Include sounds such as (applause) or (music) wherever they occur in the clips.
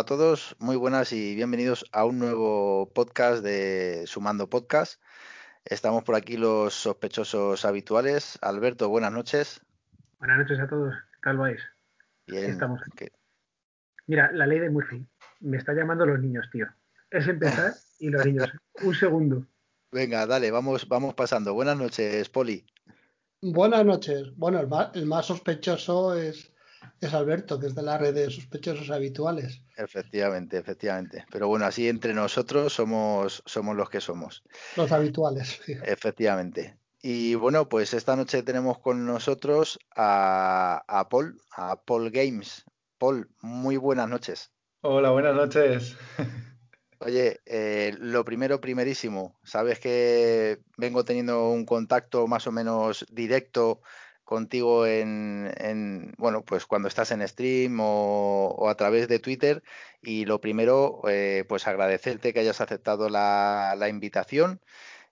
hola a todos, muy buenas y bienvenidos a un nuevo podcast de Sumando Podcast. Estamos por aquí los sospechosos habituales. Alberto, buenas noches. Buenas noches a todos, ¿qué tal vais? Bien. Estamos. Mira, la ley de Murphy. Me está llamando los niños, tío. Es empezar (laughs) y los niños. Un segundo. Venga, dale, vamos, vamos pasando. Buenas noches, Poli. Buenas noches. Bueno, el más, el más sospechoso es, es Alberto, que es de la red de sospechosos habituales. Efectivamente, efectivamente. Pero bueno, así entre nosotros somos, somos los que somos. Los habituales. Sí. Efectivamente. Y bueno, pues esta noche tenemos con nosotros a, a Paul, a Paul Games. Paul, muy buenas noches. Hola, buenas noches. Oye, eh, lo primero, primerísimo, sabes que vengo teniendo un contacto más o menos directo contigo en, en bueno, pues cuando estás en stream o, a través de Twitter. Y lo primero, eh, pues agradecerte que hayas aceptado la, invitación.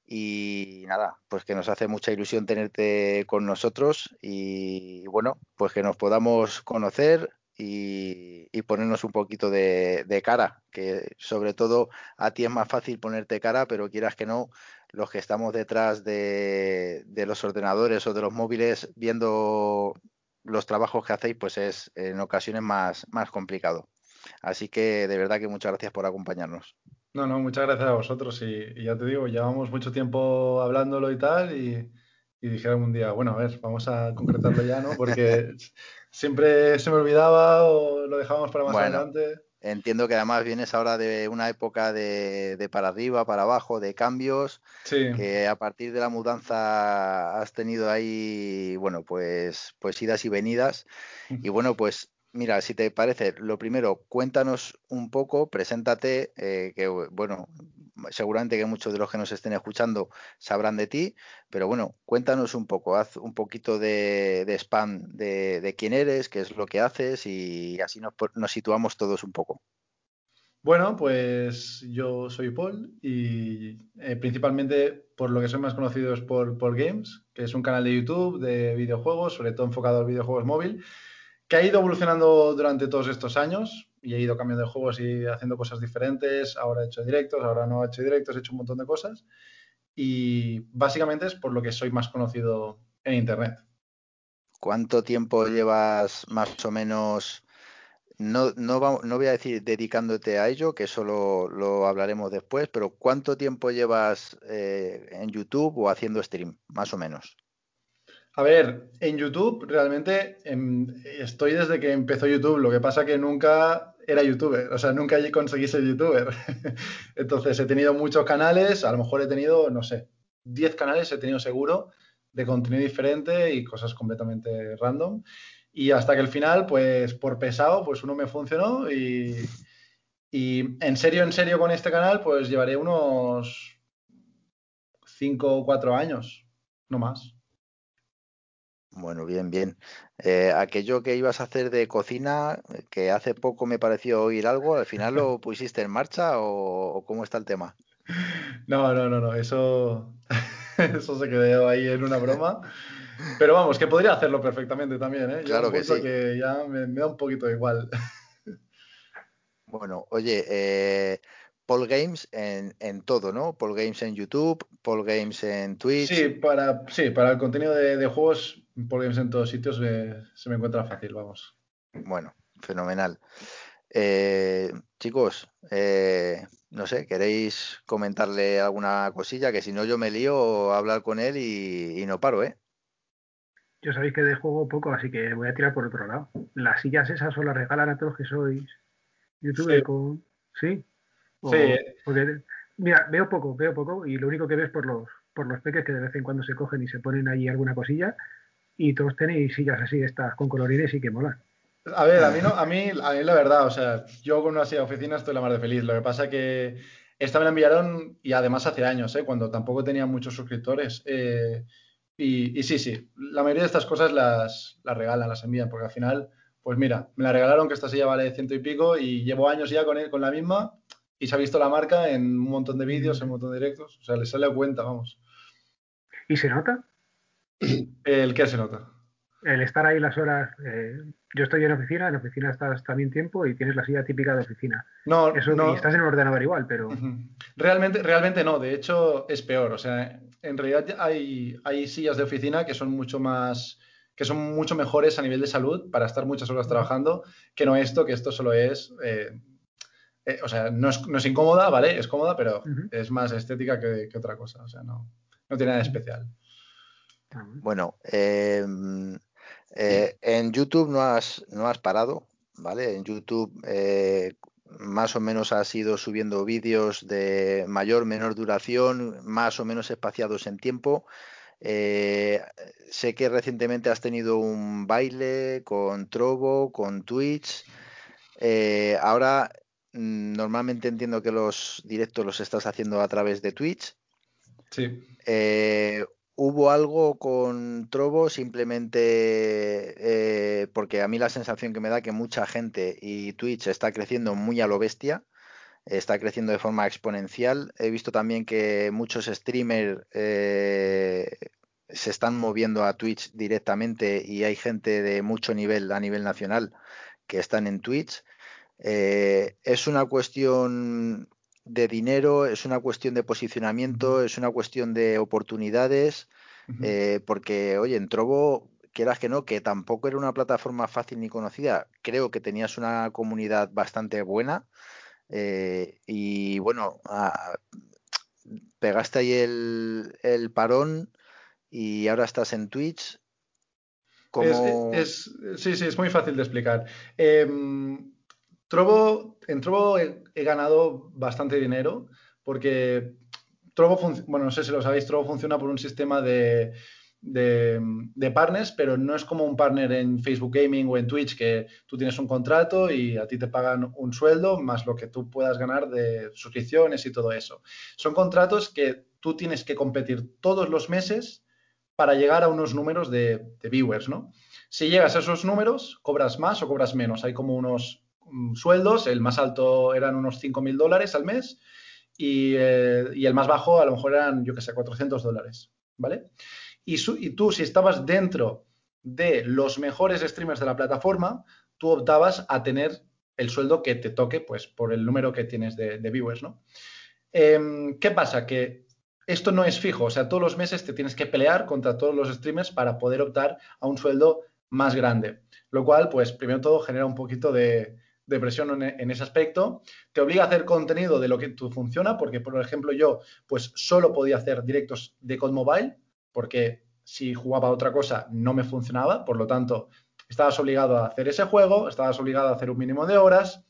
Y nada, pues que nos hace mucha ilusión tenerte con nosotros y bueno, pues que nos podamos conocer, y, ponernos un poquito de, cara, que sobre todo a ti es más fácil ponerte cara, pero quieras que no, los que estamos detrás de, de los ordenadores o de los móviles viendo los trabajos que hacéis, pues es en ocasiones más, más complicado. Así que de verdad que muchas gracias por acompañarnos. No, no, muchas gracias a vosotros y, y ya te digo, llevamos mucho tiempo hablándolo y tal y, y dijeron un día, bueno, a ver, vamos a concretarlo ya, ¿no? Porque (laughs) siempre se me olvidaba o lo dejábamos para más bueno, adelante. Entiendo que además vienes ahora de una época de, de para arriba, para abajo, de cambios, sí. que a partir de la mudanza has tenido ahí, bueno, pues, pues idas y venidas. Y bueno, pues mira, si te parece, lo primero, cuéntanos un poco, preséntate, eh, que bueno, seguramente que muchos de los que nos estén escuchando sabrán de ti, pero bueno, cuéntanos un poco, haz un poquito de, de spam de, de, quién eres, qué es lo que haces y así nos, nos, situamos todos un poco. Bueno, pues yo soy Paul y eh, principalmente por lo que soy más conocido es por, por Games, que es un canal de YouTube de videojuegos, sobre todo enfocado a videojuegos móvil, que ha ido evolucionando durante todos estos años y he ido cambiando de juegos y haciendo cosas diferentes. Ahora he hecho directos, ahora no he hecho directos, he hecho un montón de cosas. Y básicamente es por lo que soy más conocido en Internet. ¿Cuánto tiempo llevas más o menos? No, no, voy a decir dedicándote a ello, que eso lo, lo hablaremos después, pero ¿cuánto tiempo llevas eh, en YouTube o haciendo stream, más o menos? A ver, en YouTube realmente em, estoy desde que empezó YouTube. Lo que pasa que nunca era youtuber, o sea, nunca conseguí ser youtuber. (laughs) Entonces he tenido muchos canales, a lo mejor he tenido, no sé, 10 canales he tenido seguro de contenido diferente y cosas completamente random. Y hasta que al final, pues por pesado, pues uno me funcionó y, y en serio, en serio con este canal, pues llevaré unos 5 o 4 años, no más. Bueno, bien, bien. Eh, aquello que ibas a hacer de cocina, que hace poco me pareció oír algo, ¿al final (laughs) lo pusiste en marcha o, o cómo está el tema? No, no, no, no, eso, (laughs) eso se quedó ahí en una broma. Pero vamos, que podría hacerlo perfectamente también, ¿eh? Claro que sí. que ya me, me, da un poquito igual. (laughs) Bueno, oye, eh, Paul Games en, en, todo, ¿no? Paul Games en YouTube, Paul Games en Twitch. Sí, para, sí, para el contenido de, de juegos, Paul Games en todos sitios me, se me encuentra fácil, vamos. Bueno, fenomenal. Eh, chicos, eh, no sé, ¿queréis comentarle alguna cosilla? Que si no yo me lío a hablar con él y, y, no paro, ¿eh? Yo sabéis que de juego poco, así que voy a tirar por otro lado. Las sillas esas os las regalan a todos que sois youtuber sí. con... ¿Sí? O, sí. Porque, mira, veo poco, veo poco y lo único que ves por los, por los peques que de vez en cuando se cogen y se ponen ahí alguna cosilla y todos tenéis sillas así, estas con colorines y que molan. A ver, a mí, no, a mí, a mí la verdad, o sea, yo con una silla de oficina estoy la más de feliz. Lo que pasa que esta me la enviaron y además hace años, ¿eh? cuando tampoco tenía muchos suscriptores. Eh, y, y, sí, sí, la mayoría de estas cosas las, las regalan, las envían, porque al final, pues mira, me la regalaron que esta silla vale ciento y pico y llevo años ya con, él, con la misma y se ha visto la marca en un montón de vídeos, en un montón de directos. O sea, le sale a cuenta, vamos. ¿Y se nota? ¿El qué se nota? el estar ahí las horas, eh, yo estoy en oficina, en oficina estás también tiempo y tienes la silla típica de oficina. No, Eso, no. Y estás en un ordenador igual, pero... Realmente, realmente no, de hecho es peor. O sea, en realidad hay, hay sillas de oficina que son mucho más que son mucho mejores a nivel de salud para estar muchas horas trabajando que no esto, que esto solo es eh, eh, o sea, no es, no es, incómoda, ¿vale? Es cómoda, pero uh -huh. es más estética que, que, otra cosa. O sea, no, no tiene nada especial. Bueno, eh, eh, en YouTube no has, no has parado, ¿vale? En YouTube eh, más o menos has ido subiendo vídeos de mayor, menor duración, más o menos espaciados en tiempo. Eh, sé que recientemente has tenido un baile con Trovo, con Twitch. Eh, ahora, normalmente entiendo que los directos los estás haciendo a través de Twitch. Sí. Eh, ¿Hubo algo con Trovo simplemente eh, porque a mí la sensación que me da que mucha gente y Twitch está creciendo muy a lo bestia, está creciendo de forma exponencial. He visto también que muchos streamers eh, se están moviendo a Twitch directamente y hay gente de mucho nivel a nivel nacional que están en Twitch. Eh, es una cuestión de dinero, es una cuestión de posicionamiento, es una cuestión de oportunidades, uh -huh. eh, porque, oye, en Trovo, quieras que no, que tampoco era una plataforma fácil ni conocida, creo que tenías una comunidad bastante buena eh, y, bueno, a, pegaste ahí el, el, parón y ahora estás en Twitch. Como... Es, es, sí, sí, es muy fácil de explicar. Eh, Trovo, en Trovo he, ganado bastante dinero porque Trovo, bueno, no sé si lo sabéis, Trovo funciona por un sistema de, de, de, partners, pero no es como un partner en Facebook Gaming o en Twitch que tú tienes un contrato y a ti te pagan un sueldo más lo que tú puedas ganar de suscripciones y todo eso. Son contratos que tú tienes que competir todos los meses para llegar a unos números de, de viewers, ¿no? Si llegas a esos números, cobras más o cobras menos. Hay como unos sueldos, el más alto eran unos 5.000 dólares al mes y, eh, y, el más bajo a lo mejor eran, yo que sé, 400 dólares, ¿vale? Y, tú, si estabas dentro de los mejores streamers de la plataforma, tú optabas a tener el sueldo que te toque, pues, por el número que tienes de, viewers, ¿no? Eh, ¿Qué pasa? Que esto no es fijo, o sea, todos los meses te tienes que pelear contra todos los streamers para poder optar a un sueldo más grande, lo cual, pues, primero todo genera un poquito de, de presión en, en, ese aspecto, te obliga a hacer contenido de lo que tú funciona, porque por ejemplo yo pues solo podía hacer directos de COD Mobile, porque si jugaba otra cosa no me funcionaba, por lo tanto estabas obligado a hacer ese juego, estabas obligado a hacer un mínimo de horas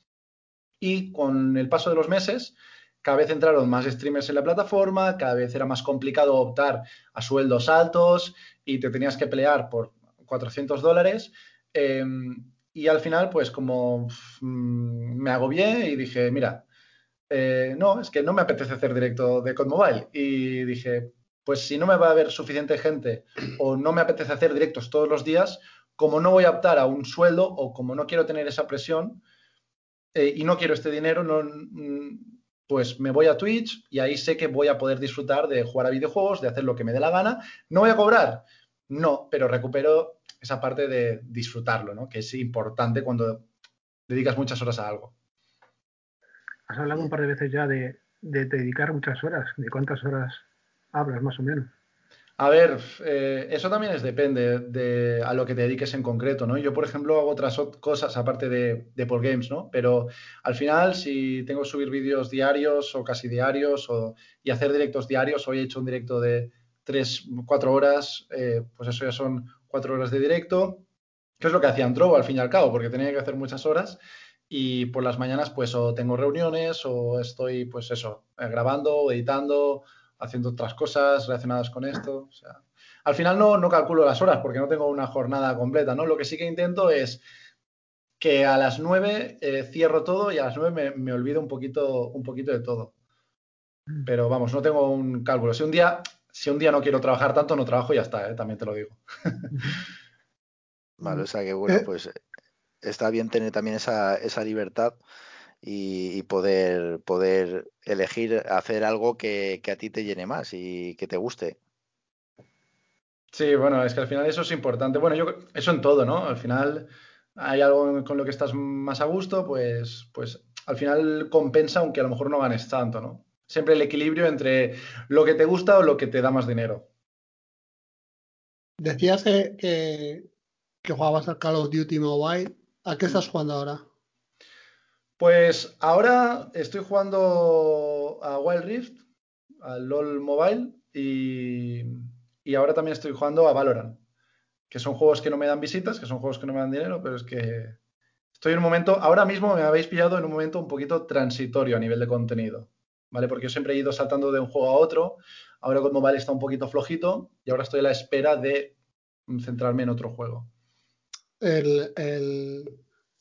y con el paso de los meses cada vez entraron más streamers en la plataforma, cada vez era más complicado optar a sueldos altos y te tenías que pelear por 400 dólares. Eh, y al final, pues como mmm, me agobié y dije, mira, eh, no, es que no me apetece hacer directo de COD Mobile. Y dije, pues si no me va a ver suficiente gente o no me apetece hacer directos todos los días, como no voy a optar a un sueldo o como no quiero tener esa presión eh, y no quiero este dinero, no, pues me voy a Twitch y ahí sé que voy a poder disfrutar de jugar a videojuegos, de hacer lo que me dé la gana. ¿No voy a cobrar? No, pero recupero esa parte de disfrutarlo, ¿no? Que es importante cuando dedicas muchas horas a algo. Has hablado un par de veces ya de, de, de dedicar muchas horas. ¿De cuántas horas hablas más o menos? A ver, eh, eso también es depende de a lo que te dediques en concreto, ¿no? Yo, por ejemplo, hago otras cosas aparte de, de Paul Games, ¿no? Pero al final, si tengo que subir vídeos diarios o casi diarios o, y hacer directos diarios, hoy he hecho un directo de 3, 4 horas, eh, pues eso ya son cuatro horas de directo, que es lo que hacía en Trovo al fin y al cabo, porque tenía que hacer muchas horas y por las mañanas pues o tengo reuniones o estoy pues eso, grabando, editando, haciendo otras cosas relacionadas con esto. O sea, al final no, no calculo las horas porque no tengo una jornada completa, ¿no? Lo que sí que intento es que a las nueve eh, cierro todo y a las nueve me, me, olvido un poquito, un poquito de todo. Pero vamos, no tengo un cálculo. Si un día si un día no quiero trabajar tanto, no trabajo y ya está, ¿eh? también te lo digo. (laughs) Vale, o sea que bueno, pues está bien tener también esa, esa libertad y, y, poder, poder elegir hacer algo que, que, a ti te llene más y que te guste. Sí, bueno, es que al final eso es importante. Bueno, yo eso en todo, ¿no? Al final hay algo con lo que estás más a gusto, pues, pues al final compensa aunque a lo mejor no ganes tanto, ¿no? Siempre el equilibrio entre lo que te gusta o lo que te da más dinero. Decías que, que, jugabas al Call of Duty Mobile. ¿A qué estás jugando ahora? Pues ahora estoy jugando a Wild Rift, al LOL Mobile y, y ahora también estoy jugando a Valorant, que son juegos que no me dan visitas, que son juegos que no me dan dinero, pero es que estoy en un momento, ahora mismo me habéis pillado en un momento un poquito transitorio a nivel de contenido, ¿vale? Porque yo siempre he ido saltando de un juego a otro, ahora con Mobile está un poquito flojito y ahora estoy a la espera de centrarme en otro juego. El,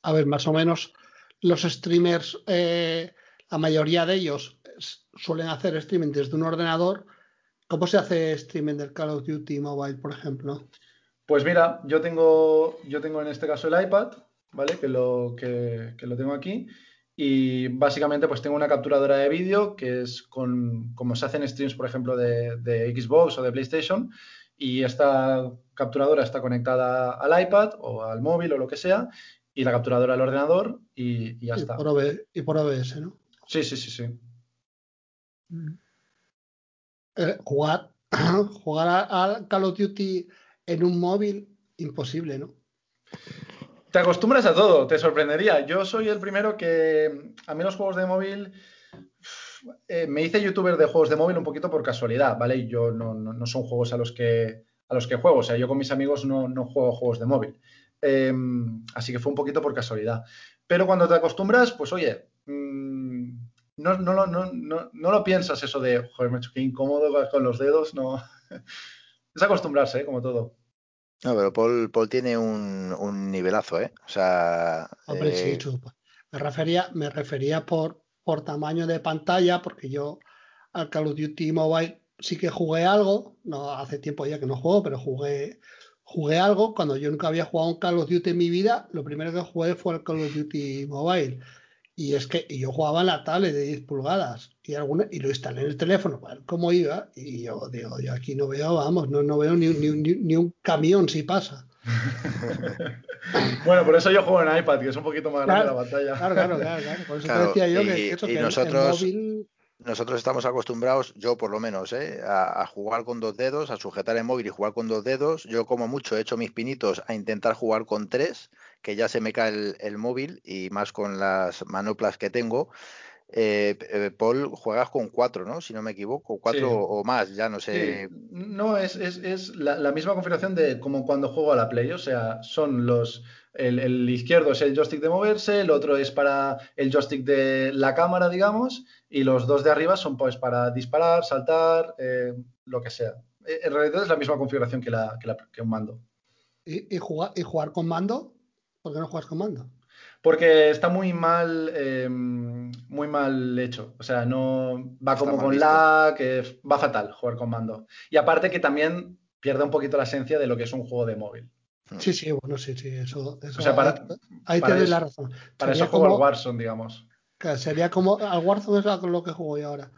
a ver, más o menos los streamers, eh, la mayoría de ellos suelen hacer streaming desde un ordenador. ¿Cómo se hace streaming del Call of Duty Mobile, por ejemplo? Pues mira, yo tengo, yo tengo en este caso el iPad, ¿vale? Que lo, que, lo tengo aquí. Y básicamente pues tengo una capturadora de vídeo que es con, como se hacen streams, por ejemplo, de, de, Xbox o de PlayStation. Y esta capturadora está conectada al iPad o al móvil o lo que sea. Y la capturadora al ordenador y, ya está. y por OBS, ¿no? Sí, sí, sí, sí. Eh, jugar, (clears throat) jugar al Call of Duty en un móvil, imposible, ¿no? Te acostumbras a todo, te sorprendería. Yo soy el primero que a mí los juegos de móvil eh, me hice youtuber de juegos de móvil un poquito por casualidad, ¿vale? yo no, son juegos a los que a los que juego, o sea, yo con mis amigos no, juego juegos de móvil. Em, así que fue un poquito por casualidad. Pero cuando te acostumbras, pues oye, mm, no, no, no, no, lo piensas eso de, joder, me he hecho que incómodo con los dedos, no. (laughs) es acostumbrarse, ¿eh? como todo. No, pero Paul, Paul tiene un, nivelazo, ¿eh? O sea. Hombre, sí, eh, Me refería, me refería por, por tamaño de pantalla, porque yo al Call of Duty Mobile sí que jugué algo. No, hace tiempo ya que no juego, pero jugué, jugué algo. Cuando yo nunca había jugado un Call of Duty en mi vida, lo primero que jugué fue el Call of Duty Mobile. Y es que yo jugaba en la tablet de 10 pulgadas y, alguna, y lo instalé en el teléfono para ver cómo iba. Y yo digo, yo aquí no veo, vamos, no, no veo ni, ni, un camión si pasa. (laughs) bueno, por eso yo juego en iPad, que es un poquito más grande la pantalla. Claro, claro, claro, Por eso te decía yo que, eso, que nosotros, móvil nosotros estamos acostumbrados, yo por lo menos, ¿eh? a, jugar con dos dedos, a sujetar el móvil y jugar con dos dedos. Yo como mucho he hecho mis pinitos a intentar jugar con tres, que ya se me cae el, móvil y más con las manoplas que tengo. Eh, eh, Paul, juegas con cuatro, ¿no? Si no me equivoco, cuatro o más, ya no sé. No, es, es, la, misma configuración de como cuando juego a la Play, o sea, son los. El, el, izquierdo es el joystick de moverse, el otro es para el joystick de la cámara, digamos, y los dos de arriba son pues para disparar, saltar, eh, lo que sea. En realidad es la misma configuración que, la, que, un mando. ¿Y, jugar, ¿Y jugar con mando? ¿Por qué no juegas con mando? Porque está muy mal, em, muy mal hecho. O sea, no va como con la, que va fatal jugar con mando. Y aparte que también pierde un poquito la esencia de lo que es un juego de móvil. Sí, sí, bueno, sí, sí, eso, o sea, para, ahí, te doy la razón. Para eso juego al Warzone, digamos sería como. Al Warzone es lo que juego yo ahora.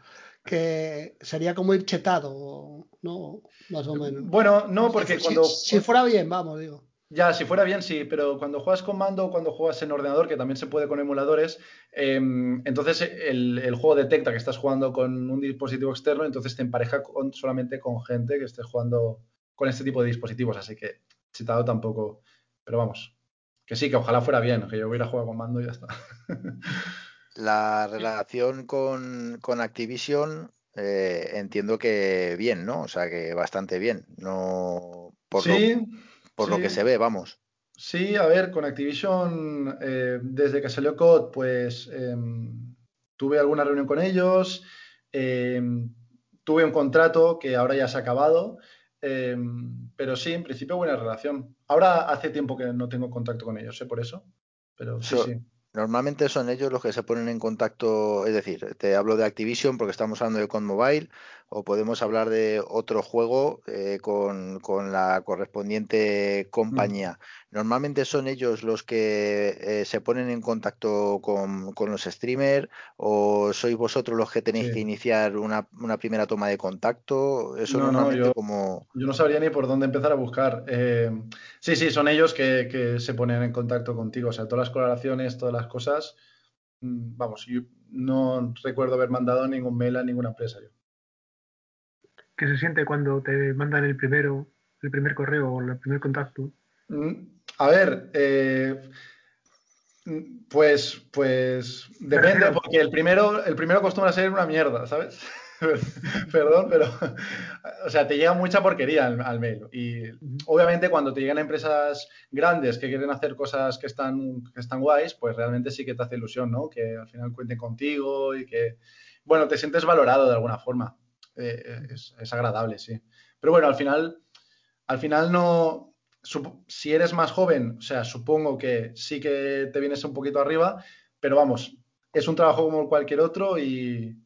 Que sería como ir chetado, ¿no? Más o menos. Bueno, no, porque cuando. Si, fuera bien, vamos, digo. Ya, si fuera bien, sí, pero cuando juegas con mando, cuando juegas en ordenador, que también se puede con emuladores, em, entonces el, juego detecta que estás jugando con un dispositivo externo, entonces te empareja solamente con gente que esté jugando con este tipo de dispositivos, así que chetado tampoco, pero vamos, que sí, que ojalá fuera bien, que yo hubiera jugado con mando y ya está. (laughs) La relación con, Activision eh, entiendo que bien, ¿no? O sea, que bastante bien. No por, lo, por lo que se ve, vamos. Sí, a ver, con Activision, eh, desde que salió COD, pues em, tuve alguna reunión con ellos, em, tuve un contrato que ahora ya se ha acabado, em, pero sí, en principio buena relación. Ahora hace tiempo que no tengo contacto con ellos, ¿eh? Por eso, pero sí, sí. Normalmente son ellos los que se ponen en contacto, es decir, te hablo de Activision porque estamos hablando de Con Mobile, o podemos hablar de otro juego eh, con, la correspondiente compañía. Mm. Normalmente son ellos los que eh, se ponen en contacto con, los streamers, o sois vosotros los que tenéis que iniciar una, primera toma de contacto. Eso normalmente yo, como. Yo no sabría ni por dónde empezar a buscar. Eh, sí, sí, son ellos que, que se ponen en contacto contigo. O sea, todas las colaboraciones, todas las cosas, mm, vamos, yo no recuerdo haber mandado ningún mail a ninguna empresa yo. ¿Qué se siente cuando te mandan el primero, el primer correo o el primer contacto? Mm, a ver, eh, pues, pues depende, porque el primero, el primero acostumbra a ser una mierda, ¿sabes? (laughs) Perdón, pero, o sea, te llega mucha porquería al, mail. Y obviamente cuando te llegan empresas grandes que quieren hacer cosas que están, que están guays, pues realmente sí que te hace ilusión, ¿no? Que al final cuenten contigo y que, bueno, te sientes valorado de alguna forma. Eh, es, es, agradable, sí. Pero bueno, al final, al final no, si eres más joven, o sea, supongo que sí que te vienes un poquito arriba, pero vamos, es un trabajo como cualquier otro y,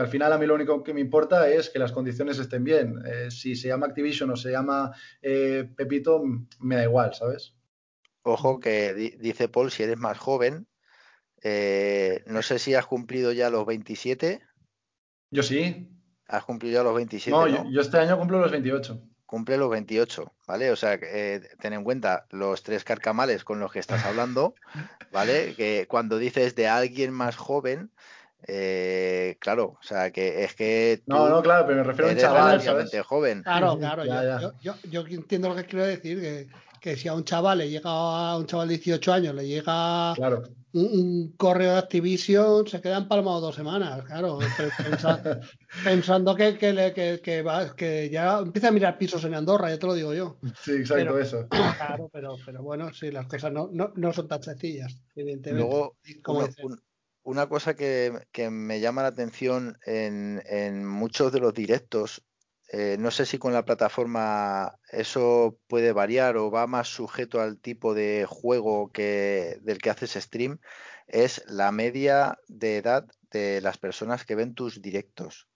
y al final a mí lo único que me importa es que las condiciones estén bien. Eh, si se llama Activision o se llama eh, Pepito, me da igual, ¿sabes? Ojo que dice Paul, si eres más joven, eh, no sé si has cumplido ya los 27. Yo sí. Has cumplido ya los 27. No, Yo, este año cumplo los 28. Cumple los 28, ¿vale? O sea, ten en cuenta los tres carcamales con los que estás hablando, ¿vale? Que cuando dices de alguien más joven, eh, claro, o sea, que es que. no, no, claro, pero me refiero a un chaval, ¿sabes? joven. Claro, claro, yo, yo, entiendo lo que quiero decir, que, que, si a un chaval le llega a un chaval de 18 años, le llega un, correo de Activision, se queda empalmado dos semanas, claro, (laughs) pensando que, que, que, va, que ya empieza a mirar pisos en Andorra, ya te lo digo yo. Sí, exacto, eso. Claro, pero, pero bueno, sí, las cosas no, no, no son tan sencillas, evidentemente. Luego, como, una cosa que, me llama la atención en, muchos de los directos, eh, no sé si con la plataforma eso puede variar o va más sujeto al tipo de juego del que haces stream, es la media de edad de las personas que ven tus directos.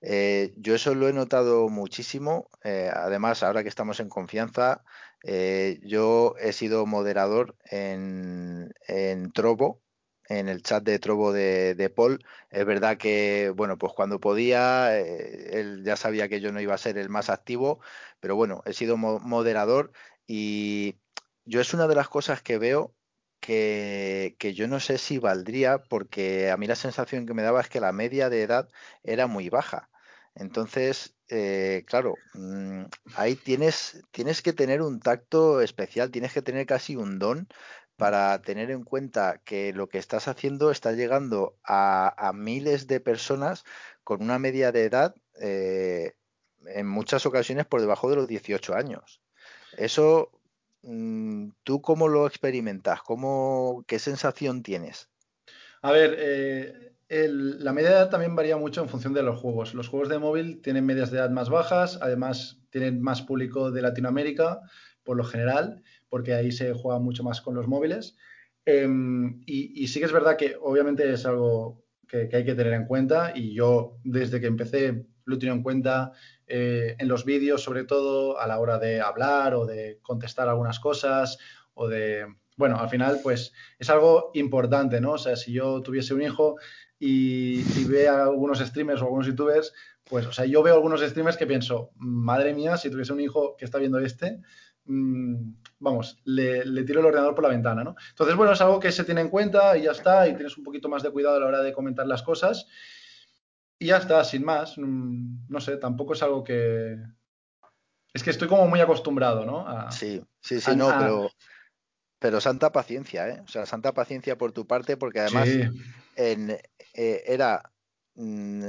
Eh, yo eso lo he notado muchísimo. Eh, además, ahora que estamos en confianza, yo he sido moderador en, en Trovo, en el chat de Trovo de, Paul. Es verdad que, bueno, pues cuando podía, eh, él ya sabía que yo no iba a ser el más activo, pero bueno, he sido moderador y yo es una de las cosas que veo que, yo no sé si valdría, porque a mí la sensación que me daba es que la media de edad era muy baja. Entonces, eh, claro, mm, ahí tienes, tienes que tener un tacto especial, tienes que tener casi un don para tener en cuenta que lo que estás haciendo está llegando a, miles de personas con una media de edad eh, en muchas ocasiones por debajo de los 18 años. Eso, mm, ¿tú cómo lo experimentas? ¿Cómo, ¿Qué sensación tienes? A ver, eh, la media de edad también varía mucho en función de los juegos. Los juegos de móvil tienen medias de edad más bajas, además tienen más público de Latinoamérica, por lo general, porque ahí se juega mucho más con los móviles. Em, y, sí que es verdad que obviamente es algo que, hay que tener en cuenta y yo desde que empecé lo he tenido en cuenta eh, en los vídeos, sobre todo a la hora de hablar o de contestar algunas cosas o de, bueno, al final pues es algo importante, ¿no? O sea, si yo tuviese un hijo y, y ve a algunos streamers o algunos youtubers, pues, o sea, yo veo algunos streamers que pienso, madre mía, si tuviese un hijo que está viendo este, Mm, vamos, le, tiro el ordenador por la ventana, ¿no? Entonces, bueno, es algo que se tiene en cuenta y ya está, y tienes un poquito más de cuidado a la hora de comentar las cosas. Y ya está, sin más. Mm, no sé, tampoco es algo que... Es que estoy como muy acostumbrado, ¿no? sí, sí, sí, no, pero... Pero santa paciencia, ¿eh? O sea, santa paciencia por tu parte, porque además en, eh, era mm,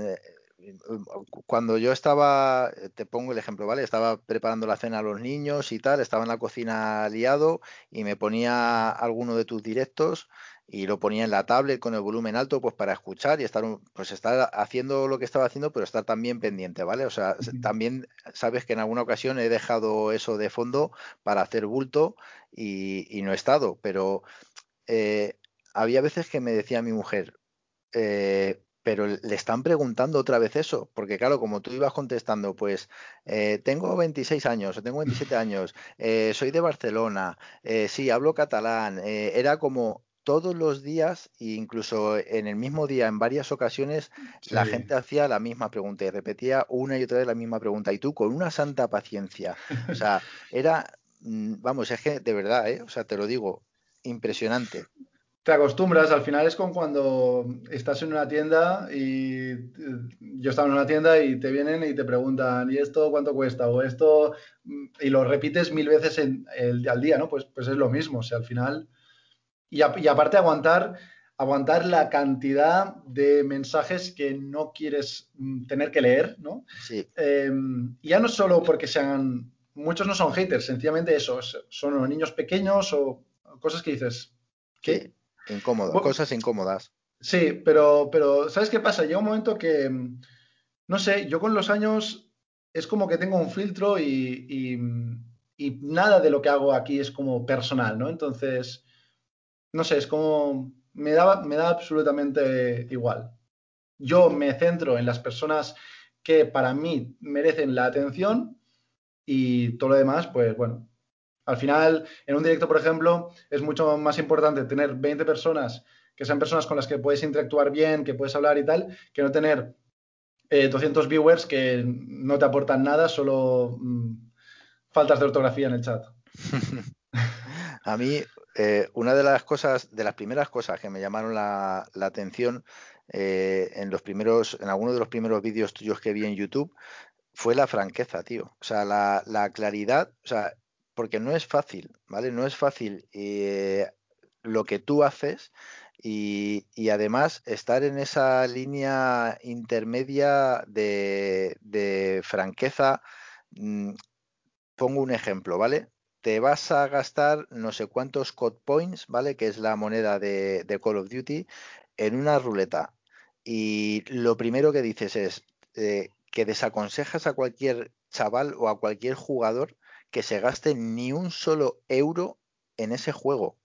cuando yo estaba, eh, te pongo el ejemplo, ¿vale? Estaba preparando la cena a los niños y tal, estaba en la cocina liado y me ponía alguno de tus directos y lo ponía en la tablet con el volumen alto pues para escuchar y estar pues estar haciendo lo que estaba haciendo pero estar también pendiente vale o sea también sabes que en alguna ocasión he dejado eso de fondo para hacer bulto y, no he estado pero eh, había veces que me decía mi mujer, eh, pero le están preguntando otra vez eso, porque claro, como tú ibas contestando, pues eh, tengo 26 años o tengo 27 años, eh, soy de Barcelona, eh, sí, hablo catalán, era como todos los días e incluso en el mismo día, en varias ocasiones, la gente hacía la misma pregunta y repetía una y otra vez la misma pregunta y tú con una santa paciencia, o sea, (laughs) era, mm, vamos, es que de verdad, o sea, te lo digo, impresionante te acostumbras, al final es como cuando estás en una tienda y eh, yo estaba en una tienda y te vienen y te preguntan, ¿y esto cuánto cuesta? O esto, y lo repites mil veces en, el, al día, ¿no? Pues, pues es lo mismo, o sea, al final, y, aparte aguantar, aguantar la cantidad de mensajes que no quieres mm, tener que leer, ¿no? Sí. Em, ya no solo porque sean, muchos no son haters, sencillamente eso, son niños pequeños o cosas que dices, ¿qué? Incómodo, cosas incómodas. Sí, pero, pero ¿sabes qué pasa? Llega un momento que, no sé, yo con los años es como que tengo un filtro y, y, nada de lo que hago aquí es como personal, ¿no? Entonces, no sé, es como, me da, me da absolutamente igual. Yo me centro en las personas que para mí merecen la atención y todo lo demás, pues bueno, al final, en un directo, por ejemplo, es mucho más importante tener 20 personas que sean personas con las que puedes interactuar bien, que puedes hablar y tal, que no tener 200 eh, viewers que no te aportan nada, solo mm, faltas de ortografía en el chat. (laughs) A mí, eh, una de las cosas, de las primeras cosas que me llamaron la, atención eh, en los primeros, en algunos de los primeros vídeos tuyos que vi en YouTube, fue la franqueza, tío. O sea, la, la claridad, o sea, porque no es fácil, ¿vale? No es fácil eh, lo que tú haces y, además estar en esa línea intermedia de, franqueza. Mm, pongo un ejemplo, ¿vale? Te vas a gastar no sé cuántos code points, ¿vale? Que es la moneda de, Call of Duty, en una ruleta. Y lo primero que dices es eh, que desaconsejas a cualquier chaval o a cualquier jugador que se gaste ni un solo euro en ese juego.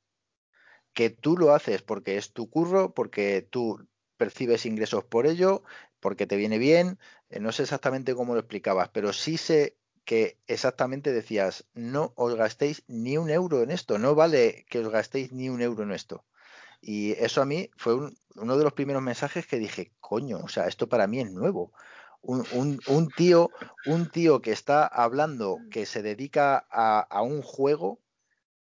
Que tú lo haces porque es tu curro, porque tú percibes ingresos por ello, porque te viene bien. Eh, no sé exactamente cómo lo explicabas, pero sí sé que exactamente decías, no os gastéis ni un euro en esto, no vale que os gastéis ni un euro en esto. Y eso a mí fue uno de los primeros mensajes que dije, coño, o sea, esto para mí es nuevo un, tío, un tío que está hablando, que se dedica a, un juego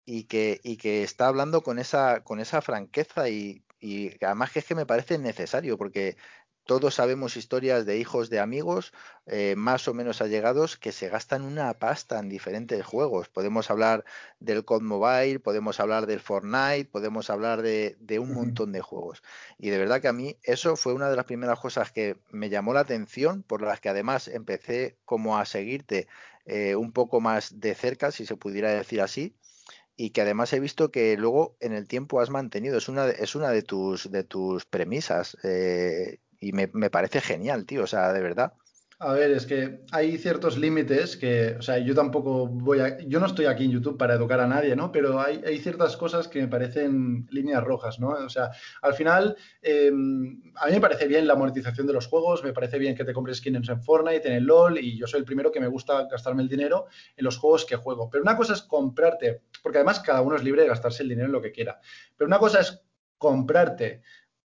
y que, y que está hablando con esa, con esa franqueza y, y además que es que me parece necesario porque todos sabemos historias de hijos de amigos eh, más o menos allegados que se gastan una pasta en diferentes juegos. Podemos hablar del COD Mobile, podemos hablar del Fortnite, podemos hablar de, un montón de juegos. Y de verdad que a mí eso fue una de las primeras cosas que me llamó la atención, por las que además empecé como a seguirte eh, un poco más de cerca, si se pudiera decir así y que además he visto que luego en el tiempo has mantenido. Es una, es una de tus de tus premisas. Eh, y me, me parece genial, tío, o sea, de verdad. A ver, es que hay ciertos límites que, o sea, yo tampoco voy a, yo no estoy aquí en YouTube para educar a nadie, ¿no? Pero hay, hay ciertas cosas que me parecen líneas rojas, ¿no? O sea, al final, em, a mí me parece bien la monetización de los juegos, me parece bien que te compres skins en Fortnite, en el LOL, y yo soy el primero que me gusta gastarme el dinero en los juegos que juego. Pero una cosa es comprarte, porque además cada uno es libre de gastarse el dinero en lo que quiera. Pero una cosa es comprarte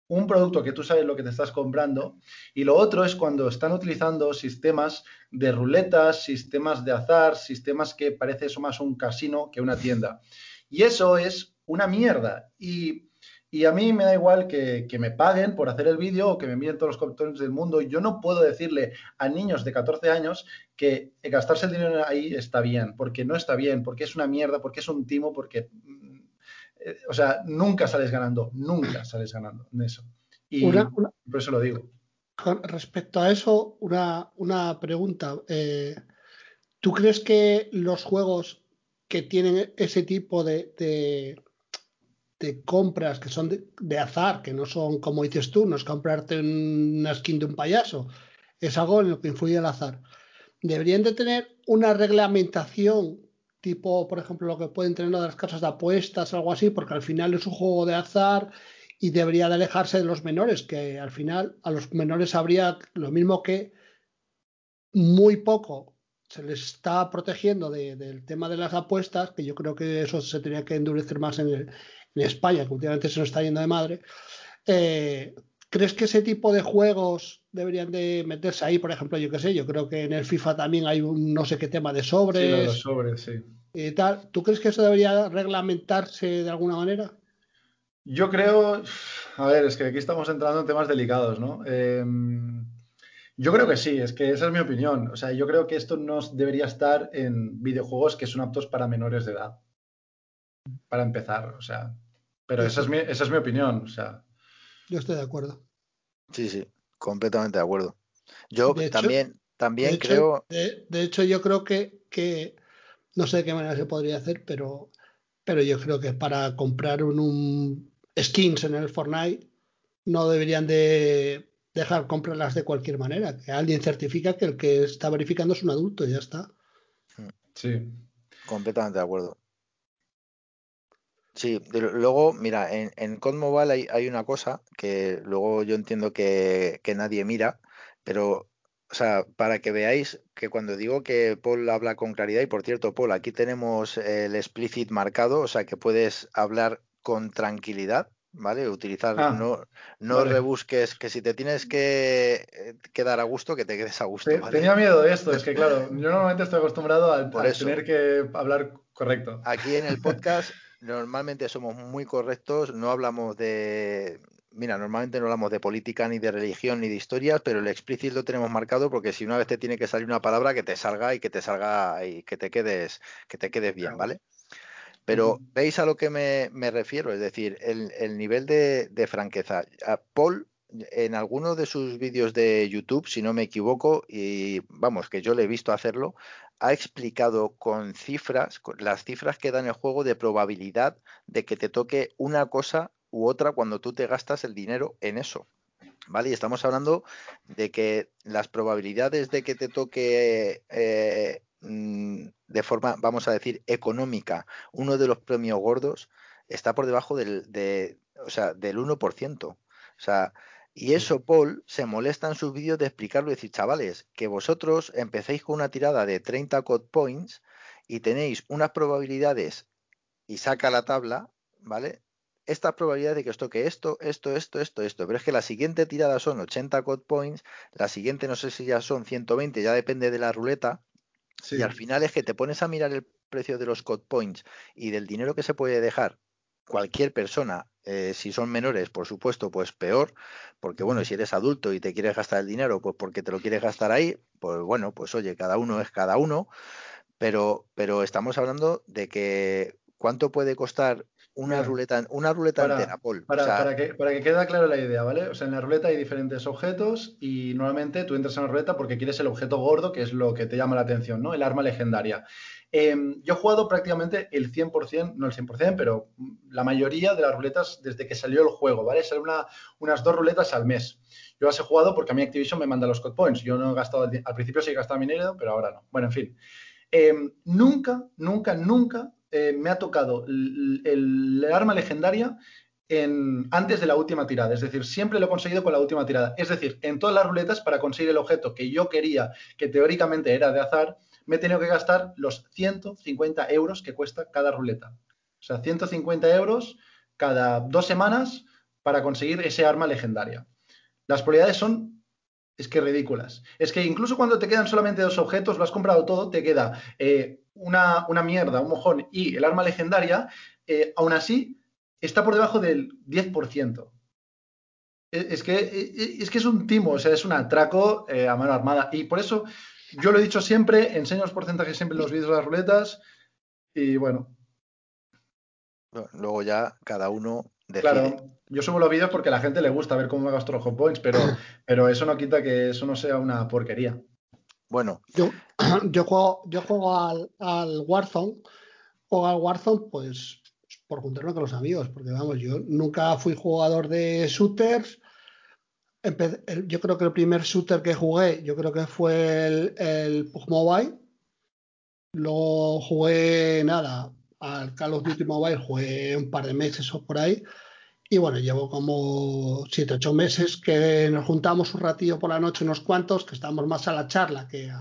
un producto que tú sabes lo que te estás comprando y lo otro es cuando están utilizando sistemas de ruletas, sistemas de azar, sistemas que parece eso más un casino que una tienda. Y eso es una mierda. Y, a mí me da igual que, me paguen por hacer el vídeo o que me envíen todos los comentarios del mundo. Yo no puedo decirle a niños de 14 años que gastarse el dinero ahí está bien, porque no está bien, porque es una mierda, porque es un timo, porque eh, o sea, nunca sales ganando, nunca sales ganando en eso. Y por eso lo digo. respecto a eso, una, pregunta. Eh, ¿Tú crees que los juegos que tienen ese tipo de, de, compras que son de, azar, que no son como dices tú, no es comprarte una skin de un payaso, es algo en lo que influye el azar, deberían de tener una reglamentación tipo, por ejemplo, lo que pueden tener las casas de apuestas, algo así, porque al final es un juego de azar y debería de alejarse de los menores, que al final a los menores habría lo mismo que muy poco se les está protegiendo del tema de las apuestas, que yo creo que eso se tenía que endurecer más en, España, que últimamente se nos está yendo de madre. Eh, ¿Crees que ese tipo de juegos deberían de meterse ahí? Por ejemplo, yo qué sé, yo creo que en el FIFA también hay un no sé qué tema de sobres. Sí, los sobres, sí. Tal. ¿Tú crees que eso debería reglamentarse de alguna manera? Yo creo, a ver, es que aquí estamos entrando en temas delicados, ¿no? Em, yo creo que sí, es que esa es mi opinión. O sea, yo creo que esto no debería estar en videojuegos que son aptos para menores de edad. Para empezar, o sea. Pero esa es mi, esa es mi opinión, o sea. Yo estoy de acuerdo. Sí, sí, completamente de acuerdo. Yo también, también creo. de, hecho, yo creo que, que, no sé de qué manera se podría hacer, pero, pero yo creo que para comprar un, skins en el Fortnite no deberían de dejar comprarlas de cualquier manera. Que alguien certifica que el que está verificando es un adulto y ya está. Sí. Completamente de acuerdo. Sí, luego, mira, en, en COD Mobile hay, una cosa que luego yo entiendo que, nadie mira, pero, o sea, para que veáis que cuando digo que Paul habla con claridad, y por cierto, Paul, aquí tenemos el explicit marcado, o sea, que puedes hablar con tranquilidad, ¿vale? Utilizar, ah, no, no rebusques, que si te tienes que eh, quedar a gusto, que te quedes a gusto. Tenía miedo de esto, es que (laughs) claro, yo normalmente estoy acostumbrado a, a tener que hablar correcto. Aquí en el (laughs) podcast normalmente somos muy correctos, no hablamos de... Mira, normalmente no hablamos de política, ni de religión, ni de historias, pero el explícito lo tenemos marcado porque si una vez te tiene que salir una palabra que te salga y que te salga y que te quedes, que te quedes bien, ¿vale? Pero veis a lo que me, refiero, es decir, el, nivel de, de, franqueza. Paul, en alguno de sus vídeos de YouTube, si no me equivoco, y vamos, que yo le he visto hacerlo, ha explicado con cifras, las cifras que dan el juego de probabilidad de que te toque una cosa u otra cuando tú te gastas el dinero en eso. ¿Vale? Y estamos hablando de que las probabilidades de que te toque eh, mm, de forma, vamos a decir, económica, uno de los premios gordos, está por debajo del, de, o sea, del 1%. O sea, y eso Paul se molesta en sus vídeos de explicarlo y decir, chavales, que vosotros empecéis con una tirada de 30 code points y tenéis unas probabilidades y saca la tabla, ¿vale? Estas probabilidades de que os toque esto, esto, esto, esto, esto. Pero es que la siguiente tirada son 80 code points, la siguiente no sé si ya son 120, ya depende de la ruleta. Y al final es que te pones a mirar el precio de los code points y del dinero que se puede dejar cualquier persona, eh, si son menores, por supuesto, pues peor, porque bueno, si eres adulto y te quieres gastar el dinero, pues porque te lo quieres gastar ahí, pues bueno, pues oye, cada uno es cada uno, pero, pero estamos hablando de que cuánto puede costar una ruleta, una ruleta entera, Paul. Para, para, que, para que quede clara la idea, ¿vale? O sea, en la ruleta hay diferentes objetos y normalmente tú entras en la ruleta porque quieres el objeto gordo, que es lo que te llama la atención, ¿no? El arma legendaria. Em, yo he jugado prácticamente el 100%, no el 100%, pero la mayoría de las ruletas desde que salió el juego, ¿vale? Salen unas dos ruletas al mes. Yo las he jugado porque a mí Activision me manda los code points. Yo no he gastado, al principio sí he gastado dinero, pero ahora no. Bueno, en fin. Em, nunca, nunca, nunca eh, me ha tocado el, arma legendaria en, antes de la última tirada. Es decir, siempre lo he conseguido con la última tirada. Es decir, en todas las ruletas para conseguir el objeto que yo quería, que teóricamente era de azar, me he tenido que gastar los 150 euros que cuesta cada ruleta. O sea, 150 euros cada dos semanas para conseguir ese arma legendaria. Las probabilidades son, es que ridículas. Es que incluso cuando te quedan solamente dos objetos, lo has comprado todo, te queda eh, una, mierda, un mojón y el arma legendaria, eh, aún así está por debajo del 10%. E, es que, e, es que es un timo, o sea, es un atraco eh, a mano armada. Y por eso yo lo he dicho siempre, enseño los porcentajes siempre en los vídeos de las ruletas y bueno. Luego ya cada uno decide. Claro, yo subo los vídeos porque a la gente le gusta ver cómo me gasto los hot points, pero, (coughs) pero eso no quita que eso no sea una porquería. Bueno. Yo, (clears throat) yo juego, yo juego al, al Warzone, juego al Warzone pues por juntarme con los amigos, porque vamos, yo nunca fui jugador de shooters, yo creo que el primer shooter que jugué, yo creo que fue el, el Mobile. Luego jugué nada, al Call of Duty Mobile jugué un par de meses o por ahí. Y bueno, llevo como 7, 8 meses que nos juntamos un ratillo por la noche, unos cuantos, que estamos más a la charla que,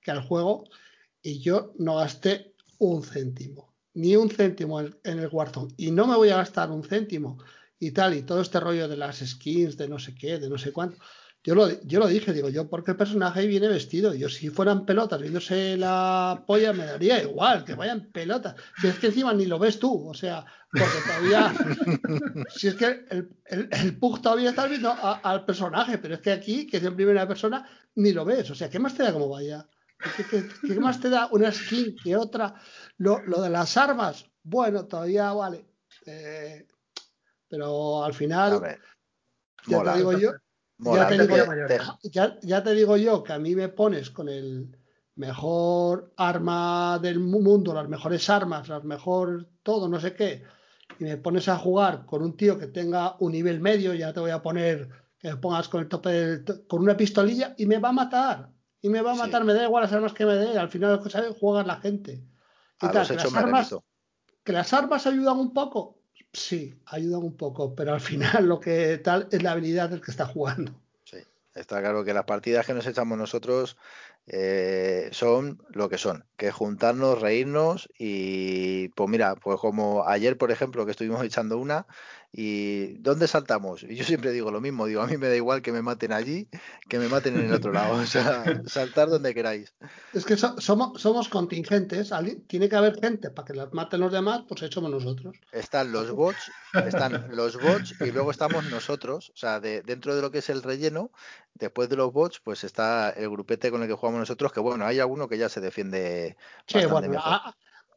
que al juego. Y yo no gasté un céntimo, ni un céntimo en, el Warzone. Y no me voy a gastar un céntimo y tal, y todo este rollo de las skins, de no sé qué, de no sé cuánto. Yo lo, yo lo dije, digo, yo porque el personaje viene vestido. Yo si fueran pelotas viéndose la polla me daría igual, que vayan pelotas. Si es que encima ni lo ves tú, o sea, porque todavía, (laughs) si es que el, el, Pug todavía está viendo al personaje, pero es que aquí, que es en primera persona, ni lo ves. O sea, ¿qué más te da como vaya? ¿Qué, más te da una skin que otra? Lo, lo de las armas, bueno, todavía vale. Eh, pero al final, ya te digo yo, ya te digo, ya, te digo yo que a mí me pones con el mejor arma del mundo, las mejores armas, las mejor todo, no sé qué, y me pones a jugar con un tío que tenga un nivel medio, ya te voy a poner que me pongas con el tope con una pistolilla y me va a matar. Y me va a matar, me da igual las armas que me dé, al final lo que sabe jugar la gente. Y tal, que, las armas, que las armas ayudan un poco, Sí, ayudan un poco, pero al final lo que tal es la habilidad del que está jugando. Sí, está claro que las partidas que nos echamos nosotros eh, son lo que son, que juntarnos, reírnos y pues mira, pues como ayer por ejemplo que estuvimos (laughs) echando una y ¿dónde saltamos? Y yo siempre digo lo mismo, digo a mí me da igual que me maten allí, que me maten en el otro lado, o sea, (laughs) saltar donde queráis. Es que somos, somos contingentes, tiene que haber gente para que las maten los demás, pues somos nosotros. Están los bots, están los bots y luego estamos nosotros, o sea, de, dentro de lo que es el relleno, después de los bots, pues está el grupete con el que jugamos nosotros, que bueno, hay alguno que ya se defiende. Sí, bueno,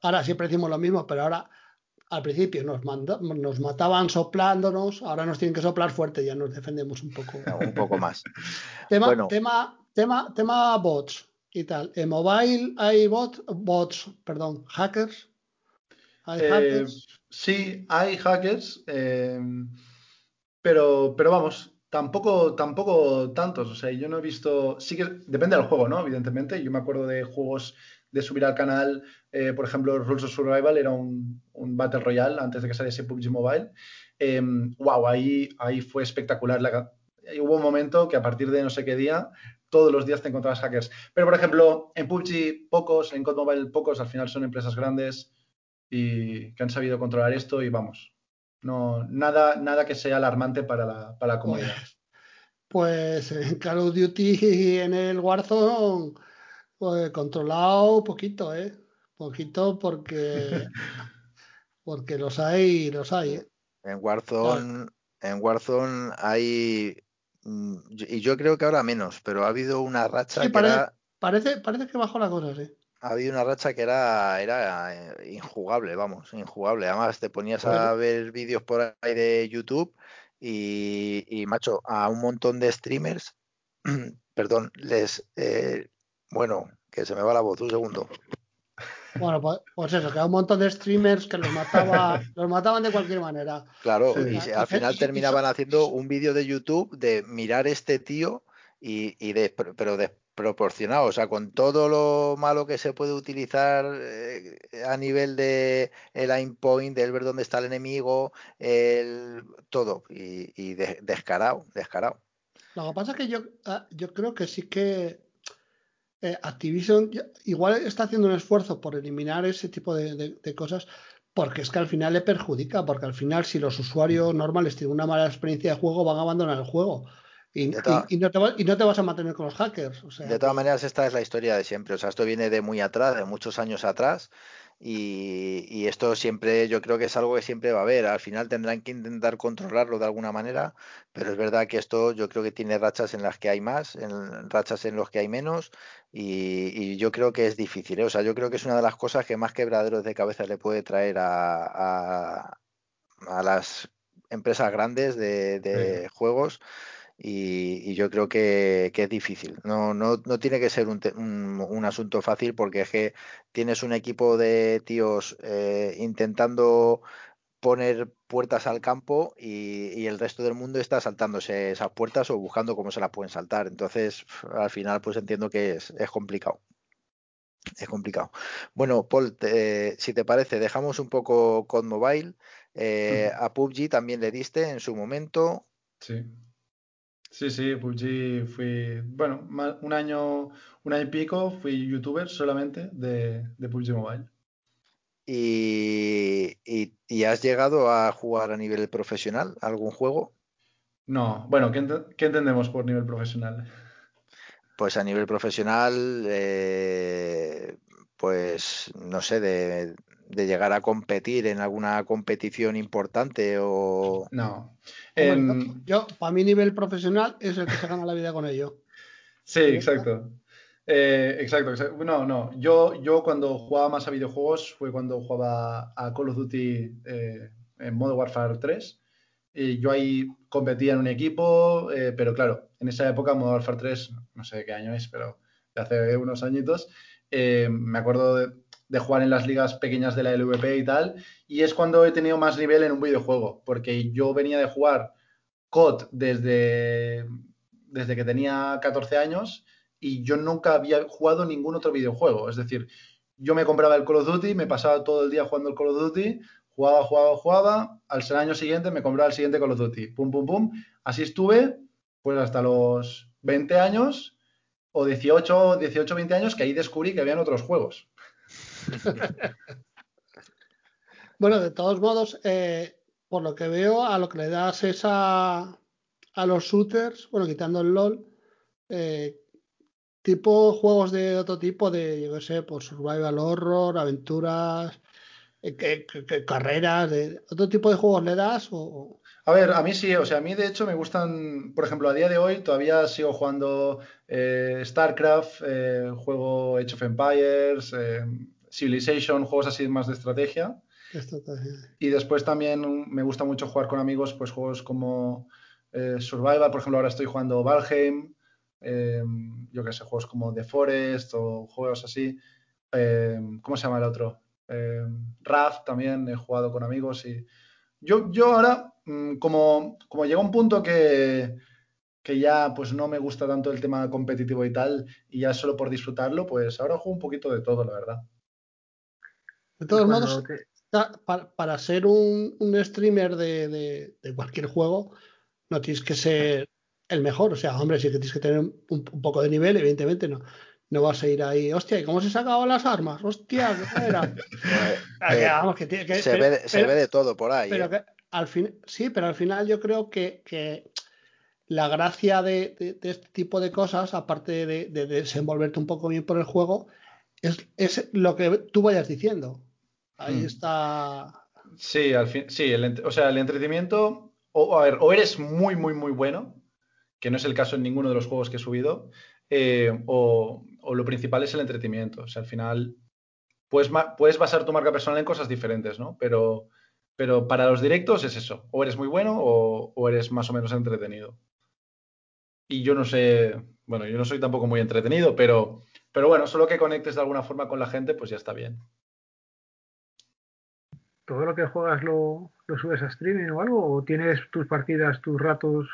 ahora siempre decimos lo mismo, pero ahora al principio nos, nos mataban soplándonos, ahora nos tienen que soplar fuerte, ya nos defendemos un poco. (laughs) un poco más. tema, tema, tema, tema bots y tal. En mobile hay bots, bots, perdón, hackers. ¿Hay eh, hackers? Sí, hay hackers, eh, pero, pero vamos, Tampoco, tampoco tantos, o sea, yo no he visto, sí que depende del juego, ¿no? Evidentemente, yo me acuerdo de juegos de subir al canal, eh, por ejemplo, Rules of Survival era un, Battle Royale antes de que saliese PUBG Mobile. wow, em, ahí, ahí fue espectacular. hubo un momento que a partir de no sé qué día, todos los días te encontrabas hackers. Pero, por ejemplo, en PUBG pocos, en COD Mobile pocos, al final son empresas grandes y que han sabido controlar esto y vamos, no, nada, nada que sea alarmante para la, para la comunidad. Pues, en Call of Duty en el Warzone, pues controlado poquito, ¿eh? Poquito porque, (laughs) porque los hay, los hay. ¿eh? En Warzone, en Warzone hay, mm, y yo creo que ahora menos, pero ha habido una racha que parece, parece que bajó la cosa, sí ha habido una racha que era, era eh, injugable, vamos, injugable. Además, te ponías a ver vídeos por ahí de YouTube y, macho, a un montón de streamers, (clears throat) perdón, les, eh, bueno, que se me va la voz, un segundo. Bueno, pues, pues, eso, que a un montón de streamers que los mataba, (laughs) los mataban de cualquier manera. Claro, y, al final (laughs) terminaban haciendo un vídeo de YouTube de mirar este tío y, y de, pero de proporcionado, o sea, con todo lo malo que se puede utilizar eh, a nivel de el aim point, del ver dónde está el enemigo, el todo, y, descarado, descarado. Lo que pasa es que yo, ah, yo creo que sí que eh, Activision igual está haciendo un esfuerzo por eliminar ese tipo de, cosas, porque es que al final le perjudica, porque al final si los usuarios normales tienen una mala experiencia de juego, van a abandonar el juego. Y, no te vas a mantener con los hackers. de todas maneras, esta es la historia de siempre. O sea, esto viene de muy atrás, de muchos años atrás. Y, esto siempre, yo creo que es algo que siempre va a haber. Al final tendrán que intentar controlarlo de alguna manera, pero es verdad que esto yo creo que tiene rachas en las que hay más, en rachas en las que hay menos, y, yo creo que es difícil. ¿eh? O sea, yo creo que es una de las cosas que más quebraderos de cabeza le puede traer a, a, las empresas grandes de, juegos y, yo creo que, es difícil. No, no, no, tiene que ser un, un, asunto fácil porque es que tienes un equipo de tíos eh, intentando poner puertas al campo y, el resto del mundo está saltándose esas puertas o buscando cómo se las pueden saltar. Entonces, al final, pues entiendo que es, es complicado. Es complicado. Bueno, Paul, si te parece, dejamos un poco con mobile Eh, a PUBG también le diste en su momento. Sí. Sí, sí, PUBG fui, bueno, un año, un año y pico fui youtuber solamente de, de PUBG Mobile. Y, y, has llegado a jugar a nivel profesional algún juego? No, bueno, ¿qué, entendemos por nivel profesional? Pues a nivel profesional, eh, pues no sé, de, llegar a competir en alguna competición importante o... No. yo, para mi nivel profesional, es el que se gana la vida con ello. Sí, exacto. Eh, exacto, exacto. No, no. Yo, yo cuando jugaba más a videojuegos fue cuando jugaba a Call of Duty eh, en Modern Warfare 3. Y yo ahí competía en un equipo, eh, pero claro, en esa época Modern Warfare 3, no sé de qué año es, pero de hace unos añitos, me acuerdo de, jugar en las ligas pequeñas de la LVP y tal, y es cuando he tenido más nivel en un videojuego, porque yo venía de jugar COD desde, desde que tenía 14 años y yo nunca había jugado ningún otro videojuego. Es decir, yo me compraba el Call of Duty, me pasaba todo el día jugando el Call of Duty, jugaba, jugaba, jugaba, al ser año siguiente me compraba el siguiente Call of Duty, pum, pum, pum. Así estuve, pues hasta los 20 años o 18, 18, 20 años, que ahí descubrí que habían otros juegos. (laughs) bueno, de todos modos, eh, por lo que veo, a lo que le das es a, a los shooters, bueno, quitando el LOL, eh, tipo juegos de otro tipo, de, yo qué sé, por survival horror, aventuras, eh, carreras, de otro tipo de juegos le das o... A ver, a mí sí, o sea, a mí de hecho me gustan, por ejemplo, a día de hoy todavía sigo jugando StarCraft, juego Age of Empires, Civilization, juegos así más de estrategia. Y después también me gusta mucho jugar con amigos, pues juegos como Survival, por ejemplo, ahora estoy jugando Valheim, Em, yo que sé, juegos como The Forest o juegos así. Em, ¿Cómo se llama el otro? Em, Raft también he jugado con amigos y yo, yo ahora, mm, como, como llega un punto que, que ya pues no me gusta tanto el tema competitivo y tal, y ya solo por disfrutarlo, pues ahora juego un poquito de todo, la verdad. De todos modos, para, ser un, streamer de, de, cualquier juego, no tienes que ser el mejor. O sea, hombre, sí que tienes que tener un, poco de nivel, evidentemente no. No vas a ir ahí, hostia, ¿y cómo se sacaban las armas? Hostia, ¿qué era? (laughs) se, ve, de todo por ahí. Pero ¿eh? al fin, sí, pero al final yo creo que, la gracia de, este tipo de cosas, aparte de, desenvolverte un poco bien por el juego, es, lo que tú vayas diciendo. Ahí hmm. está. Sí, al fin, sí, o sea, el entretenimiento, o, a ver, o eres muy, muy, muy bueno, que no es el caso en ninguno de los juegos que he subido, eh, o, lo principal es el entretenimiento. O sea, al final puedes, puedes basar tu marca personal en cosas diferentes, ¿no? Pero, pero para los directos es eso, o eres muy bueno o, eres más o menos entretenido. Y yo no sé, bueno, yo no soy tampoco muy entretenido, pero, pero bueno, solo que conectes de alguna forma con la gente, pues ya está bien. ¿Todo lo que juegas lo, lo subes a streaming o algo? ¿O tienes tus partidas, tus ratos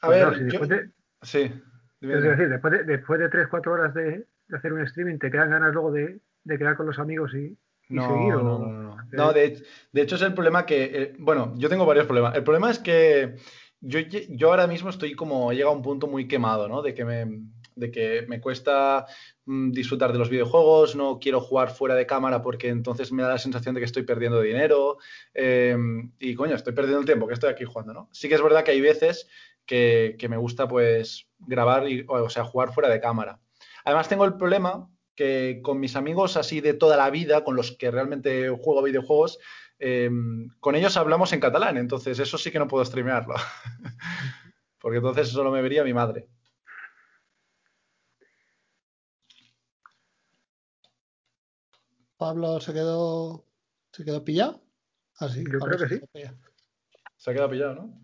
a pues ver, después de, sí. Es decir, después de, después de 3-4 horas de, hacer un streaming, ¿te quedan ganas luego de, quedar con los amigos y, no, seguir? No, no, no. no de, hecho es el problema que, eh, bueno, yo tengo varios problemas. El problema es que yo, yo ahora mismo estoy como, he llegado a un punto muy quemado, ¿no? De que me, de que me cuesta disfrutar de los videojuegos, no quiero jugar fuera de cámara porque entonces me da la sensación de que estoy perdiendo dinero em, y coño, estoy perdiendo el tiempo que estoy aquí jugando, ¿no? Sí que es verdad que hay veces que, me gusta pues grabar, y, o sea, jugar fuera de cámara. Además tengo el problema que con mis amigos así de toda la vida, con los que realmente juego videojuegos, em, con ellos hablamos en catalán, entonces eso sí que no puedo streamearlo. (laughs) Porque entonces solo me vería mi madre. Pablo se quedó se quedó pillado. Ah, sí, Yo creo que sí. Se ha quedado pillado, ¿no?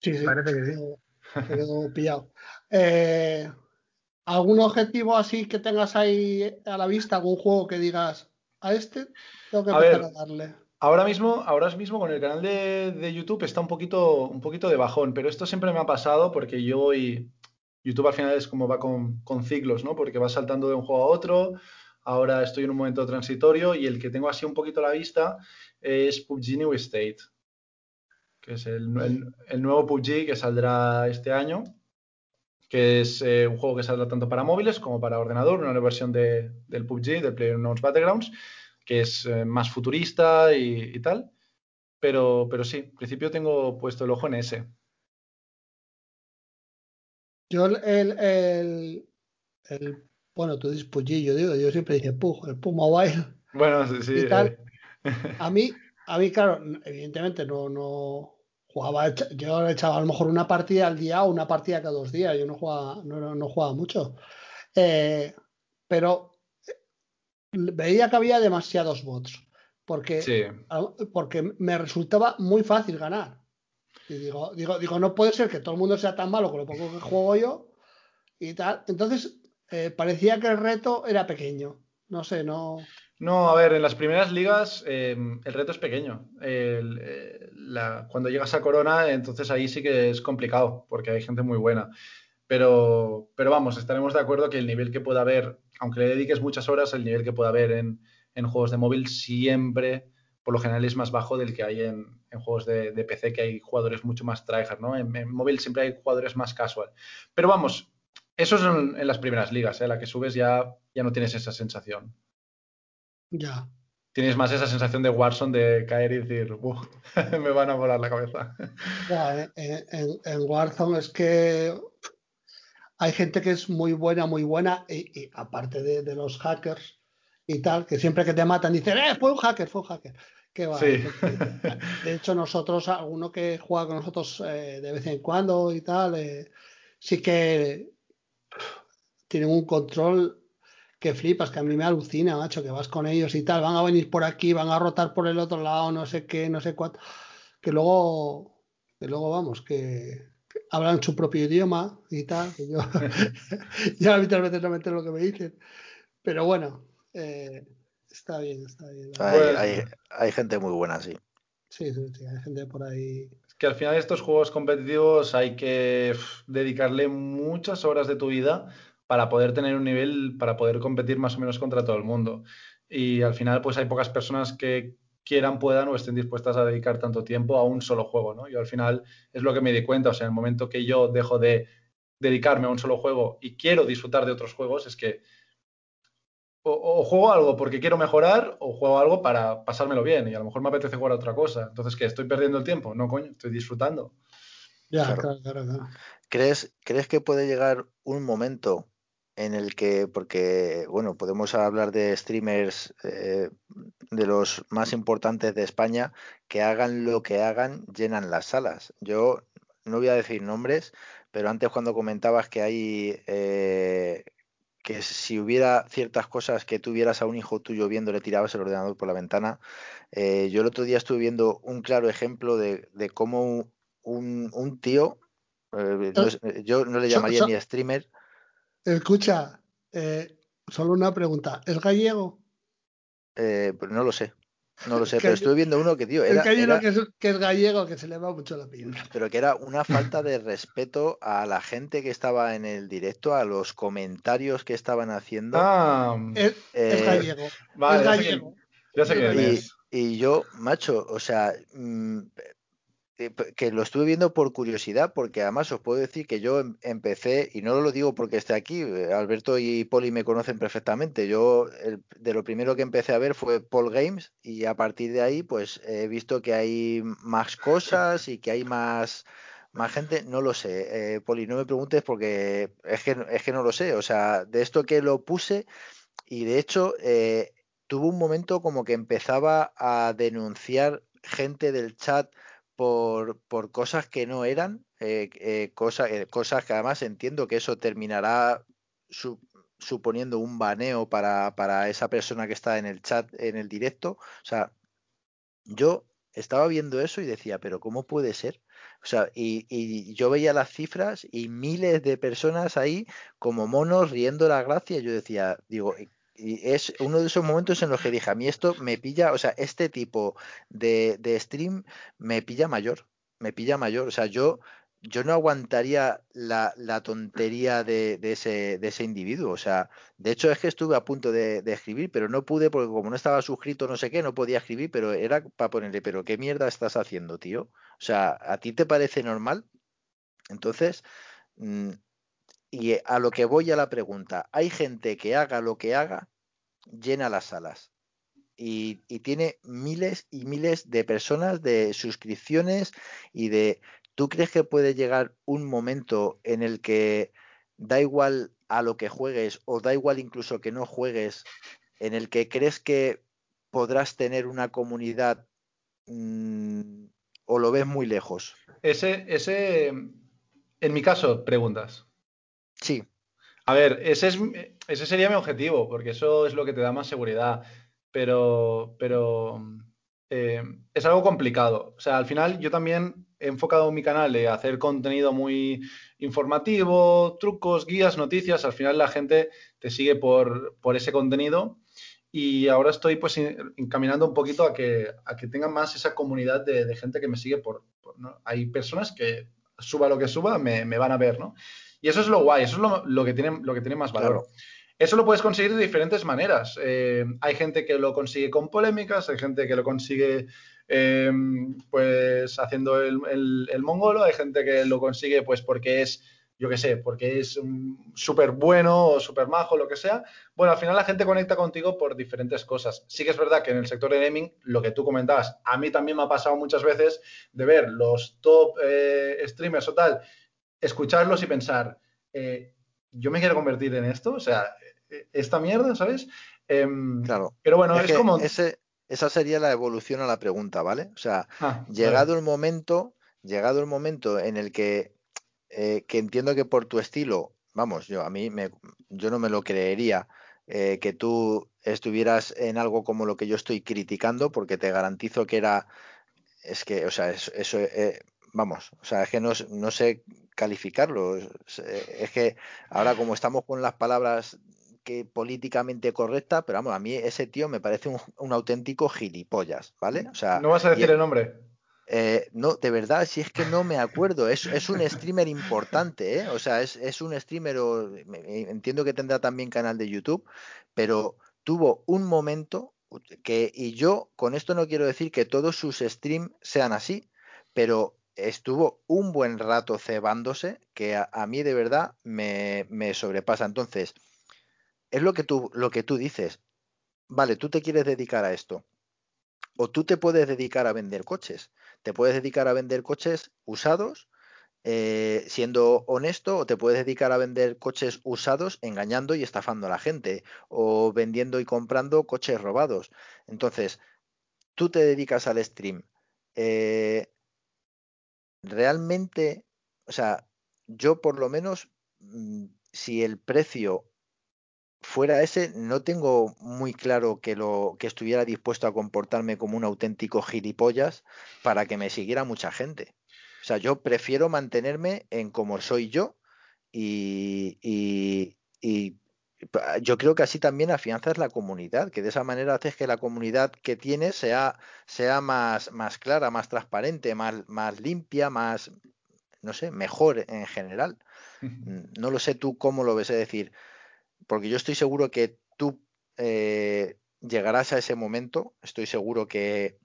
Sí, sí. Parece que sí. Se quedó pillado. Eh, ¿Algún objetivo así que tengas ahí a la vista? ¿Algún juego que digas a este tengo que empezar a, darle? Ahora mismo, ahora mismo con el canal de, YouTube está un poquito, un poquito de bajón, pero esto siempre me ha pasado porque yo y YouTube al final es como va con, con ciclos, ¿no? Porque va saltando de un juego a otro, ahora estoy en un momento transitorio y el que tengo así un poquito a la vista es PUBG New State, que es el, nuevo PUBG que saldrá este año, que es eh, un juego que saldrá tanto para móviles como para ordenador, una nueva versión de, del PUBG, del PlayerUnknown's Battlegrounds, que es eh, más futurista y, tal. Pero, pero sí, en principio tengo puesto el ojo en ese. Yo el, el, el bueno, tú dices PUBG, yo digo, yo siempre dije PUG, el PUG Mobile. Bueno, sí, sí. Eh. A mí, a mí, claro, evidentemente no, no jugaba, yo echaba a lo mejor una partida al día o una partida cada dos días, yo no jugaba, no, no jugaba mucho. Eh, pero veía que había demasiados bots, porque, porque me resultaba muy fácil ganar. Y digo, digo, digo, no puede ser que todo el mundo sea tan malo con lo poco que juego yo y tal. Entonces, eh, parecía que el reto era pequeño. No sé, no. No, a ver, en las primeras ligas em, el reto es pequeño. Eh, cuando llegas a Corona, entonces ahí sí que es complicado, porque hay gente muy buena. Pero, pero vamos, estaremos de acuerdo que el nivel que pueda haber, aunque le dediques muchas horas, el nivel que pueda haber en, juegos de móvil siempre, por lo general, es más bajo del que hay en, juegos de, PC, que hay jugadores mucho más tryhard, ¿no? En, en, móvil siempre hay jugadores más casual. Pero vamos, eso es en, las primeras ligas, ¿eh? La que subes ya, ya no tienes esa sensación. Ya. Tienes más esa sensación de Warzone de caer y decir, (laughs) me van a volar la cabeza. (laughs) Ya, en, Warzone es que hay gente que es muy buena, muy buena, y, aparte de, los hackers y tal, que siempre que te matan dicen, eh, fue un hacker, fue un hacker. Que va, sí. (laughs) De hecho, nosotros, alguno que juega con nosotros eh, de vez en cuando y tal, eh, sí que tienen un control que flipas, que a mí me alucina, macho, que vas con ellos y tal, van a venir por aquí, van a rotar por el otro lado, no sé qué, no sé cuánto, que luego, que luego vamos, que, hablan su propio idioma y tal, que yo (laughs) ya habitualmente no me entero lo que me dicen, pero bueno, eh, está bien, está bien. Hay, hay, gente muy buena, sí. Sí, sí, sí, hay gente por ahí. Es que al final de estos juegos competitivos hay que dedicarle muchas horas de tu vida para poder tener un nivel, para poder competir más o menos contra todo el mundo. Y al final, pues hay pocas personas que quieran, puedan o estén dispuestas a dedicar tanto tiempo a un solo juego, ¿no? Yo al final es lo que me di cuenta, o sea, en el momento que yo dejo de dedicarme a un solo juego y quiero disfrutar de otros juegos, es que o, juego algo porque quiero mejorar o juego algo para pasármelo bien y a lo mejor me apetece jugar a otra cosa. Entonces, ¿qué? ¿Estoy perdiendo el tiempo? No, coño, estoy disfrutando. Ya, claro, claro, claro. ¿Crees, ¿Crees que puede llegar un momento en el que, porque, bueno, podemos hablar de streamers eh, de los más importantes de España, que hagan lo que hagan, llenan las salas. Yo no voy a decir nombres, pero antes cuando comentabas que hay, eh, que si hubiera ciertas cosas que tuvieras a un hijo tuyo viendo, le tirabas el ordenador por la ventana, eh, yo el otro día estuve viendo un claro ejemplo de, de cómo un, un tío, yo no le llamaría ni streamer, Escucha, eh, solo una pregunta. ¿Es gallego? Eh, pues no lo sé. No lo (laughs) sé, pero estuve viendo uno que, tío, era, que hay uno que es, gallego que se le va mucho la piel. Pero que era una falta de respeto a la gente que estaba en el directo, a los comentarios que estaban haciendo. Ah, es, eh, gallego. Vale, es gallego. Ya sé que, es. Y yo, macho, o sea, mm, que lo estuve viendo por curiosidad, porque además os puedo decir que yo em, empecé, y no lo digo porque esté aquí, eh, Alberto y Poli me conocen perfectamente, yo de lo primero que empecé a ver fue Paul Games y a partir de ahí pues he visto que hay más cosas y que hay más, más gente, no lo sé, eh, Poli, no me preguntes porque es que, es que no lo sé, o sea, de esto que lo puse y de hecho tuvo un momento como que empezaba a denunciar gente del chat, por, por cosas que no eran, eh, eh, cosas, eh, cosas que además entiendo que eso terminará suponiendo un baneo para, para esa persona que está en el chat, en el directo. O sea, yo estaba viendo eso y decía, pero ¿cómo puede ser? O sea, y, y, yo veía las cifras y miles de personas ahí como monos riendo la gracia. Yo decía, digo, y es uno de esos momentos en los que dije, a mí esto me pilla, o sea, este tipo de, stream me pilla mayor, me pilla mayor. O sea, yo yo no aguantaría la, tontería de, ese, de ese individuo. O sea, de hecho es que estuve a punto de, escribir, pero no pude porque como no estaba suscrito no sé qué, no podía escribir, pero era para ponerle, pero ¿qué mierda estás haciendo, tío? O sea, ¿a ti te parece normal? Entonces, mm, y a lo que voy a la pregunta, hay gente que haga lo que haga, llena las salas. Y, tiene miles y miles de personas, de suscripciones y de... ¿Tú crees que puede llegar un momento en el que da igual a lo que juegues o da igual incluso que no juegues, en el que crees que podrás tener una comunidad mm, o lo ves muy lejos? Ese, ese, en mi caso, preguntas. Sí. A ver, ese, es, ese sería mi objetivo, porque eso es lo que te da más seguridad. Pero, pero eh, es algo complicado. O sea, al final yo también he enfocado mi canal de hacer contenido muy informativo, trucos, guías, noticias. Al final la gente te sigue por, por ese contenido y ahora estoy pues encaminando un poquito a que, a que tenga más esa comunidad de, gente que me sigue por... Hay personas que suba lo que suba, me, me, van a ver, ¿no? Y eso es lo guay, eso es lo, lo que, tiene, lo que tiene más valor. Eso lo puedes conseguir de diferentes maneras. Eh, hay gente que lo consigue con polémicas, hay gente que lo consigue eh, pues haciendo el, el, mongolo, hay gente que lo consigue pues porque es, yo qué sé, porque es súper bueno o súper majo, lo que sea. Bueno, al final la gente conecta contigo por diferentes cosas. Sí que es verdad que en el sector de gaming, lo que tú comentabas, a mí también me ha pasado muchas veces de ver los top eh, streamers o tal escucharlos y pensar, eh, yo me quiero convertir en esto, o sea, esta mierda, ¿sabes? Em, claro. Pero bueno, es, como... esa sería la evolución a la pregunta, ¿vale? O sea, ah, llegado el momento, llegado el momento en el que, eh, que entiendo que por tu estilo, vamos, yo a mí me, yo no me lo creería eh, que tú estuvieras en algo como lo que yo estoy criticando, porque te garantizo que era, es que, o sea, eso, vamos, o sea, es que no, no sé calificarlo. Es que ahora como estamos con las palabras que políticamente correctas, pero vamos, a mí ese tío me parece un, auténtico gilipollas, ¿vale? O sea, no vas a decir el nombre. Eh, no, de verdad, si es que no me acuerdo, es, es un streamer importante, ¿eh? O sea, es, es un streamer, entiendo que tendrá también canal de YouTube, pero tuvo un momento que, y yo con esto no quiero decir que todos sus streams sean así, pero estuvo un buen rato cebándose que a, mí de verdad me, sobrepasa. Entonces, es lo que, tú, lo que tú dices. Vale, tú te quieres dedicar a esto. O tú te puedes dedicar a vender coches. Te puedes dedicar a vender coches usados, eh, siendo honesto, o te puedes dedicar a vender coches usados engañando y estafando a la gente, o vendiendo y comprando coches robados. Entonces, tú te dedicas al stream. Eh, realmente, o sea, yo por lo menos, mm, si el precio fuera ese, no tengo muy claro que lo que estuviera dispuesto a comportarme como un auténtico gilipollas para que me siguiera mucha gente. O sea, yo prefiero mantenerme en como soy yo y, y, y yo creo que así también afianzas la comunidad, que de esa manera haces que la comunidad que tienes sea, sea más, más clara, más transparente, más, más limpia, más, no sé, mejor en general. No lo sé tú cómo lo ves, es decir, porque yo estoy seguro que tú eh, llegarás a ese momento, estoy seguro que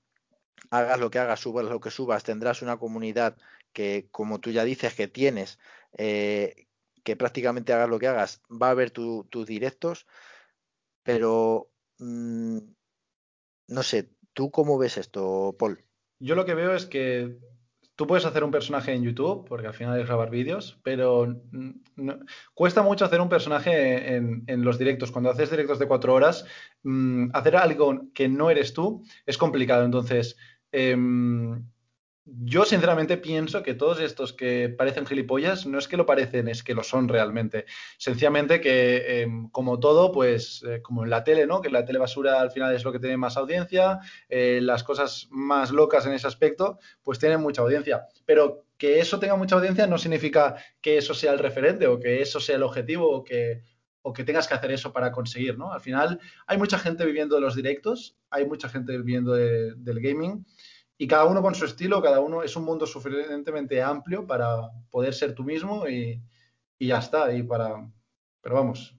hagas lo que hagas, subas lo que subas, tendrás una comunidad que, como tú ya dices, que tienes, eh, que prácticamente hagas lo que hagas, va a ver tus directos, pero mm, no sé, ¿tú cómo ves esto, Paul? Yo lo que veo es que tú puedes hacer un personaje en YouTube, porque al final es grabar vídeos, pero cuesta mucho hacer un personaje en, los directos. Cuando haces directos de cuatro horas, mm, hacer algo que no eres tú es complicado. Entonces, em, yo sinceramente pienso que todos estos que parecen gilipollas no es que lo parecen, es que lo son realmente. Sencillamente que, em, como todo, pues eh, como en la tele, ¿no? Que la tele basura al final es lo que tiene más audiencia, eh, las cosas más locas en ese aspecto, pues tienen mucha audiencia. Pero que eso tenga mucha audiencia no significa que eso sea el referente o que eso sea el objetivo o que, o que tengas que hacer eso para conseguir, ¿no? Al final hay mucha gente viviendo de los directos, hay mucha gente viviendo del gaming y cada uno con su estilo, cada uno es un mundo suficientemente amplio para poder ser tú mismo y, y ya está. Y para, pero vamos,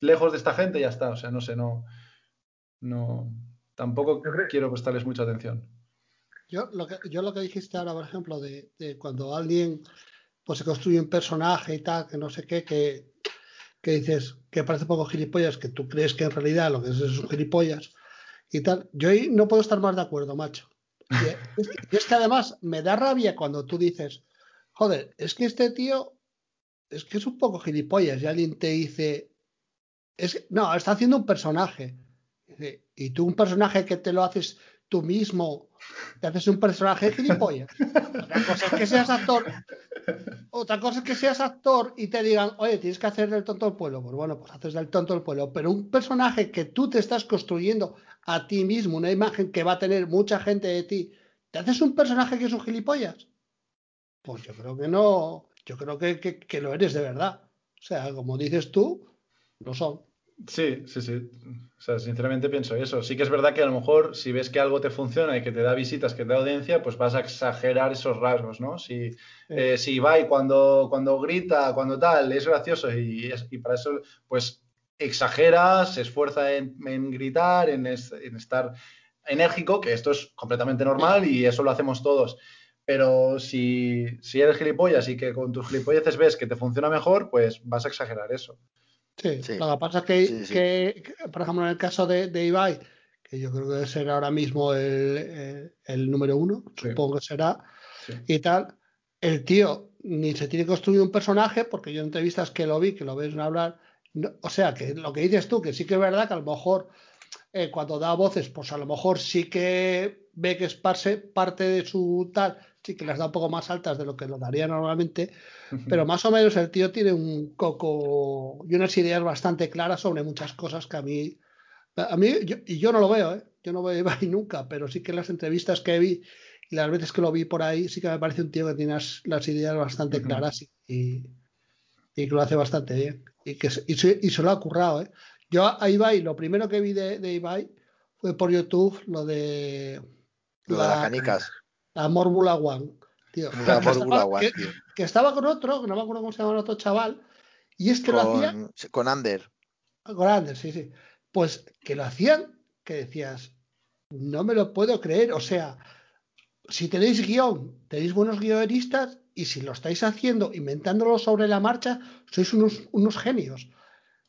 lejos de esta gente ya está. O sea, no sé, no, no, tampoco quiero prestarles mucha atención. Yo lo que, yo lo que dijiste ahora, por ejemplo, de, de cuando alguien pues se construye un personaje y tal, que no sé qué, que, que dices que parece poco gilipollas, que tú crees que en realidad lo que es es un gilipollas y tal. Yo ahí no puedo estar más de acuerdo, macho. Y es, que, además me da rabia cuando tú dices, joder, es que este tío es que es un poco gilipollas y alguien te dice, es que, no, está haciendo un personaje. Y tú un personaje que te lo haces tú mismo, te haces un personaje gilipollas. Otra cosa es que seas actor. Otra cosa es que seas actor y te digan, oye, tienes que hacer del tonto del pueblo. Pues bueno, pues haces del tonto del pueblo. Pero un personaje que tú te estás construyendo a ti mismo, una imagen que va a tener mucha gente de ti, ¿te haces un personaje que es un gilipollas? Pues yo creo que no, yo creo que, que, que lo eres de verdad. O sea, como dices tú, lo son. Sí, sí, sí. O sea, sinceramente pienso eso. Sí que es verdad que a lo mejor si ves que algo te funciona y que te da visitas, que te da audiencia, pues vas a exagerar esos rasgos, ¿no? Si, Sí. eh, si Ibai cuando, cuando grita, cuando tal, es gracioso y, y para eso, pues exagera, se esfuerza en, en gritar, en, es- en estar enérgico, que esto es completamente normal y eso lo hacemos todos. Pero si, si eres gilipollas y que con tus gilipolleces ves que te funciona mejor, pues vas a exagerar eso. Sí, Sí. lo que pasa es que, Sí, sí. que- que, por ejemplo, en el caso de, de Ibai, que yo creo que debe ser ahora mismo el, el- el número uno, Sí. supongo que será, Sí. y tal, el tío ni se tiene que construir un personaje, porque yo en entrevistas que lo vi, que lo ves hablar, no- o sea, que lo que dices tú, que sí que es verdad que a lo mejor eh, cuando da voces, pues a lo mejor sí que ve que es parte, de su tal, sí que las da un poco más altas de lo que lo daría normalmente, pero más o menos el tío tiene un coco y unas ideas bastante claras sobre muchas cosas que a mí, a mí yo, y yo no lo veo, ¿eh? yo no veo a Ibai nunca, pero sí que las entrevistas que vi y las veces que lo vi por ahí, sí que me parece un tío que tiene las, las ideas bastante claras y, y, y que lo hace bastante bien y que se- y se, y se lo ha currado. ¿eh? Yo a Ibai, lo primero que vi de, de Ibai fue por YouTube lo de Lo de las canicas. la Mórbula One. Tío, La (laughs) Mórbula One, que- tío. que estaba con otro, que no me acuerdo cómo se llama el otro chaval, y es que lo hacía Con, con Ander. con Anders, sí, sí. Pues que lo hacían, que decías, no me lo puedo creer. O sea, si tenéis guion, tenéis buenos guionistas, y si lo estáis haciendo, inventándolo sobre la marcha, sois unos, unos genios.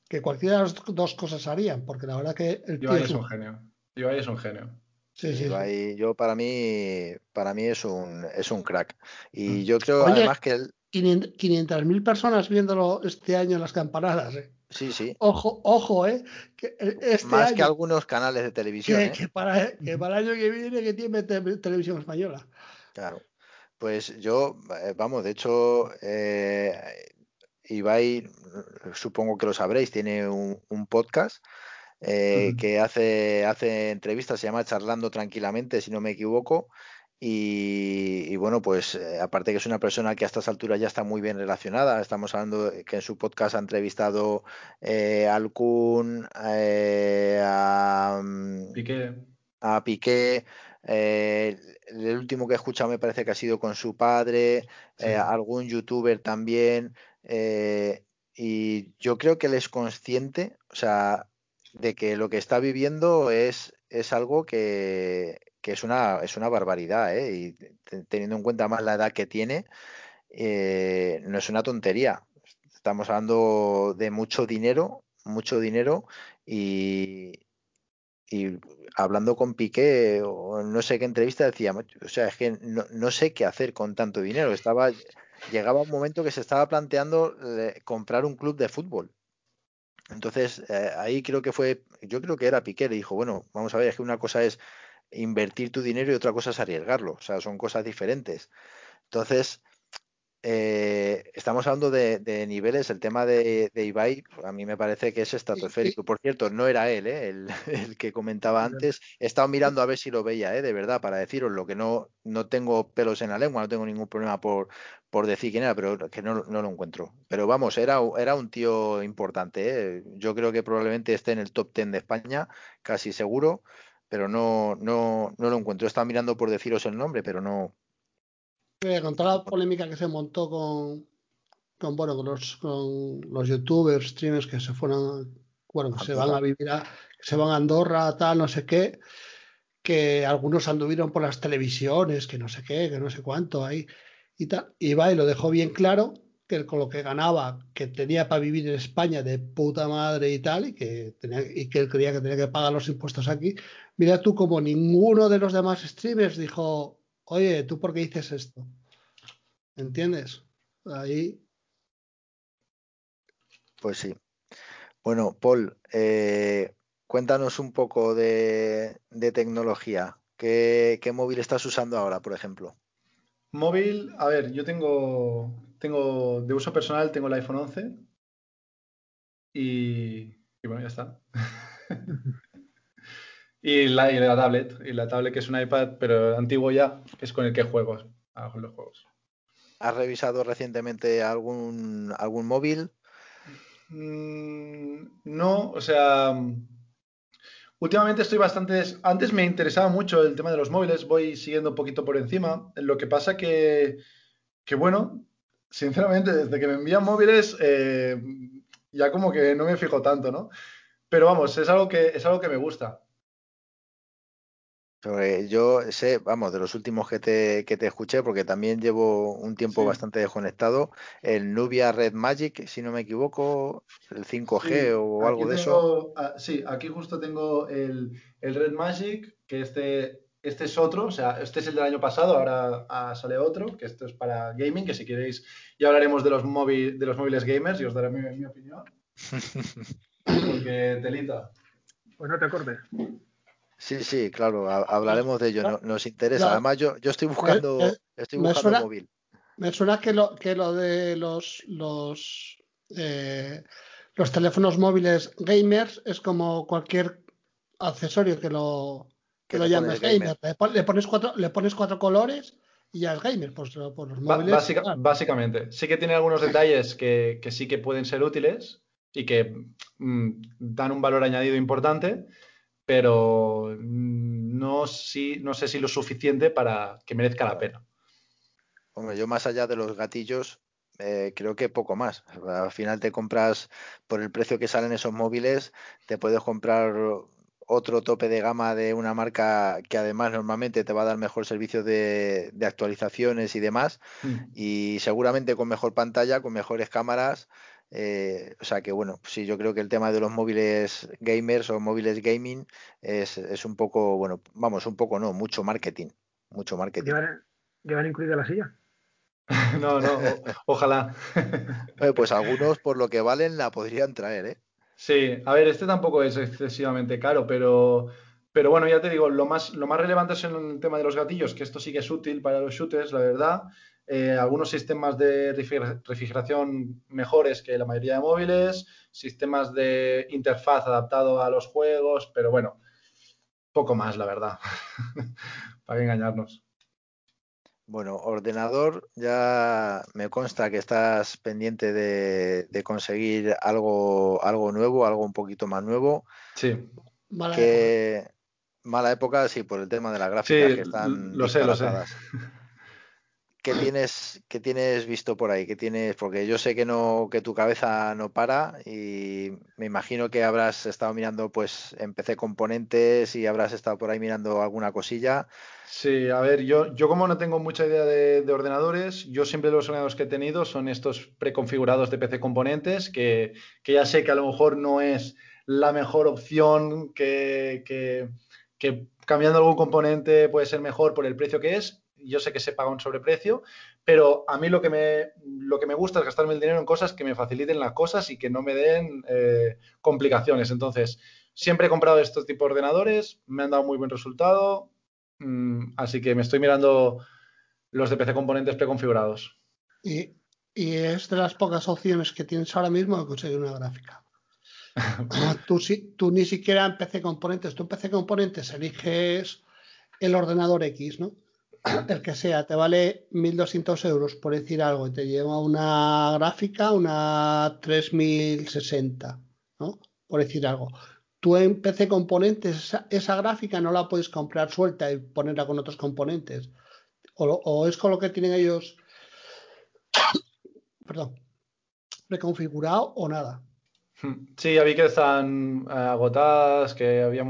Que cualquiera de las dos cosas harían, porque la verdad que el tío Ibai es un- un genio. Ibai es un genio. Sí, sí, sí. Ibai, yo para mí, para mí es un, es un crack. Y Mm. yo creo Oye, además que él, 500.000 personas viéndolo este año en las campanadas. ¿eh? sí, sí, Ojo, ojo, ¿eh? Que este más año, que algunos canales de televisión, que, ¿eh? que para, que para el año que viene que tiene te- televisión española. Claro. Pues yo, eh, vamos, de hecho, eh, Ibai, supongo que lo sabréis, tiene un, un podcast eh, que hace, hace entrevistas, se llama Charlando Tranquilamente, si no me equivoco. Y, y bueno, pues eh, aparte que es una persona que a estas alturas ya está muy bien relacionada, estamos hablando que en su podcast ha entrevistado eh, al Kun, eh, a, mm, Piqué. a Piqué, eh, el último que he escuchado me parece que ha sido con su padre, Sí. eh, algún youtuber también, eh, y yo creo que él es consciente, o sea, de que lo que está viviendo es, es algo que, que es una, es una barbaridad, ¿eh? Y te- teniendo en cuenta más la edad que tiene, no es una tontería. Estamos hablando de mucho dinero, mucho dinero y, y hablando con Piqué o no sé qué entrevista decía, "Macho, o sea, es que no, no sé qué hacer con tanto dinero. Estaba, llegaba un momento que se estaba planteando eh, comprar un club de fútbol. Entonces, eh, ahí creo que fue, yo creo que era Piqué, le dijo, bueno, vamos a ver, es que una cosa es invertir tu dinero y otra cosa es arriesgarlo, o sea, son cosas diferentes. Entonces, eh, estamos hablando de, de niveles, el tema de, de Ibai, a mí me parece que es estratosférico. Por cierto, no era él, ¿eh? el, (laughs) el que comentaba antes. He estado mirando a ver si lo veía, ¿eh? de verdad, para deciros lo que no, no tengo pelos en la lengua, no tengo ningún problema por, por decir quién era, pero que no, no lo encuentro. Pero vamos, era, era un tío importante. Yo creo que probablemente esté en el top 10 de España, casi seguro. pero no, no, no lo encuentro. Estaba mirando por deciros el nombre, pero no. Con toda la polémica que se montó con, con bueno, con los, con los youtubers, streamers que se fueron, bueno, que se van a vivir a, se van a Andorra, tal, no sé qué, que algunos anduvieron por las televisiones, que no sé qué, que no sé cuánto ahí y tal, y va y lo dejó bien claro que con lo que ganaba, que tenía para vivir en España de puta madre y tal, y que, tenía, y que él creía que tenía que pagar los impuestos aquí, mira tú como ninguno de los demás streamers dijo, oye, ¿tú por qué dices esto? ¿Entiendes? Ahí. Pues sí. Bueno, Paul, eh, cuéntanos un poco de, tecnología. ¿Qué, ¿Qué móvil estás usando ahora, por ejemplo? Móvil, a ver, yo tengo tengo de uso personal, tengo el iPhone 11 y, bueno, ya está. (laughs) y, la, y, la, tablet, y la tablet que es un iPad, pero antiguo ya, es con el que juego, hago los juegos. ¿Has revisado recientemente algún, algún móvil? Mm, no, o sea, últimamente estoy bastante... Antes me interesaba mucho el tema de los móviles, voy siguiendo un poquito por encima. Lo que pasa que, que bueno, sinceramente, desde que me envían móviles, eh, ya como que no me fijo tanto, ¿no? Pero vamos, es algo que, es algo que me gusta. Yo sé, vamos, de los últimos que te, que te escuché, porque también llevo un tiempo bastante desconectado, el Nubia Red Magic, si no me equivoco, el 5G o algo de eso. Ah, sí, aquí justo tengo el, el Red Magic, que este este es otro, o sea, este es el del año pasado, ahora sale otro, que esto es para gaming, que si queréis ya hablaremos de los, móvil, de los móviles gamers y os daré mi, opinión. (laughs) Porque telita. Pues no te acordes. Sí, sí, claro, hablaremos de ello, nos interesa. Además, yo, yo estoy buscando, eh, eh, estoy buscando móvil. Me suena que lo, que lo de los, los, eh, los teléfonos móviles gamers es como cualquier accesorio que lo, que lo llames gamer. Le, pones cuatro, le pones cuatro colores y ya es gamer. Pues, por los móviles, Básicamente, sí que tiene algunos detalles que, sí que pueden ser útiles y que mm, dan un valor añadido importante, pero no, si, no sé si lo suficiente para que merezca la pena. Hombre, yo más allá de los gatillos, eh, creo que poco más. Al final te compras, por el precio que salen esos móviles, te puedes comprar otro tope de gama de una marca que además normalmente te va a dar mejor servicio de, actualizaciones y demás mm. y seguramente con mejor pantalla, con mejores cámaras. Eh, o sea que bueno, sí, yo creo que el tema de los móviles gamers o móviles gaming es, un poco, bueno, vamos, un poco no, mucho marketing, mucho marketing. ¿Llevan, incluida la silla? (laughs) no, no, ojalá. (laughs) pues algunos por lo que valen la podrían traer, ¿eh? Sí, a ver, este tampoco es excesivamente caro, pero, pero bueno, ya te digo, lo más, lo más relevante es en el tema de los gatillos, que esto sí que es útil para los shooters, la verdad. Eh, algunos sistemas de refrigeración mejores que la mayoría de móviles, sistemas de interfaz adaptado a los juegos, pero bueno, poco más, la verdad, (laughs) para engañarnos. Bueno, ordenador, ya me consta que estás pendiente de, conseguir algo, algo nuevo, algo un poquito más nuevo. Sí. Mala época. Mala época, sí, por el tema de las gráficas que están. Lo sé, lo sé. (laughs) ¿Qué (clears throat) tienes, ¿Qué tienes visto por ahí? ¿Qué tienes? Porque yo sé que no, que tu cabeza no para y me imagino que habrás estado mirando pues en PC componentes y habrás estado por ahí mirando alguna cosilla. Sí, a ver, yo, yo como no tengo mucha idea de, ordenadores, yo siempre los ordenadores que he tenido son estos preconfigurados de PC componentes, que, ya sé que a lo mejor no es la mejor opción, que, que, que cambiando algún componente puede ser mejor por el precio que es, yo sé que se paga un sobreprecio, pero a mí lo que me, lo que me gusta es gastarme el dinero en cosas que me faciliten las cosas y que no me den eh, complicaciones. Entonces, siempre he comprado estos tipos de ordenadores, me han dado muy buen resultado, mm, así que me estoy mirando los de PC componentes preconfigurados. Y, y es de las pocas opciones que tienes ahora mismo de conseguir una gráfica. (laughs) tú, tú ni siquiera en PC componentes, tú en PC componentes eliges el ordenador X, ¿no? (coughs) el que sea, te vale 1.200 euros por decir algo y te lleva una gráfica, una 3060, ¿no? Por decir algo. tú en PC Componentes esa, gráfica no la puedes comprar suelta y ponerla con otros componentes. O, es con lo que tienen ellos, (coughs) perdón, preconfigurado o nada. Sí, ya vi que están eh, agotadas, que había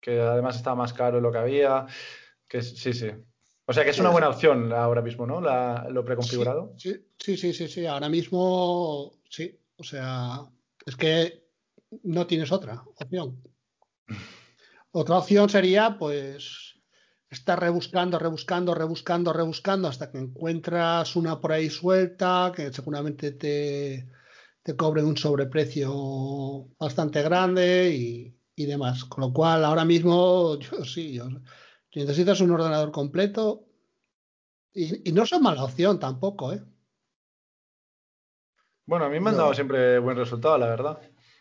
que además estaba más caro lo que había. Sí, sí. O sea que es una buena opción ahora mismo, ¿no? lo preconfigurado. Sí, sí, sí, sí, sí. Ahora mismo sí. O sea, es que no tienes otra opción. Otra opción sería, pues, estar rebuscando, rebuscando, rebuscando, rebuscando hasta que encuentras una por ahí suelta, que seguramente te, te cobre un sobreprecio bastante grande y, demás. Con lo cual, ahora mismo, (laughs) yo sí, yo, si necesitas un ordenador completo, y, no es mala opción tampoco, ¿eh? Bueno, a mí me han dado siempre buen resultado, la verdad.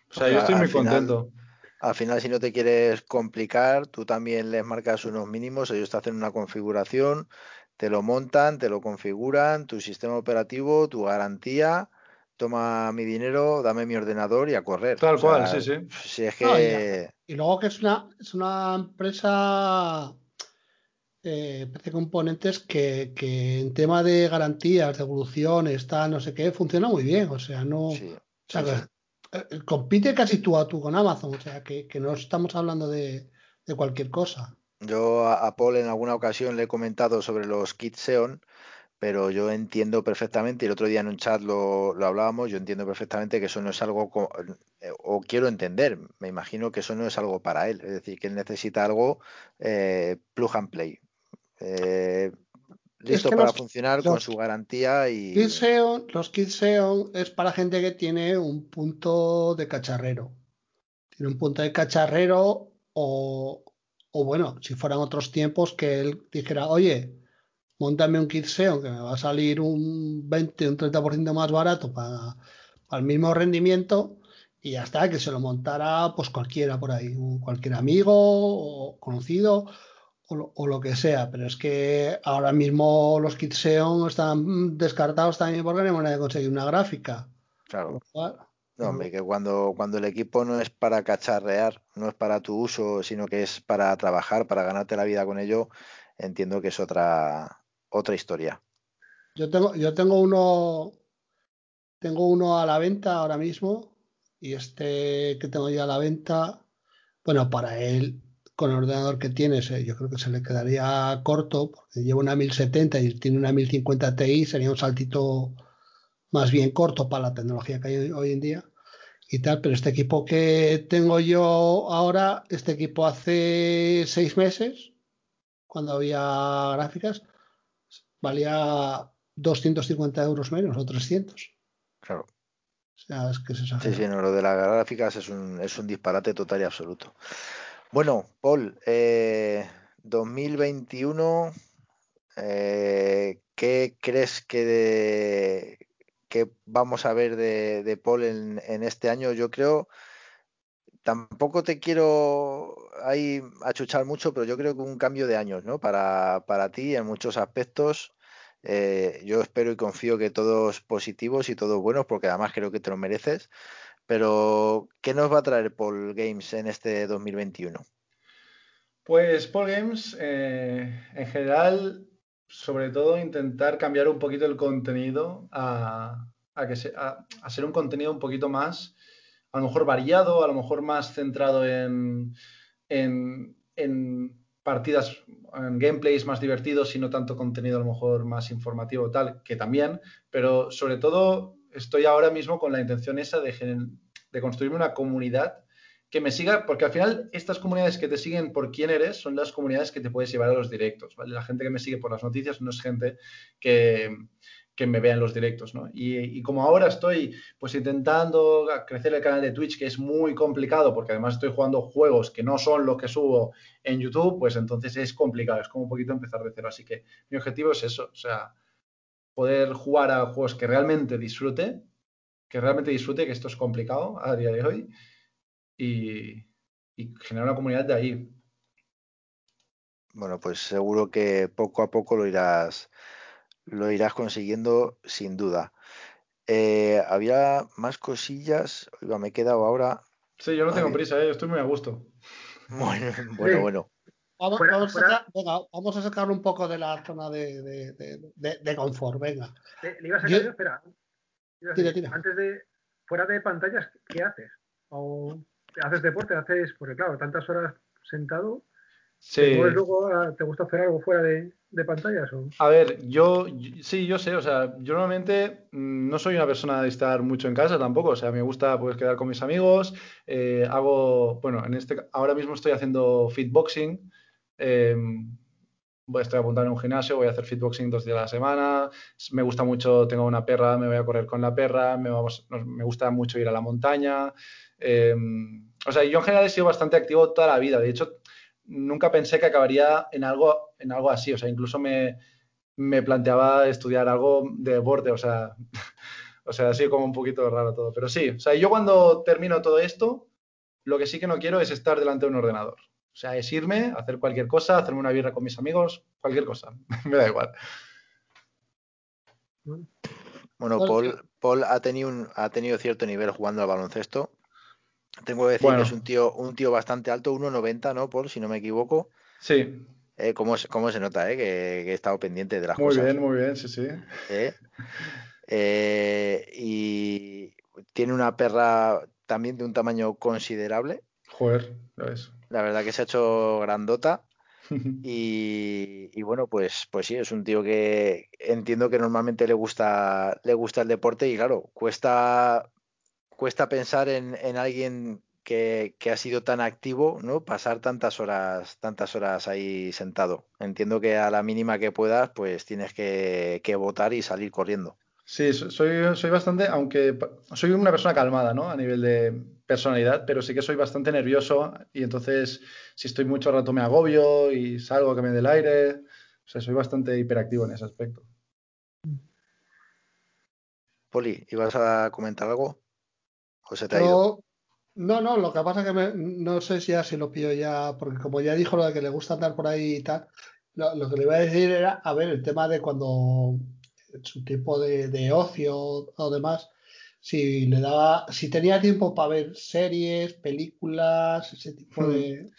O sea, yo estoy muy contento. Al final, si no te quieres complicar, tú también les marcas unos mínimos, ellos te hacen una configuración, te lo montan, te lo configuran, tu sistema operativo, tu garantía, toma mi dinero, dame mi ordenador y a correr. Tal cual, sí, sí. Si es que... y, luego que es una, es una empresa eh, PC Componentes que, que, en tema de garantías, de evoluciones, tal, no sé qué, funciona muy bien. O sea, no... Eh, compite casi tú a tú con Amazon, o sea que, no estamos hablando de, cualquier cosa. Yo a, Paul en alguna ocasión le he comentado sobre los kits Xeon, pero yo entiendo perfectamente, y el otro día en un chat lo, hablábamos, yo entiendo perfectamente que eso no es algo, eh, o quiero entender, me imagino que eso no es algo para él, es decir, que él necesita algo eh, plug and play. Eh, listo para funcionar con su garantía y. los kits Xeon es para gente que tiene un punto de cacharrero. Tiene un punto de cacharrero o, o bueno, si fueran otros tiempos que él dijera, oye, montame un kit Xeon que me va a salir un 20, un 30% más barato para, para, el mismo rendimiento y ya está, que se lo montara pues cualquiera por ahí, cualquier amigo o conocido o lo, que sea, pero es que ahora mismo los kits Xeon están descartados también porque no hay manera de conseguir una gráfica. Claro. No, hombre, que cuando, cuando el equipo no es para cacharrear, no es para tu uso, sino que es para trabajar, para ganarte la vida con ello, entiendo que es otra, otra historia. Yo tengo, yo tengo uno, tengo uno a la venta ahora mismo, y este que tengo ya a la venta, bueno, para él con el ordenador que tienes, yo creo que se le quedaría corto, porque lleva una 1070 y tiene una 1050 Ti, sería un saltito más bien corto para la tecnología que hay hoy en día y tal, pero este equipo que tengo yo ahora, este equipo hace seis meses, cuando había gráficas, valía 250 euros menos o 300. Claro. O sea, es que se Sí, sí, no, lo de las gráficas es un, es un disparate total y absoluto. Bueno, Paul, 2021, eh, eh, ¿qué crees que, que vamos a ver de, Paul en, este año? Yo creo, tampoco te quiero ahí achuchar mucho, pero yo creo que un cambio de años, ¿no? Para, para ti en muchos aspectos. Eh, yo espero y confío que todos positivos y todos buenos, porque además creo que te lo mereces. Pero, ¿qué nos va a traer Paul Games en este 2021? Pues Paul Games, eh, en general, sobre todo intentar cambiar un poquito el contenido a, que a, ser un contenido un poquito más, a lo mejor variado, a lo mejor más centrado en, en, en partidas, en gameplays más divertidos y no tanto contenido a lo mejor más informativo tal, que también, pero sobre todo estoy ahora mismo con la intención esa de, de construirme una comunidad que me siga, porque al final estas comunidades que te siguen por quién eres son las comunidades que te puedes llevar a los directos, ¿vale? La gente que me sigue por las noticias no es gente que, me vea en los directos, ¿no? Y, como ahora estoy pues intentando crecer el canal de Twitch, que es muy complicado, porque además estoy jugando juegos que no son los que subo en YouTube, pues entonces es complicado, es como un poquito empezar de cero. Así que mi objetivo es eso, o sea, poder jugar a juegos que realmente disfrute, que realmente disfrute, que esto es complicado a día de hoy, y, generar una comunidad de ahí. Bueno, pues seguro que poco a poco lo irás, lo irás consiguiendo sin duda. Eh, había más cosillas, me he quedado ahora Sí, yo no tengo prisa, ¿eh? yo estoy muy a gusto. (laughs) Bueno, bueno, bueno. Vamos, Fuera- vamos fuera- A, sacar, venga, vamos a sacar un poco de la zona de, de- de- de- de confort, venga. Eh, ¿Le ibas a Yo- sacar? Espera. Ibas a Tira, decir, tira. Antes de. Fuera de pantallas, ¿qué haces? ¿O haces deporte? ¿Haces.? Porque claro, tantas horas sentado. ¿Te, Sí. mueves luego a- ¿Te gusta hacer algo fuera de, de pantallas? O... A ver, yo, yo- sí, yo sé, o sea, yo normalmente mm, no soy una persona de estar mucho en casa tampoco, o sea, me gusta pues quedar con mis amigos, eh, hago, bueno, en este, ahora mismo estoy haciendo fitboxing, eh, voy, estoy apuntado en un gimnasio, voy a hacer fitboxing dos días a la semana, me gusta mucho, tengo una perra, me voy a correr con la perra, me, gusta mucho ir a la montaña, eh, o sea, yo en general he sido bastante activo toda la vida, de hecho, nunca pensé que acabaría en algo, en algo así, o sea, incluso me, me planteaba estudiar algo de deporte, o sea, (laughs) o sea, así como un poquito raro todo, pero sí, o sea, yo cuando termino todo esto, lo que sí que no quiero es estar delante de un ordenador. O sea, es irme, hacer cualquier cosa, hacerme una birra con mis amigos, cualquier cosa, (laughs) me da igual. Bueno, Paul, Paul ha tenido un, ha tenido cierto nivel jugando al baloncesto. Tengo que decir Bueno. que es un tío, un tío bastante alto, 1,90, ¿no, Paul? Si no me equivoco. Sí, Eh, ¿cómo, se- cómo se nota, eh? Que, que he estado pendiente de las muy cosas. bien, muy bien, sí, sí. ¿eh? Eh, y tiene una perra también de un tamaño considerable. Joder, ya ves. La verdad que se ha hecho grandota. (laughs) Y, y bueno, pues, pues sí, es un tío que entiendo que normalmente le gusta, le gusta el deporte y claro, cuesta, cuesta pensar en, en alguien que, que ha sido tan activo, ¿no? Pasar tantas horas, tantas horas ahí sentado. Entiendo que a la mínima que puedas, pues tienes que, que votar y salir corriendo. Sí, so- soy, soy bastante, aunque soy una persona calmada, ¿no? A nivel de personalidad, pero sí que soy bastante nervioso y entonces si estoy mucho rato me agobio y salgo a que me dé el aire. O sea, soy bastante hiperactivo en ese aspecto. Poli, ¿ibas a comentar algo? ¿O se te ha ido? No, no, lo que pasa es que me- no sé si ya si lo pillo ya, porque como ya dijo lo de que le gusta andar por ahí y tal, lo, lo que le iba a decir era, a ver, el tema de cuando su tiempo de, de ocio o demás, si le daba, si tenía tiempo para ver series, películas, ese tipo Hmm. de...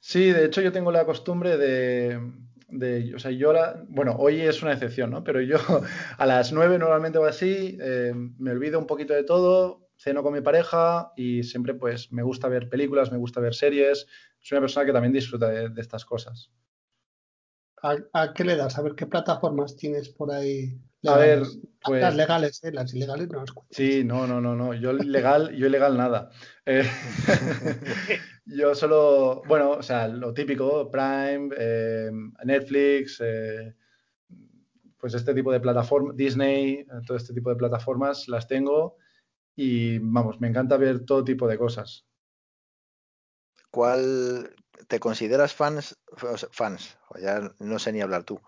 Sí, de hecho yo tengo la costumbre de, de- o sea, yo la, bueno, hoy es una excepción, ¿no? Pero yo (laughs) a las nueve normalmente o así, eh, me olvido un poquito de todo, ceno con mi pareja y siempre pues me gusta ver películas, me gusta ver series. Soy una persona que también disfruta de, de estas cosas. ¿A, a qué le das? A ver qué plataformas tienes por ahí. A ver, legales? pues Las legales, ¿eh? Las ilegales no las cuento. sí, no, no, no, no, yo legal, yo ilegal nada. Eh, (laughs) yo solo, bueno, o sea, lo típico, Prime, eh, Netflix, eh, pues este tipo de plataformas, Disney, todo este tipo de plataformas las tengo y vamos, me encanta ver todo tipo de cosas. ¿Cuál te consideras fans, fans? o Ya no sé ni hablar tú.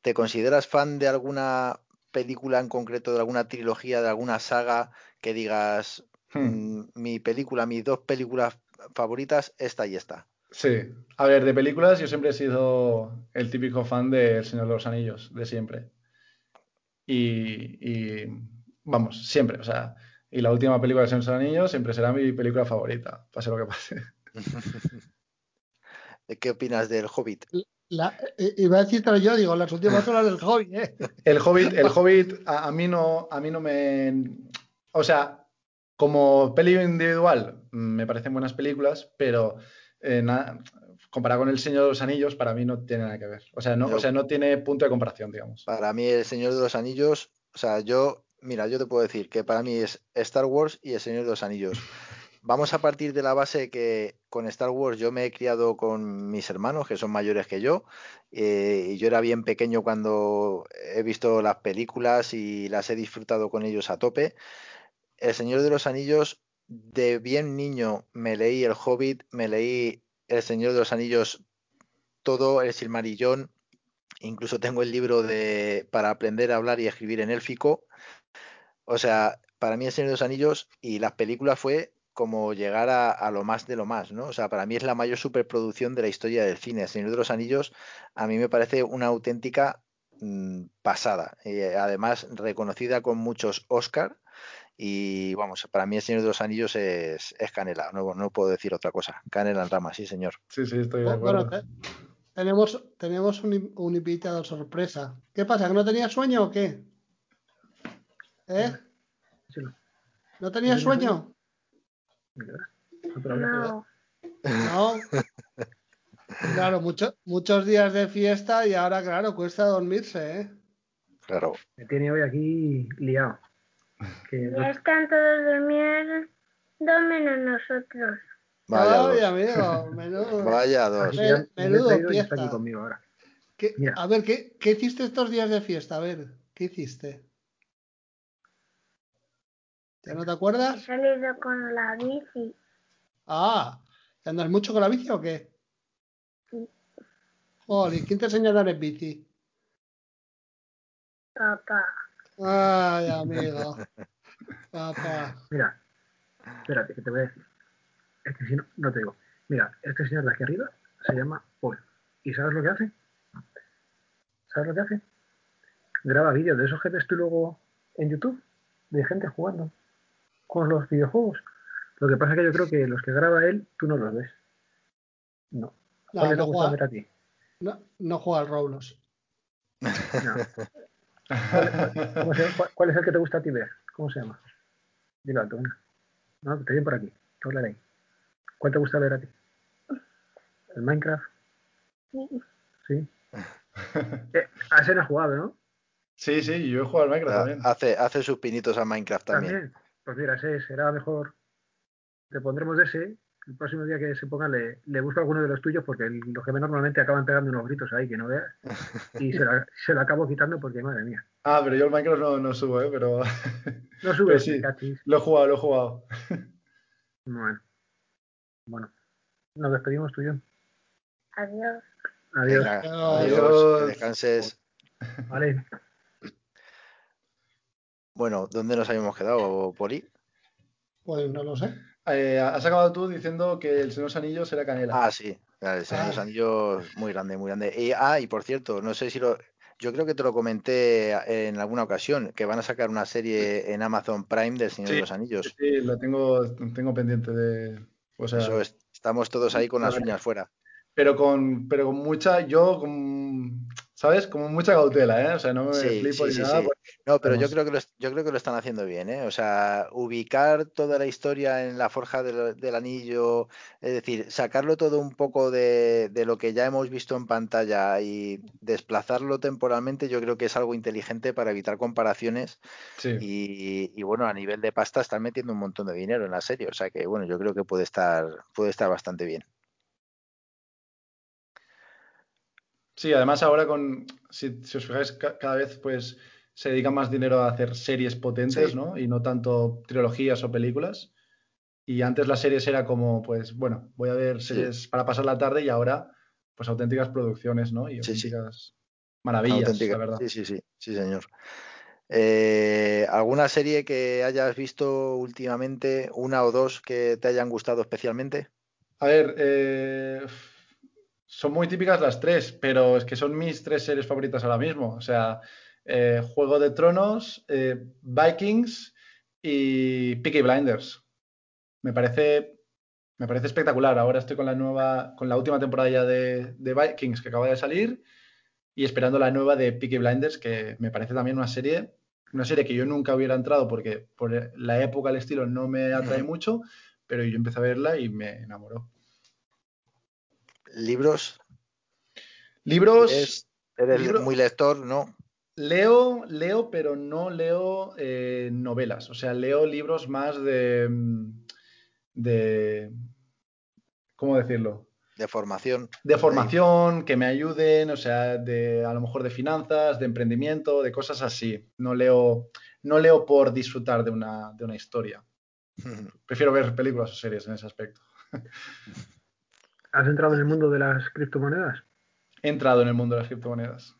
¿Te consideras fan de alguna película en concreto, de alguna trilogía, de alguna saga que digas Hmm, mm, mi película, mis dos películas favoritas, esta y esta? Sí, a ver, de películas yo siempre he sido el típico fan de El Señor de los Anillos, de siempre. Y, y, vamos, siempre, o sea, y la última película de El Señor de los Anillos siempre será mi película favorita, pase lo que pase. (laughs) ¿Qué opinas del Hobbit? La, eh, iba a decírtelo yo, digo, las últimas horas del hobby, ¿eh? El Hobbit, el Hobbit a, a mí no, a mí no me, o sea, como peli individual mm, me parecen buenas películas, pero eh, na- comparado con El Señor de los Anillos para mí no tiene nada que ver. O sea, no, Yo- o sea, no tiene punto de comparación, digamos. Para mí, El Señor de los Anillos, o sea, yo, mira, yo te puedo decir que para mí es Star Wars y El Señor de los Anillos. Vamos a partir de la base que con Star Wars yo me he criado con mis hermanos, que son mayores que yo, eh, y yo era bien pequeño cuando he visto las películas y las he disfrutado con ellos a tope. El Señor de los Anillos, de bien niño me leí El Hobbit, me leí El Señor de los Anillos todo, El Silmarillón, incluso tengo el libro de para aprender a hablar y escribir en élfico. O sea, para mí El Señor de los Anillos y las películas fue como llegar a, a lo más de lo más, ¿no? O sea, para mí es la mayor superproducción de la historia del cine. El Señor de los Anillos a mí me parece una auténtica mm, pasada. Eh, además, reconocida con muchos Oscar Y vamos, para mí el Señor de los Anillos es, es canela, no, no puedo decir otra cosa. Canela en rama, sí, señor. Sí, sí, estoy de acuerdo. bueno, te- tenemos, tenemos un, un invitado sorpresa. ¿Qué pasa? ¿Que no tenía sueño o qué? ¿Eh? Sí, no. ¿No tenía ¿No tenía sueño? No No. (laughs) Claro, mucho- muchos días de fiesta y ahora, claro, cuesta dormirse, ¿eh? Claro. Me tiene hoy aquí liado. Que ya están todos durmiendo menos nosotros. Vaya Ay, dos. amenudo, (laughs) menudo. Vaya dos. me Menudo está fiesta. aquí conmigo ahora. ¿Qué- Mira. a ver, ¿qué, ¿qué hiciste estos días de fiesta? A ver, ¿qué hiciste? ¿Ya no te He acuerdas? salido con la bici. Ah, ¿te ¿andas mucho con la bici o qué? Sí. Jolín, ¿quién te enseña a andar en bici? Papá. Ay, (laughs) amigo. Papá. Mira, espérate, que te voy a decir. Es que si no, no te digo. Mira, este señor de aquí arriba se llama Paul. ¿Y sabes lo que hace? ¿Sabes lo que hace? Graba vídeos de esos que ves tú luego en YouTube, de gente jugando con los videojuegos. Lo que pasa es que yo creo que los que graba él, tú no los ves. No. No, ¿Cuáles te no gusta juega, ver a ti? no, no juega al Roblox. No. ¿Cuál, cómo se- cuál- cuál es el que te gusta a ti ver? ¿Cómo se llama? Dilo alto, venga. No, te viene por aquí. Te hablaré. ¿Cuál te gusta ver a ti? ¿El Minecraft? Sí. Sí. Eh, a ese no has jugado, ¿no? Sí, sí, yo he jugado al Minecraft Ah, también. Hace, hace sus pinitos a Minecraft también. Pues mira, ese será mejor. Te pondremos de ese. El próximo día que se ponga le, le busco alguno de los tuyos porque el- los que ven normalmente acaban pegando unos gritos ahí que no veas. Y se, la- (laughs) se lo acabo quitando porque, madre mía. Ah, pero yo el Minecraft no, no subo, ¿eh? Pero (laughs) No subes, Pues sí. cachis. lo he jugado, lo he jugado. Bueno. Bueno. Nos despedimos tú y yo. Adiós. Adiós. Venga, Adiós. adiós, que descanses. Vale. Bueno, ¿dónde nos habíamos quedado, Poli? Pues no lo sé. Eh, has acabado tú diciendo que el Señor de los Anillos era canela. Ah, sí, el Señor de los Ah. Anillos, muy grande, muy grande. Y, ah, y por cierto, no sé si lo. Yo creo que te lo comenté en alguna ocasión, que van a sacar una serie en Amazon Prime del Señor Sí, de los Anillos. Sí, lo tengo, tengo pendiente de. O sea, Eso es- estamos todos ahí con las uñas fuera. pero con, pero con mucha, yo con, ¿sabes? Como mucha cautela, ¿eh? O sea, no me Sí, flipo sí, ni sí, nada. porque- No, pero yo creo que lo, yo creo que lo están haciendo bien, ¿eh? O sea, ubicar toda la historia en la forja del, del anillo, es decir, sacarlo todo un poco de, de lo que ya hemos visto en pantalla y desplazarlo temporalmente, yo creo que es algo inteligente para evitar comparaciones Sí. y, y, bueno, a nivel de pasta están metiendo un montón de dinero en la serie, o sea que bueno, yo creo que puede estar, puede estar bastante bien. Sí, además ahora con, si, si os fijáis, ca- cada vez pues se dedica más dinero a hacer series potentes, Sí. ¿no? Y no tanto trilogías o películas. Y antes las series era como, pues, bueno, voy a ver Sí. series para pasar la tarde y ahora, pues, auténticas producciones, ¿no? Y sí. auténticas maravillas, Auténtica. la verdad. Sí, sí, sí, sí, señor. Eh, ¿Alguna serie que hayas visto últimamente, una o dos que te hayan gustado especialmente? A ver, eh, son muy típicas las tres, pero es que son mis tres series favoritas ahora mismo. O sea, eh, Juego de Tronos, eh, Vikings y Peaky Blinders. Me parece, me parece espectacular. Ahora estoy con la nueva, con la última temporada ya de, de Vikings que acaba de salir y esperando la nueva de Peaky Blinders, que me parece también una serie, una serie que yo nunca hubiera entrado porque por la época, el estilo no me atrae mucho, pero yo empecé a verla y me enamoró. ¿Libros? Libros, ¿Eres, eres libro- muy lector? ¿No? leo, leo, pero no leo eh, novelas. O sea, leo libros más de, mm, de, ¿cómo decirlo? De formación. De formación, que me ayuden, o sea, de a lo mejor de finanzas, de emprendimiento, de cosas así. No leo, no leo por disfrutar de una, de una historia. (laughs) Prefiero ver películas o series en ese aspecto. (laughs) ¿Has entrado en el mundo de las criptomonedas? He entrado en el mundo de las criptomonedas.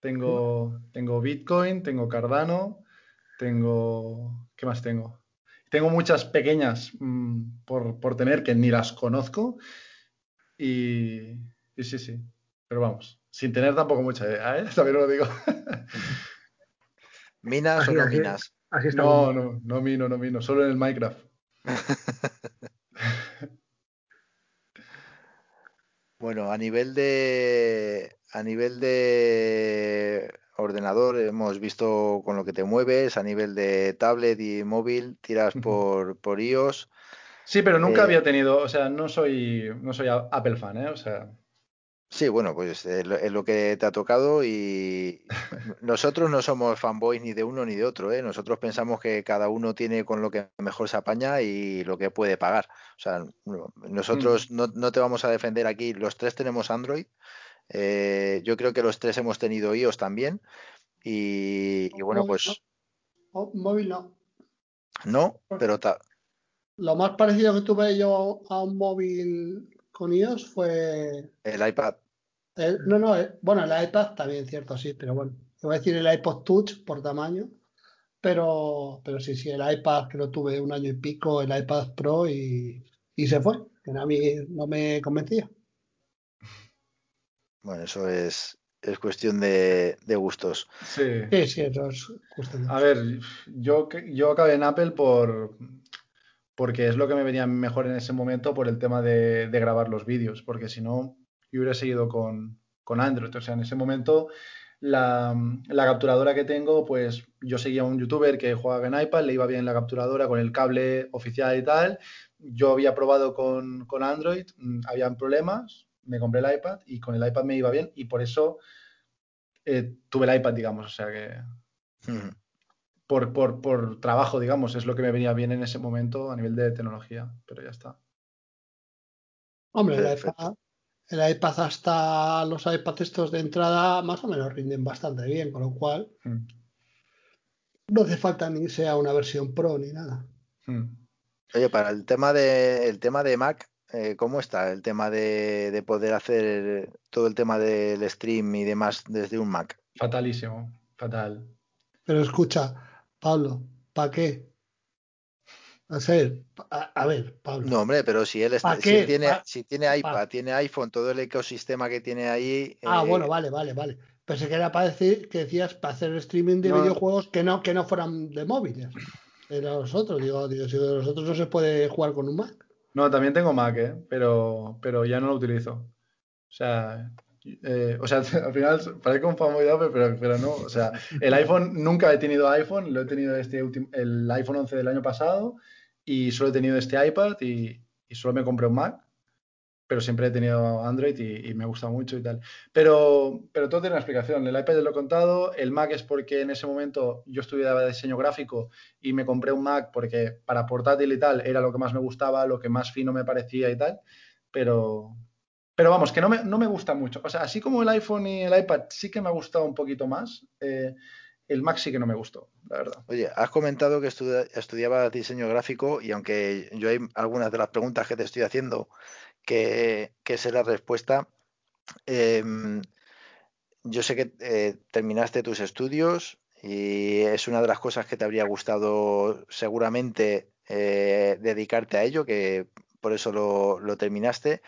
Tengo, tengo Bitcoin, tengo Cardano, tengo... ¿Qué más tengo? Tengo muchas pequeñas mm, por, por tener que ni las conozco. Y, y sí, sí. Pero vamos, sin tener tampoco mucha idea, ¿eh? (laughs) También lo digo. (laughs) ¿Minas Así, o no así. minas? Así está. No, no, no mino, no mino, solo en el Minecraft. (laughs) Bueno, a nivel de a nivel de ordenador hemos visto con lo que te mueves, a nivel de tablet y móvil tiras por, por iOS. Sí, pero nunca Eh, había tenido, o sea, no soy, no soy Apple fan, ¿eh? O sea, Sí, bueno, pues es lo, es lo que te ha tocado y (laughs) nosotros no somos fanboys ni de uno ni de otro, ¿eh? Nosotros pensamos que cada uno tiene con lo que mejor se apaña y lo que puede pagar. O sea, no- nosotros no, no te vamos a defender aquí. Los tres tenemos Android. eh, yo creo que los tres hemos tenido iOS también. Y, y bueno, pues Oh, móvil no. no, pero ta- Lo más parecido que tuve yo a un móvil con iOS fue. el iPad. El- no, no, el- bueno, el iPad también, cierto, sí, pero bueno. Te voy a decir el iPod Touch por tamaño. Pero, pero sí, sí, el iPad que lo tuve un año y pico, el iPad Pro y, y se fue. Que a mí no me convencía. Bueno, eso es, es cuestión de, de gustos. sí. Sí, sí, eso es cuestión de- A ver, yo, que- yo acabé en Apple por, porque es lo que me venía mejor en ese momento por el tema de, de grabar los vídeos, porque si no, yo hubiera seguido con, con Android. O sea, en ese momento la, la capturadora que tengo, pues yo seguía a un youtuber que jugaba en iPad, le iba bien la capturadora con el cable oficial y tal. Yo había probado con, con Android, mm, habían problemas, me compré el iPad y con el iPad me iba bien y por eso eh, tuve el iPad, digamos. O sea que por, por, por trabajo, digamos, es lo que me venía bien en ese momento a nivel de tecnología, pero ya está. Hombre, el iPad, el iPad hasta los iPads estos de entrada más o menos rinden bastante bien, con lo cual Mm, no hace falta ni sea una versión Pro ni nada. mm. Oye, para el tema de el tema de Mac, eh, ¿cómo está el tema de, de poder hacer todo el tema del stream y demás desde un Mac? Fatalísimo, fatal. Pero escucha, Pablo, ¿para qué? A ver, a, a ver, Pablo. No, hombre, pero si él, está- ¿Pa si tiene, Pa- si tiene pa- iPad, tiene iPhone, todo el ecosistema que tiene ahí. Ah, eh, bueno, vale, vale, vale. Pensé que era para decir que decías para hacer streaming de No. videojuegos que no, que no fueran de móviles. De los otros, digo, digo, si de los otros no se puede jugar con un Mac. No, también tengo Mac, ¿eh? pero, pero ya no lo utilizo. O sea, eh, o sea, (laughs) al final parece un fanboy pero, pero no. O sea, el iPhone, nunca he tenido iPhone, lo he tenido este último, el iPhone 11 del año pasado y solo he tenido este iPad y, solo me compré un Mac, pero siempre he tenido Android y, y me gusta mucho y tal. Pero, pero todo tiene una explicación. El iPad ya lo he contado, el Mac es porque en ese momento yo estudiaba diseño gráfico y me compré un Mac porque para portátil y tal era lo que más me gustaba, lo que más fino me parecía y tal, pero, pero vamos, que no me, no me gusta mucho. O sea, así como el iPhone y el iPad sí que me ha gustado un poquito más, eh, el Mac sí que no me gustó, la verdad. Oye, has comentado que estudia- estudiabas diseño gráfico y aunque yo hay algunas de las preguntas que te estoy haciendo que, que sé la respuesta, em, yo sé que eh, terminaste tus estudios y es una de las cosas que te habría gustado seguramente eh, dedicarte a ello, que por eso lo, lo terminaste.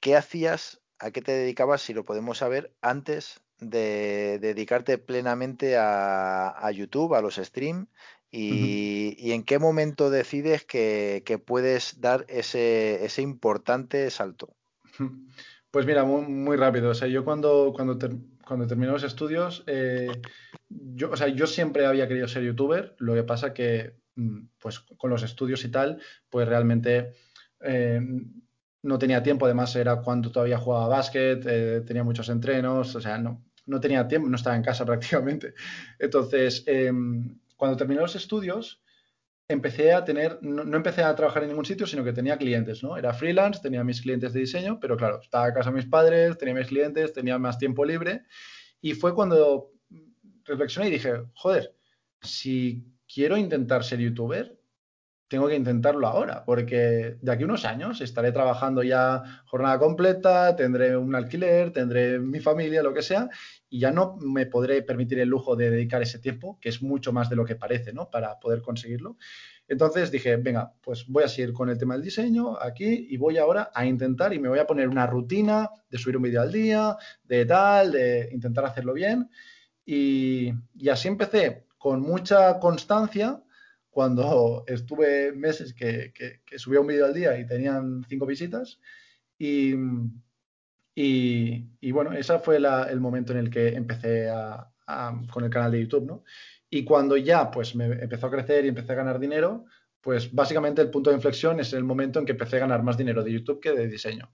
¿Qué hacías, a qué te dedicabas, si lo podemos saber, antes de dedicarte plenamente a, a YouTube, a los streams? Y, y en qué momento decides que, que puedes dar ese, ese importante salto? Pues mira, muy, muy rápido. O sea, yo cuando, cuando, ter- cuando terminé los estudios, eh, yo, o sea, yo siempre había querido ser youtuber. Lo que pasa que, mm, pues con los estudios y tal, pues realmente eh, no tenía tiempo. Además, era cuando todavía jugaba básquet, eh, tenía muchos entrenos, o sea, no, no tenía tiempo, no estaba en casa (laughs) prácticamente. Entonces, eh, cuando terminé los estudios, empecé a tener, no, no, empecé a trabajar en ningún sitio, sino que tenía clientes, ¿no? Era freelance, tenía mis clientes de diseño, pero claro, estaba a casa de mis padres, tenía mis clientes, tenía más tiempo libre. Y fue cuando reflexioné y dije, joder, si quiero intentar ser youtuber, tengo que intentarlo ahora, porque de aquí a unos años estaré trabajando ya jornada completa, tendré un alquiler, tendré mi familia, lo que sea, y ya no me podré permitir el lujo de dedicar ese tiempo, que es mucho más de lo que parece, ¿no? Para poder conseguirlo. Entonces dije, venga, pues voy a seguir con el tema del diseño aquí y voy ahora a intentar y me voy a poner una rutina de subir un vídeo al día, de tal, de intentar hacerlo bien. Y, y, así empecé con mucha constancia, cuando estuve meses que, que, subía un vídeo al día y tenían cinco visitas. Y, y, bueno, ese fue el momento en el que empecé con el canal de YouTube, ¿no? Y cuando ya pues me empezó a crecer y empecé a ganar dinero, pues básicamente el punto de inflexión es el momento en que empecé a ganar más dinero de YouTube que de diseño.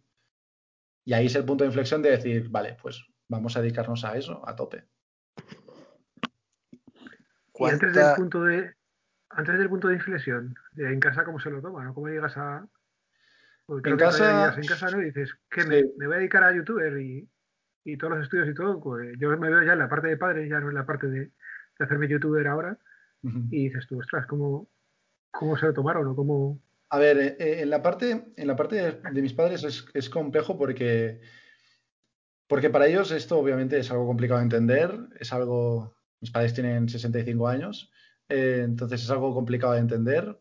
Y ahí es el punto de inflexión de decir, vale, pues vamos a dedicarnos a eso, a tope. Y antes del punto de antes del punto de inflexión, en casa cómo se lo toma, ¿no? ¿Cómo llegas a en casa, en casa, ¿no? Y dices, que me, voy a dedicar a youtuber y, y, todos los estudios y todo, pues yo me veo ya en la parte de padre, ya no en la parte de, hacerme youtuber ahora, y dices tú, ostras, ¿cómo, ¿cómo se lo tomaron o cómo, a ver, eh, eh, en la parte, en la parte de, mis padres es, complejo porque, porque para ellos esto obviamente es algo complicado de entender, es algo, mis padres tienen 65 años, eh, entonces es algo complicado de entender,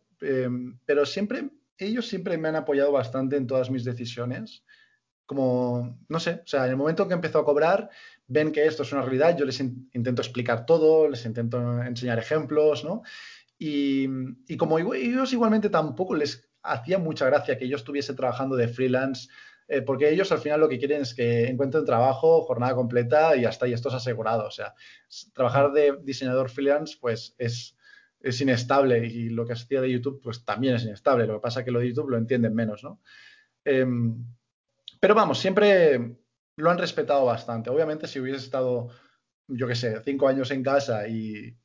pero siempre, ellos siempre me han apoyado bastante en todas mis decisiones, como, no sé, o sea, en el momento en que empezó a cobrar, ven que esto es una realidad, yo les intento explicar todo, les intento enseñar ejemplos, ¿no? Y, como ellos igualmente tampoco les hacía mucha gracia que yo estuviese trabajando de freelance, eh, porque ellos al final lo que quieren es que encuentren trabajo, jornada completa y hasta ahí esto es asegurado. O sea, trabajar de diseñador freelance pues es, es inestable y lo que hacía de YouTube pues también es inestable. Lo que pasa es que lo de YouTube lo entienden menos, ¿no? Em, pero vamos, siempre lo han respetado bastante. Obviamente si hubiese estado yo qué sé, cinco años en casa y,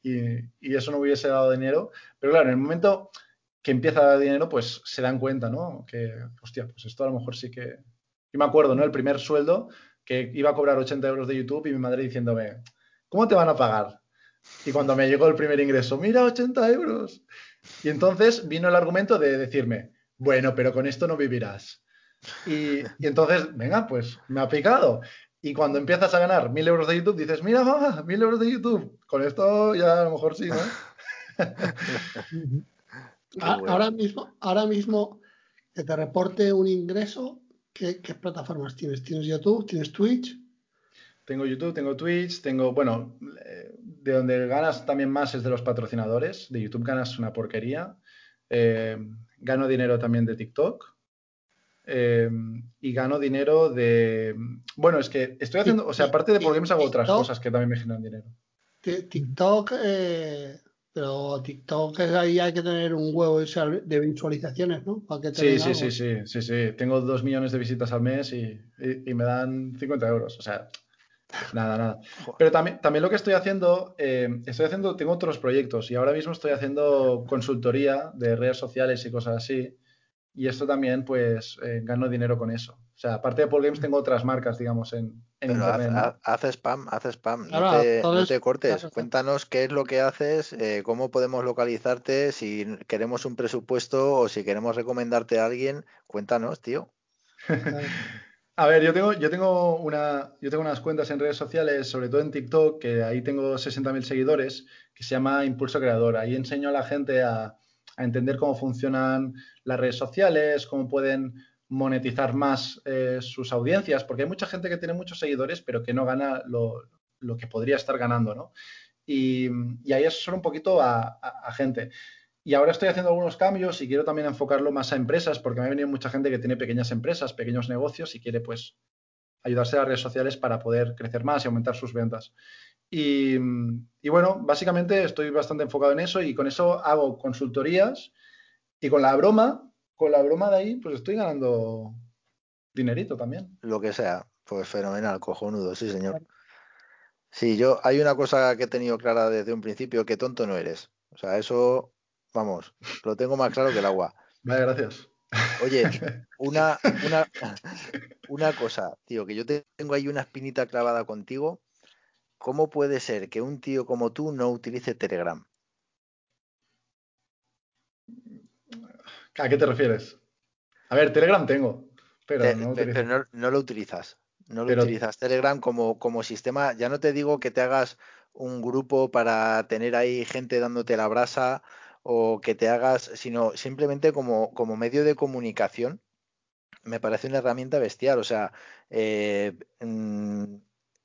eso no hubiese dado dinero. Pero claro, en el momento que empieza a dar dinero, pues se dan cuenta, ¿no? Que, hostia, pues esto a lo mejor sí que... Yo me acuerdo, ¿no? El primer sueldo que iba a cobrar 80 euros de YouTube y mi madre diciéndome, ¿cómo te van a pagar? Y cuando me llegó el primer ingreso, mira, 80 euros. Y entonces vino el argumento de decirme, bueno, pero con esto no vivirás. Y, y entonces, venga, pues me ha picado. Y cuando empiezas a ganar mil euros de YouTube, dices, mira, mamá, mil euros de YouTube. Con esto ya a lo mejor sí, ¿no? (laughs) Ah, ahora mismo, ahora mismo que te reporte un ingreso, ¿qué, plataformas tienes? ¿Tienes YouTube? ¿Tienes Twitch? Tengo YouTube, tengo Twitch, tengo, bueno, eh, de donde ganas también más es de los patrocinadores. De YouTube ganas una porquería. Eh, gano dinero también de TikTok. Eh, y gano dinero de... Bueno, es que estoy haciendo, o sea, aparte de problemas hago otras cosas que también me generan dinero. TikTok, eh, pero TikTok es ahí hay que tener un huevo de visualizaciones, ¿no? sí, sí, sí, sí, sí, sí. Tengo dos millones de visitas al mes y, me dan 50 euros. O sea, nada, nada. Pero también, también lo que estoy haciendo, eh, estoy haciendo, tengo otros proyectos y ahora mismo estoy haciendo consultoría de redes sociales y cosas así y esto también, pues, eh, gano dinero con eso. O sea, aparte de Paul Games, tengo otras marcas, digamos, en, en Internet. Haz, spam, haz spam, no, te, cortes. Cuéntanos qué es lo que haces, eh, cómo podemos localizarte, si queremos un presupuesto o si queremos recomendarte a alguien, cuéntanos, tío. (laughs) A ver, yo tengo, yo tengo una, yo tengo unas cuentas en redes sociales, sobre todo en TikTok, que ahí tengo 60.000 seguidores, que se llama Impulso Creador. Ahí enseño a la gente a, a entender cómo funcionan las redes sociales, cómo pueden monetizar más eh, sus audiencias, porque hay mucha gente que tiene muchos seguidores, pero que no gana lo, que podría estar ganando, ¿no? Y, ahí es solo un poquito a, gente. Y ahora estoy haciendo algunos cambios y quiero también enfocarlo más a empresas, porque me ha venido mucha gente que tiene pequeñas empresas, pequeños negocios y quiere, pues, ayudarse a las redes sociales para poder crecer más y aumentar sus ventas. Y, bueno, básicamente estoy bastante enfocado en eso y con eso hago consultorías y con la broma, con la broma de ahí, pues estoy ganando dinerito también. Lo que sea, pues fenomenal, cojonudo, sí señor. Sí, yo hay una cosa que he tenido clara desde un principio, que tonto no eres. O sea, eso, vamos, lo tengo más claro que el agua. Vale, gracias. Oye, (laughs) una, una, una cosa, tío, que yo tengo ahí una espinita clavada contigo ¿cómo puede ser que un tío como tú no utilice Telegram? ¿A qué te refieres? A ver, Telegram tengo, pero, no, lo utilizas. No lo utilizas Telegram como, como sistema. Ya no te digo que te hagas un grupo para tener ahí gente dándote la brasa o que te hagas, sino simplemente como, como medio de comunicación. Me parece una herramienta bestial. O sea, eh, mm,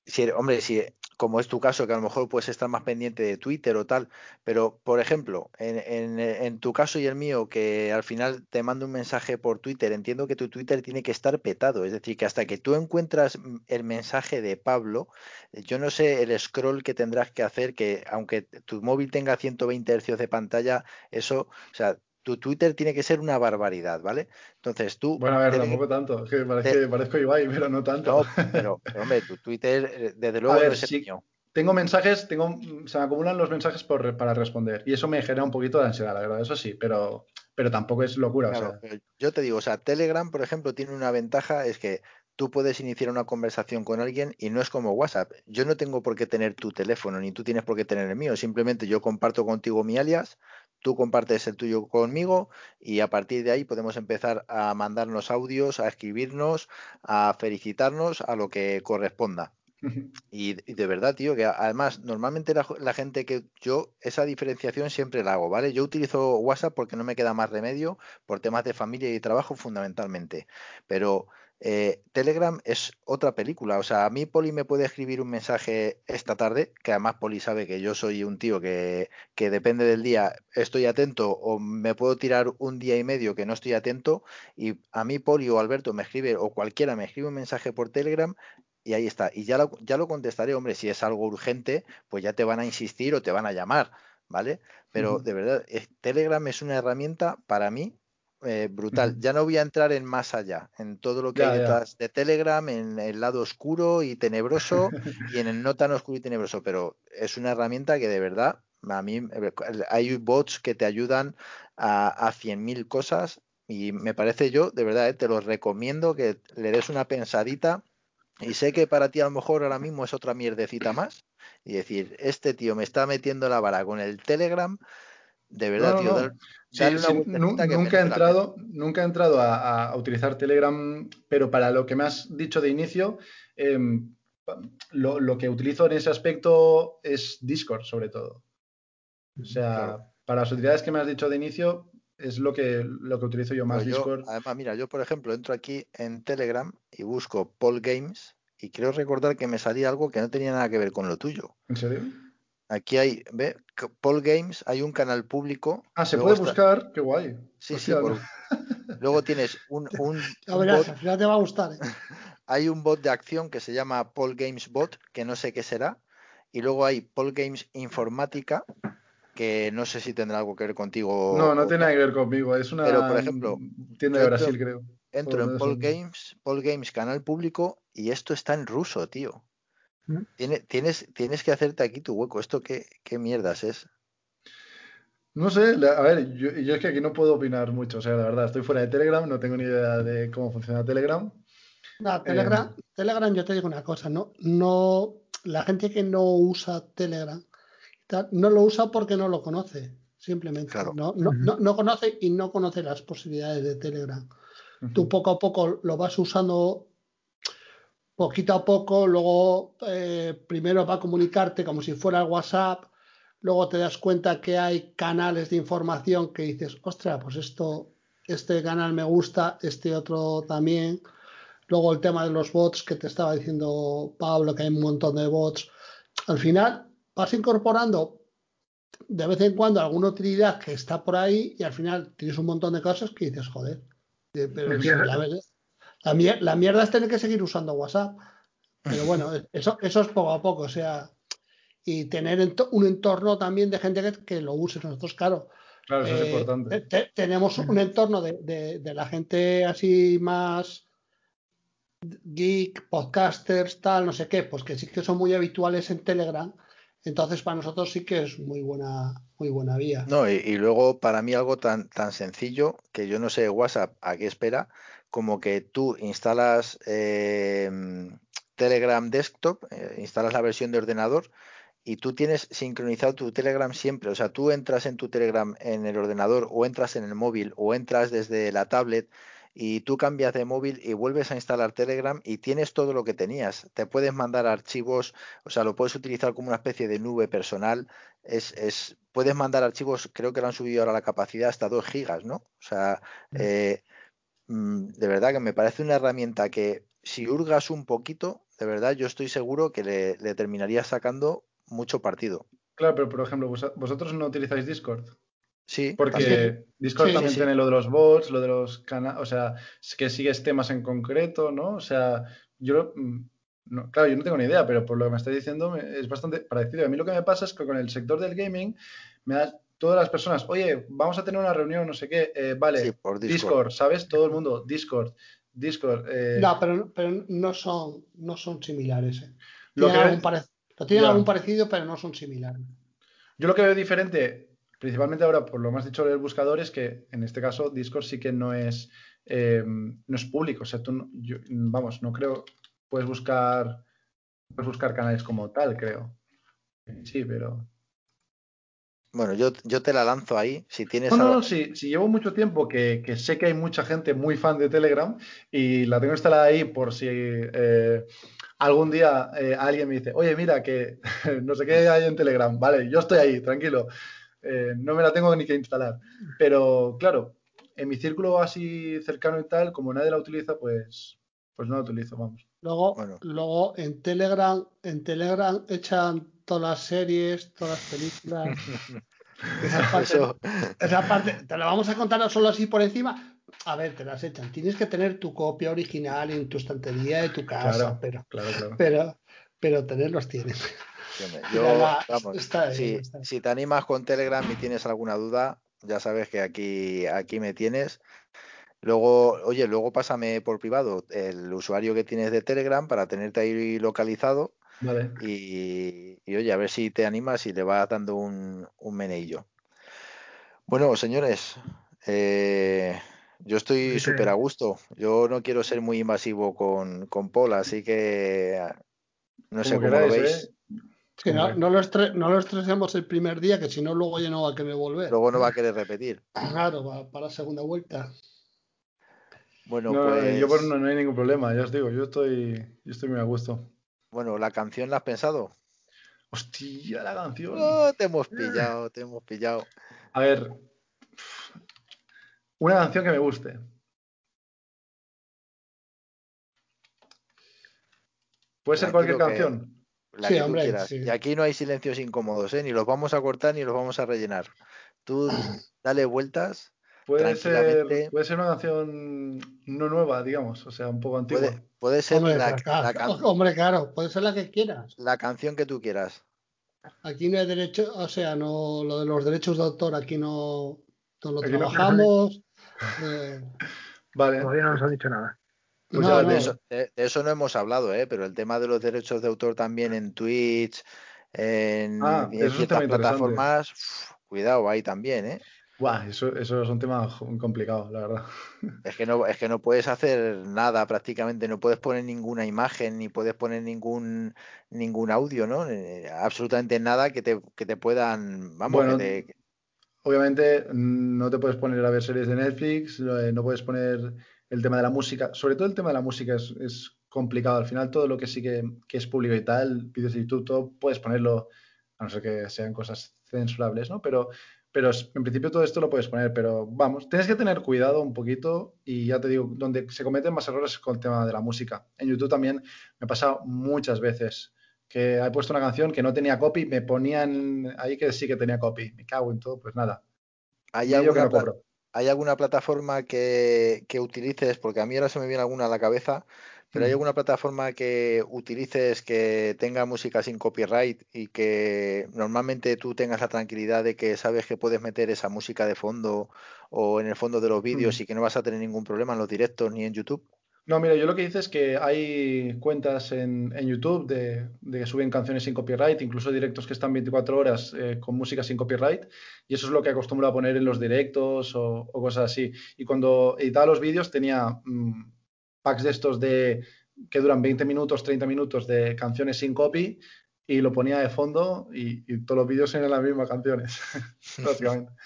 si, hombre, si como es tu caso, que a lo mejor puedes estar más pendiente de Twitter o tal, pero por ejemplo, en, tu caso y el mío, que al final te mando un mensaje por Twitter, entiendo que tu Twitter tiene que estar petado, es decir, que hasta que tú encuentras el mensaje de Pablo, yo no sé el scroll que tendrás que hacer, que aunque tu móvil tenga 120 Hz de pantalla, eso, o sea, tu Twitter tiene que ser una barbaridad, ¿vale? Entonces tú... Bueno, a ver, tampoco tanto, que parece, parezco Ibai, pero no tanto. No, pero, hombre, tu Twitter, eh, desde luego, no es el Tengo mensajes, tengo, se me acumulan los mensajes por, para responder y eso me genera un poquito de ansiedad, la verdad, eso sí, pero, pero tampoco es locura. o sea. Yo te digo, o sea, Telegram, por ejemplo, tiene una ventaja, es que tú puedes iniciar una conversación con alguien y no es como WhatsApp. Yo no tengo por qué tener tu teléfono, ni tú tienes por qué tener el mío. Simplemente yo comparto contigo mi alias, tú compartes el tuyo conmigo y a partir de ahí podemos empezar a mandarnos audios, a escribirnos, a felicitarnos, a lo que corresponda. (laughs) Y, de verdad, tío, que además normalmente la, gente que yo esa diferenciación siempre la hago, ¿vale? Yo utilizo WhatsApp porque no me queda más remedio por temas de familia y trabajo fundamentalmente, pero eh, Telegram es otra película. O sea, a mí Poli me puede escribir un mensaje esta tarde, que además Poli sabe que yo soy un tío que, que depende del día, estoy atento o me puedo tirar un día y medio que no estoy atento y a mí Poli o Alberto me escribe o cualquiera me escribe un mensaje por Telegram y ahí está. Y ya lo, ya lo contestaré, hombre, si es algo urgente, pues ya te van a insistir o te van a llamar, ¿vale? Pero de verdad, Telegram es una herramienta para mí eh, brutal. Ya no voy a entrar en más allá, en todo lo que hay detrás de Telegram, en el lado oscuro y tenebroso (laughs) y en el no tan oscuro y tenebroso, pero es una herramienta que de verdad, a mí eh, hay bots que te ayudan a, a 100.000 cosas y me parece yo, de verdad, eh, te lo recomiendo que le des una pensadita y sé que para ti a lo mejor ahora mismo es otra mierdecita más y decir, este tío me está metiendo la vara con el Telegram de verdad, tío. nunca, he entrado, nunca he entrado a, utilizar Telegram, pero para lo que me has dicho de inicio, em, lo, que utilizo en ese aspecto es Discord, sobre todo. O sea, para las utilidades que me has dicho de inicio, es lo que, lo que utilizo yo más Discord. Además, mira, yo por ejemplo entro aquí en Telegram y busco Paul Games y creo recordar que me salía algo que no tenía nada que ver con lo tuyo. ¿En serio? Aquí hay, ve, Paul Games, hay un canal público. Ah, se puede buscar, qué guay. Sí, sí. (laughs) Luego tienes un. un, bot... te va a gustar. ¿eh? (laughs) hay un bot de acción que se llama Paul Games Bot, que no sé qué será. Y luego hay Paul Games Informática, que no sé si tendrá algo que ver contigo. No, no tiene nada que ver conmigo. Es una Pero, por ejemplo, tienda de Brasil, creo. Entro en Paul Games, Paul Games, canal público, y esto está en ruso, tío. Tienes, tienes que hacerte aquí tu hueco. ¿Esto qué, qué mierdas es? No sé, a ver, yo, es que aquí no puedo opinar mucho, o sea, la verdad, estoy fuera de Telegram, no tengo ni idea de cómo funciona Telegram. Telegram, eh, Telegram, yo te digo una cosa, no, no, la gente que no usa Telegram no lo usa porque no lo conoce, simplemente. No, no, no, conoce y no conoce las posibilidades de Telegram. Tú poco a poco lo vas usando poquito a poco, luego eh, primero va a comunicarte como si fuera el WhatsApp, luego te das cuenta que hay canales de información que dices, ostras, pues esto, este canal me gusta, este otro también. Luego el tema de los bots que te estaba diciendo Pablo, que hay un montón de bots. Al final vas incorporando de vez en cuando alguna utilidad que está por ahí y al final tienes un montón de cosas que dices, joder, pero la, verdad, la, mierda es tener que seguir usando WhatsApp. Pero (laughs) bueno, eso, eso es poco a poco, o sea, y tener un entorno también de gente que, lo use. Nosotros, claro, claro eso es eh, importante. tenemos un entorno de, la gente así más geek, podcasters, tal, no sé qué, pues que sí que son muy habituales en Telegram. Entonces, para nosotros sí que es muy buena, muy buena vía. No, y, y luego para mí algo tan, tan sencillo que yo no sé WhatsApp a qué espera, como que tú instalas em, Telegram Desktop, eh, instalas la versión de ordenador y tú tienes sincronizado tu Telegram siempre. O sea, tú entras en tu Telegram en el ordenador o entras en el móvil o entras desde la tablet y tú cambias de móvil y vuelves a instalar Telegram y tienes todo lo que tenías. Te puedes mandar archivos, o sea, lo puedes utilizar como una especie de nube personal. Es, es puedes mandar archivos, creo que lo han subido ahora la capacidad hasta 2 gigas, ¿no? O sea, eh, de verdad que me parece una herramienta que si hurgas un poquito, de verdad, yo estoy seguro que le, le terminaría sacando mucho partido. Claro, pero por ejemplo, vos- vosotros no utilizáis Discord. Sí, Porque también. Discord Sí, también sí. tiene lo de los bots, lo de los canales, o sea, es que sigues temas en concreto, ¿no? O sea, yo, mm, no, claro, yo no tengo ni idea, pero por lo que me estás diciendo es bastante parecido. A mí lo que me pasa es que con el sector del gaming, me das todas las personas, oye, vamos a tener una reunión, no sé qué, eh, vale, Sí, por Discord. Discord. ¿sabes? Todo el mundo, Discord, Discord. eh, No, pero, pero no son, no son similares. ¿eh? Lo Tienen que- algún pare- no tienen Ya. algún parecido, pero no son similares. Yo lo que veo diferente, principalmente ahora por lo has dicho del buscador, es que en este caso Discord sí que no es, eh, no es público. O sea, tú, no- yo- vamos, no creo, puedes buscar, puedes buscar canales como tal, creo. Sí, pero... Bueno, yo, yo te la lanzo ahí. Si tienes No, no, algo- no, sí, sí llevo mucho tiempo que, que sé que hay mucha gente muy fan de Telegram y la tengo instalada ahí por si eh, algún día eh, alguien me dice, oye, mira que (laughs) no sé qué hay en Telegram. Vale, yo estoy ahí, tranquilo. Eh, no me la tengo ni que instalar. Pero claro, en mi círculo así cercano y tal, como nadie la utiliza, pues, pues no la utilizo, vamos. Luego, Bueno. luego en Telegram, en Telegram echan todas las series, todas las películas. (laughs) Esa parte, Eso, esa parte, te la vamos a contar solo así por encima. A ver, te las echan. Tienes que tener tu copia original en tu estantería de tu casa, Claro, pero, claro, claro. pero, pero tenerlos tienes. yo, (laughs) vamos, está si, está si te animas con Telegram y tienes alguna duda, ya sabes que aquí, aquí me tienes. Luego, oye, luego pásame por privado el usuario que tienes de Telegram para tenerte ahí localizado Vale. y, y, oye, a ver si te animas y le vas dando un, un meneillo. Bueno, señores, eh, yo estoy súper a gusto. Yo no quiero ser muy invasivo con, con Paul, así que no sé cómo lo queráis, veis. ¿eh? Sí, no, no lo no lo estresemos el primer día, que si no, luego ya no va a querer volver. Luego no va a querer repetir. Claro, va para la segunda vuelta. Bueno, No, pues, yo por no, no hay ningún problema, ya os digo, yo estoy, yo estoy muy a gusto. bueno, la canción la has pensado. Hostia, la canción. Oh, te hemos pillado, te hemos pillado. A ver, una canción que me guste. Puede ser cualquier canción. La Sí, que tú hombre, quieras. sí. Y aquí no hay silencios incómodos, ¿eh? Ni los vamos a cortar ni los vamos a rellenar. Tú (clears throat) dale vueltas. Puede ser, puede ser una canción no nueva, digamos, o sea, un poco antigua. Puede, puede ser Hombre, la, pero claro, la can- hombre, claro, puede ser la que quieras. la canción que tú quieras. Aquí no hay derecho, o sea, no lo de los derechos de autor aquí no, no lo Aquí no- trabajamos. (laughs) eh, Vale, Todavía no nos han dicho nada. Pues no, ya no, De eso, de- de eso no hemos hablado, ¿eh? Pero el tema de los derechos de autor también en Twitch, en, Ah, en ciertas plataformas, uf, cuidado ahí también, ¿eh? Buah, eso, eso es un tema complicado, la verdad. (laughs) Es que no, es que no puedes hacer nada prácticamente, no puedes poner ninguna imagen, ni puedes poner ningún ningún audio, ¿no? Eh, absolutamente nada que te, que te puedan, vamos, Bueno, que te, Obviamente mm, no te puedes poner a ver series de Netflix, eh, no puedes poner el tema de la música. Sobre todo el tema de la música es, es complicado. Al final todo lo que sí que, que es público y tal, vídeos de YouTube, todo puedes ponerlo, a no ser que sean cosas censurables, ¿no? Pero, pero en principio todo esto lo puedes poner. Pero vamos, tienes que tener cuidado un poquito y ya te digo, donde se cometen más errores es con el tema de la música. En YouTube también me ha pasado muchas veces que he puesto una canción que no tenía copy, me ponían ahí que sí que tenía copy. Me cago en todo, pues nada. ¿hay Medio que alguna, no. ¿hay alguna plataforma que, que utilices? Porque a mí ahora se me viene alguna a la cabeza, pero ¿hay Mm. alguna plataforma que utilices que tenga música sin copyright y que normalmente tú tengas la tranquilidad de que sabes que puedes meter esa música de fondo o en el fondo de los vídeos Mm. y que no vas a tener ningún problema en los directos ni en YouTube? No, mira, yo lo que hice es que hay cuentas en, en YouTube de, de que suben canciones sin copyright, incluso directos que están 24 horas eh, con música sin copyright, y eso es lo que acostumbro a poner en los directos o, o cosas así. Y cuando editaba los vídeos tenía mm, packs de estos de que duran 20 minutos, 30 minutos de canciones sin copy, y lo ponía de fondo y, y todos los vídeos eran las mismas canciones. (laughs) (laughs)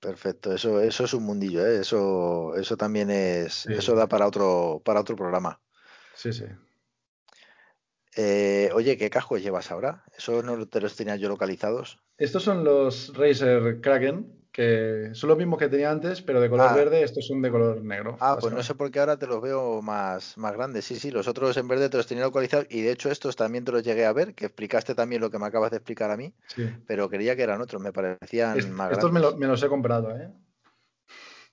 Perfecto, eso, eso es un mundillo, ¿eh? Eso, eso también es, Sí. eso da para otro, para otro programa. Sí, sí. Eh, oye, ¿qué cascos llevas ahora? ¿Eso no te los tenía yo localizados? Estos son los Razer Kraken, que son los mismos que tenía antes, pero de color Ah. verde, estos son de color negro. Ah, pues no sé por qué ahora te los veo más, más grandes. Sí, sí, los otros en verde te los tenía localizados y de hecho estos también te los llegué a ver, que explicaste también lo que me acabas de explicar a mí, Sí. pero creía que eran otros, me parecían Est- más estos me, grandes. lo- me los he comprado, ¿eh?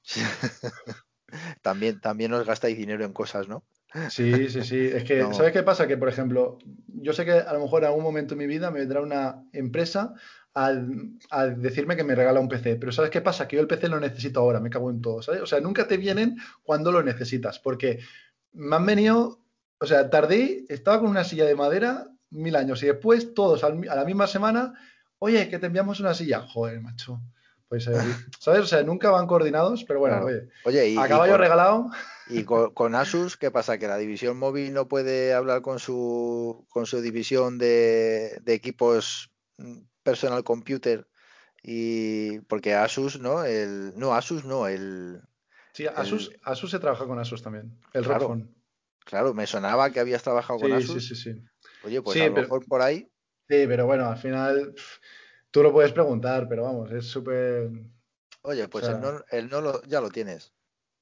(laughs) También, también os gastáis dinero en cosas, ¿no? Sí, sí, sí. Es que, (laughs) No. ¿sabes qué pasa? Que, por ejemplo, yo sé que a lo mejor en algún momento en mi vida me vendrá una empresa a, a decirme que me regala un PC. Pero ¿sabes qué pasa? Que yo el PC lo necesito ahora, me cago en todo, ¿sabes? O sea, nunca te vienen cuando lo necesitas. Porque me han venido, o sea, tardé, estaba con una silla de madera mil años y después todos al a la misma semana, oye, que te enviamos una silla. Joder, macho. Pues, eh, (laughs) ¿sabes? O sea, nunca van coordinados, pero bueno, Claro. oye, Oye, y, a y caballo con, regalado. y con- (laughs) con Asus, ¿qué pasa? ¿Que la división móvil no puede hablar con su, con su división de, de equipos mm, personal computer? Y porque Asus, ¿no? El, no, Asus no, el, Sí, Asus, el- Asus se trabaja con Asus también. El Claro. Claro, me sonaba que habías trabajado con Asus. sí, sí, sí. Oye, pues Sí, a lo pero- mejor por ahí, Sí, pero bueno, al final tú lo puedes preguntar, pero vamos, es súper... oye, pues sea- el no, el no lo, ya lo tienes.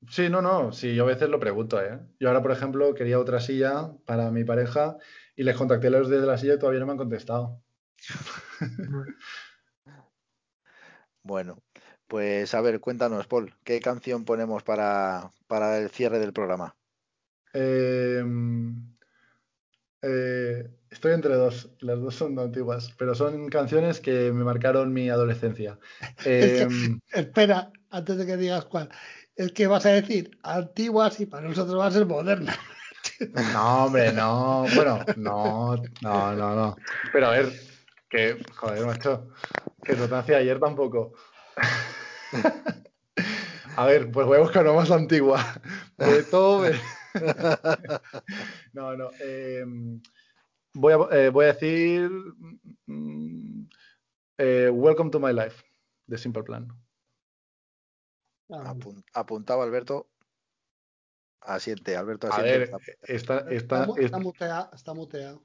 Sí, no, no, sí, yo a veces lo pregunto, ¿eh? Yo ahora, por ejemplo, quería otra silla para mi pareja y les contacté a los de la silla y todavía no me han contestado. Bueno, pues a ver, cuéntanos, Paul, ¿qué canción ponemos para, para el cierre del programa? Eh, eh, estoy entre dos, las dos son antiguas, pero son canciones que me marcaron mi adolescencia. (laughs) Es Eh, Espera, antes de que digas cuál. Es que vas a decir antiguas y para nosotros va a ser moderna. (laughs) No, hombre, no. Bueno, no, no, no, no. Pero a ver, que, joder, macho, que no te hacía ayer tampoco. (laughs) A ver, pues voy a buscar una más antigua. Beethoven. No, no. eh, voy, a, eh, voy a decir mm, eh, Welcome to My Life, de Simple Plan. Apun- apuntaba Alberto. Asiente, Alberto A asiente. ver, esta, está, esta, mu- es- está muteado, está muteado.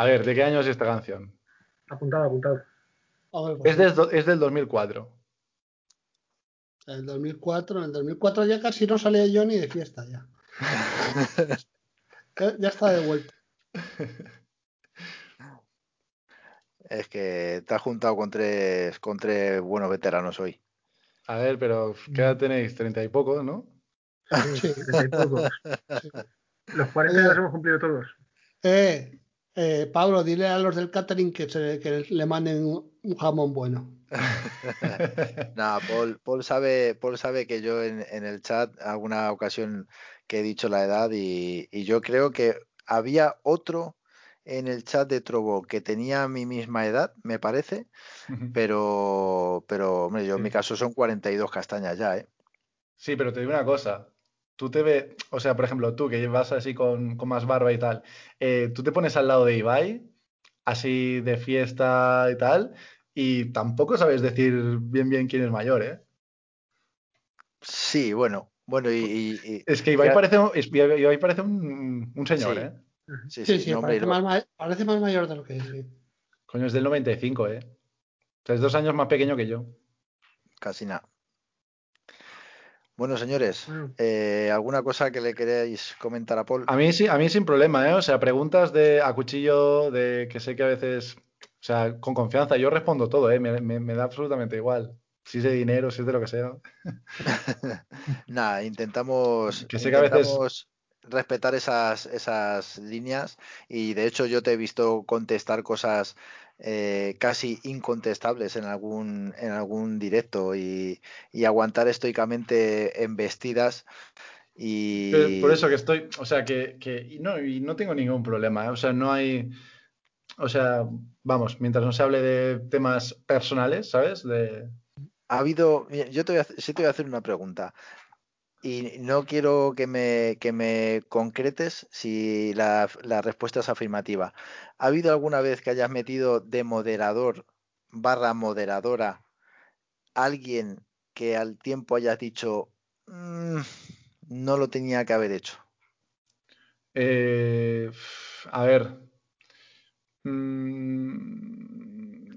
A ver, ¿de qué año es esta canción? Apuntado, apuntado. Ver, pues, Es del, do- es del 2004. En el 2004, en el 2004 ya casi no salía yo ni de fiesta ya. (laughs) Ya, ya está de vuelta. (laughs) Es que te has juntado con tres, con tres buenos veteranos hoy. A ver, pero ¿qué edad tenéis? Treinta y poco, ¿no? Sí, Sí. treinta y pocos. (laughs) Sí. Los 40 ya los hemos cumplido todos. Eh, eh, Pablo, dile a los del catering que, se- que le manden un, jamón bueno. (laughs) Nada, Paul, Paul sabe, Paul sabe que yo en, en el chat alguna ocasión que he dicho la edad y, y yo creo que había otro en el chat de Trovo que tenía mi misma edad, me parece, pero, pero hombre, yo en Sí. mi caso son 42 castañas ya, ¿eh? Sí, pero te digo una cosa. Tú te ves, o sea, por ejemplo, tú que vas así con, con más barba y tal, eh, tú te pones al lado de Ibai, así de fiesta y tal, y tampoco sabes decir bien bien quién es mayor, ¿eh? Sí, bueno, bueno, y, y- y- Es que Ibai Ya- parece, es- Ibai parece un, un señor, Sí. ¿eh? sí, Sí, sí, parece, más, ma- parece más mayor de lo que es. sí. Coño, es del 95, ¿eh? O sea, es dos años más pequeño que yo. casi nada. Bueno, señores, Bueno. eh, ¿alguna cosa que le queréis comentar a Paul? A mí sí, a mí sin problema, ¿eh? O sea, preguntas de a cuchillo, de que sé que a veces, o sea, con confianza, yo respondo todo, ¿eh? Me, me- me da absolutamente igual. Si es de dinero, si es de lo que sea. (laughs) Nada, intentamos, Que sé que a veces- intentamos respetar esas, esas líneas y de hecho yo te he visto contestar cosas eh, casi incontestables en algún, en algún directo y, y aguantar estoicamente embestidas y Pero Por eso que estoy, o sea, que, que y no, y no tengo ningún problema, ¿eh? O sea, no hay, o sea, vamos, mientras no se hable de temas personales, ¿sabes? De, ha habido, yo te voy a, sí te voy a hacer una pregunta y no quiero que me, que me concretes si la, respuesta es afirmativa. ¿Ha habido alguna vez que hayas metido de moderador barra moderadora alguien que al tiempo hayas dicho "Mm, no lo tenía que haber hecho? eh, a ver, mm,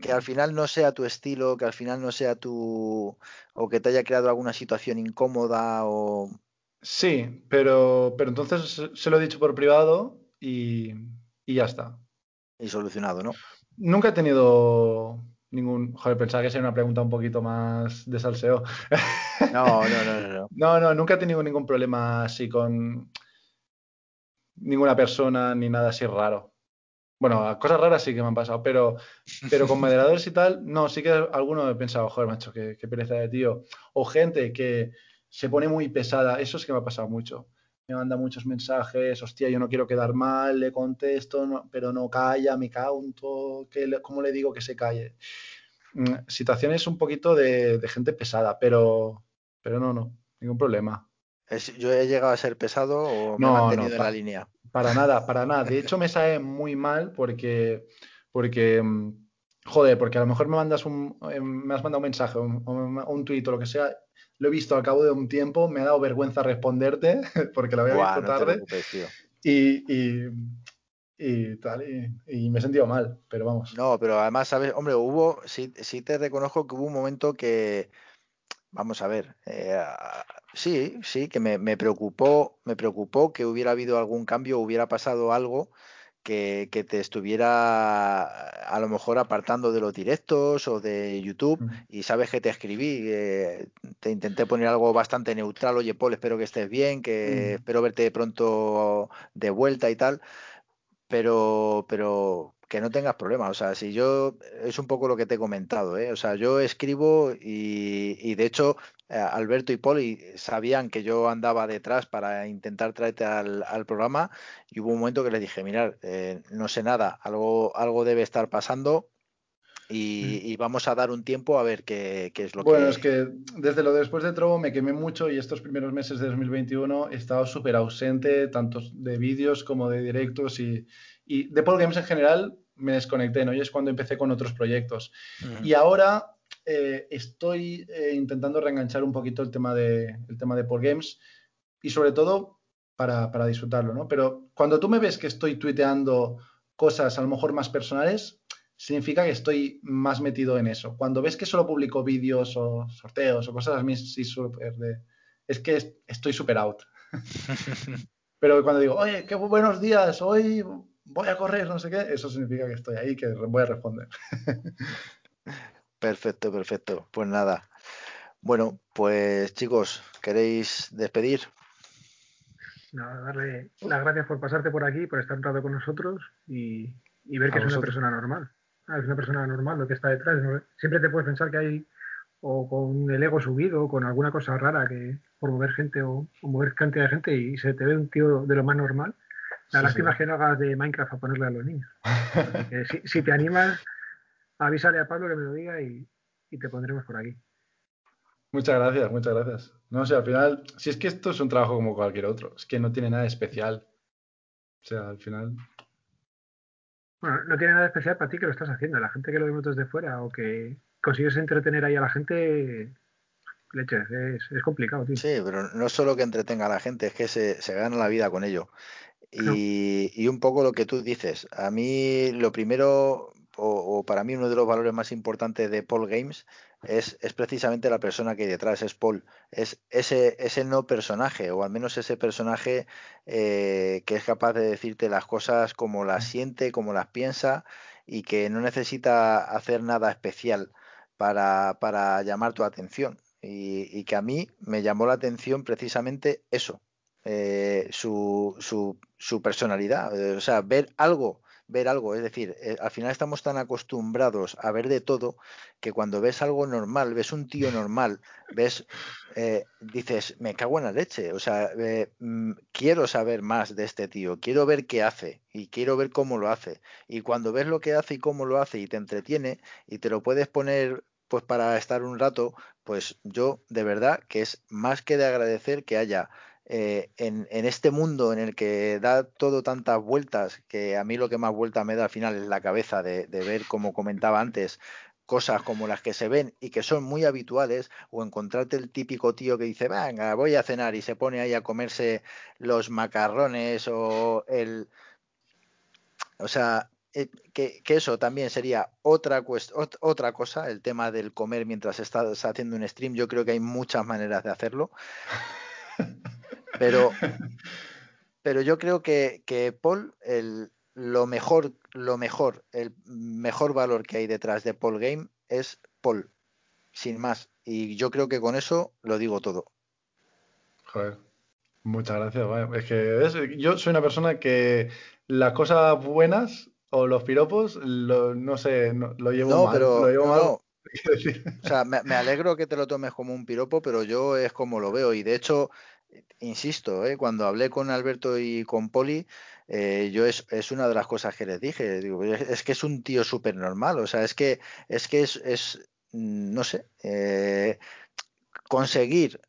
que al final no sea tu estilo, que al final no sea tu. o que te haya creado alguna situación incómoda o. Sí, pero, pero entonces se lo he dicho por privado y, y ya está. Y solucionado, ¿no? Nunca he tenido ningún. Joder, pensaba que sería una pregunta un poquito más de salseo. No, no, no, no. No, (laughs) no, nunca he tenido ningún problema así con ninguna persona ni nada así raro. Bueno, cosas raras sí que me han pasado, pero, (laughs) pero con moderadores y tal, no, sí que alguno he pensado, joder, macho, qué, qué pereza de tío. O gente que se pone muy pesada, eso es que me ha pasado mucho. Me manda muchos mensajes, hostia, yo no quiero quedar mal, le contesto, no, pero no calla, me caunto, que le, ¿cómo le digo que se calle? Mm, situaciones un poquito de, de gente pesada, pero, pero no, no, ningún problema. ¿Yo he llegado a ser pesado o me he No, mantenido no, en la línea? Para nada, para nada. De hecho, me sabe muy mal porque, porque, mm, joder, porque a lo mejor me mandas un, eh, me has mandado un mensaje o un, un tuit o lo que sea, lo he visto al cabo de un tiempo, me ha dado vergüenza responderte (laughs) porque lo había Buah, visto no tarde y, y, y tal, y, y me he sentido mal, pero vamos. No, pero además, ¿sabes? Hombre, hubo, sí, sí te reconozco que hubo un momento que, vamos a ver, eh, sí, sí, que me, me preocupó, me preocupó que hubiera habido algún cambio, hubiera pasado algo que, que te estuviera a lo mejor apartando de los directos o de YouTube y sabes que te escribí, eh, te intenté poner algo bastante neutral, oye Paul, espero que estés bien, que Mm. espero verte pronto de vuelta y tal pero, pero que no tengas problemas. O sea, si yo, es un poco lo que te he comentado, ¿eh? O sea, yo escribo y, y de hecho, Alberto y Poli sabían que yo andaba detrás para intentar traerte al, al programa y hubo un momento que les dije, mirad, eh, no sé nada, algo, algo debe estar pasando. Y, y vamos a dar un tiempo a ver qué, qué es lo Bueno, que... es que desde lo de después de Trovo me quemé mucho y estos primeros meses de 2021 he estado súper ausente, tanto de vídeos como de directos y, y de Paul Games en general me desconecté, ¿no? Y es cuando empecé con otros proyectos. Y ahora eh, estoy eh, intentando reenganchar un poquito el tema de, el tema de Paul Games y sobre todo para, para disfrutarlo, ¿no? Pero cuando tú me ves que estoy tuiteando cosas a lo mejor más personales, significa que estoy más metido en eso. Cuando ves que solo publico vídeos o sorteos o cosas así, súper de... Es que es- estoy super out. (laughs) Pero cuando digo, oye, qué buenos días, hoy voy a correr, no sé qué, eso significa que estoy ahí, que voy a responder. (laughs) Perfecto, perfecto. Pues nada. Bueno, pues chicos, ¿queréis despedir? Nada, darle las gracias por pasarte por aquí, por estar un rato con nosotros y, y ver que es una persona normal. Ah, es una persona normal lo que está detrás. ¿no? Siempre te puedes pensar que hay o con el ego subido, o con alguna cosa rara que por mover gente o, o mover cantidad de gente y se te ve un tío de lo más normal. La Sí, lástima sí. es que no hagas de Minecraft a ponerle a los niños. Si te animas, avísale a Pablo que me lo diga y, y te pondremos por aquí. Muchas gracias, muchas gracias. No sé, al final, si es que esto es un trabajo como cualquier otro, es que no tiene nada especial. O sea, al final, Bueno, no tiene nada especial para ti que lo estás haciendo. La gente que lo vemos desde fuera o que consigues entretener ahí a la gente, leches, es, es complicado, tío. Sí, pero no solo que entretenga a la gente, es que se, se gana la vida con ello. No. Y un poco lo que tú dices, a mí lo primero, o, para mí uno de los valores más importantes de Paul Games es, es precisamente la persona que hay detrás, es Paul, es ese, ese no personaje, o al menos ese personaje eh, que es capaz de decirte las cosas como las siente, como las piensa, y que no necesita hacer nada especial para, para llamar tu atención. Y, y que a mí me llamó la atención precisamente eso, eh, su, su, su, personalidad. O sea, ver algo, ver algo. Es decir, eh, al final estamos tan acostumbrados a ver de todo que cuando ves algo normal, ves un tío normal, ves, eh, dices, me cago en la leche. O sea, eh, mm, quiero saber más de este tío, quiero ver qué hace y quiero ver cómo lo hace. Y cuando ves lo que hace y cómo lo hace y te entretiene y te lo puedes poner pues para estar un rato, pues yo de verdad que es más que de agradecer que haya eh, en, este mundo en el que da todo tantas vueltas, que a mí lo que más vuelta me da al final es la cabeza de, de ver, como comentaba antes, cosas como las que se ven y que son muy habituales, o encontrarte el típico tío que dice, venga, voy a cenar y se pone ahí a comerse los macarrones o el... O sea, eh, que, eso también sería otra, otra cosa, el tema del comer mientras estás haciendo un stream. Yo creo que hay muchas maneras de hacerlo. (laughs) Pero, (laughs) pero yo creo que, que Paul, el, lo mejor, lo mejor, el mejor valor que hay detrás de Paul Game es Paul, sin más. Y yo creo que con eso lo digo todo. Joder, muchas gracias. Es que yo soy una persona que las cosas buenas o los piropos, no sé, lo llevo mal. Pero, lo llevo mal. (laughs) O sea, me, alegro que te lo tomes como un piropo, pero yo es como lo veo. Y de hecho, insisto, ¿eh? cuando hablé con Alberto y con Poli, eh, yo es, es, una de las cosas que les dije. Digo, es, que es un tío súper normal. O sea, es que es, que es, mm, no sé, eh, conseguir,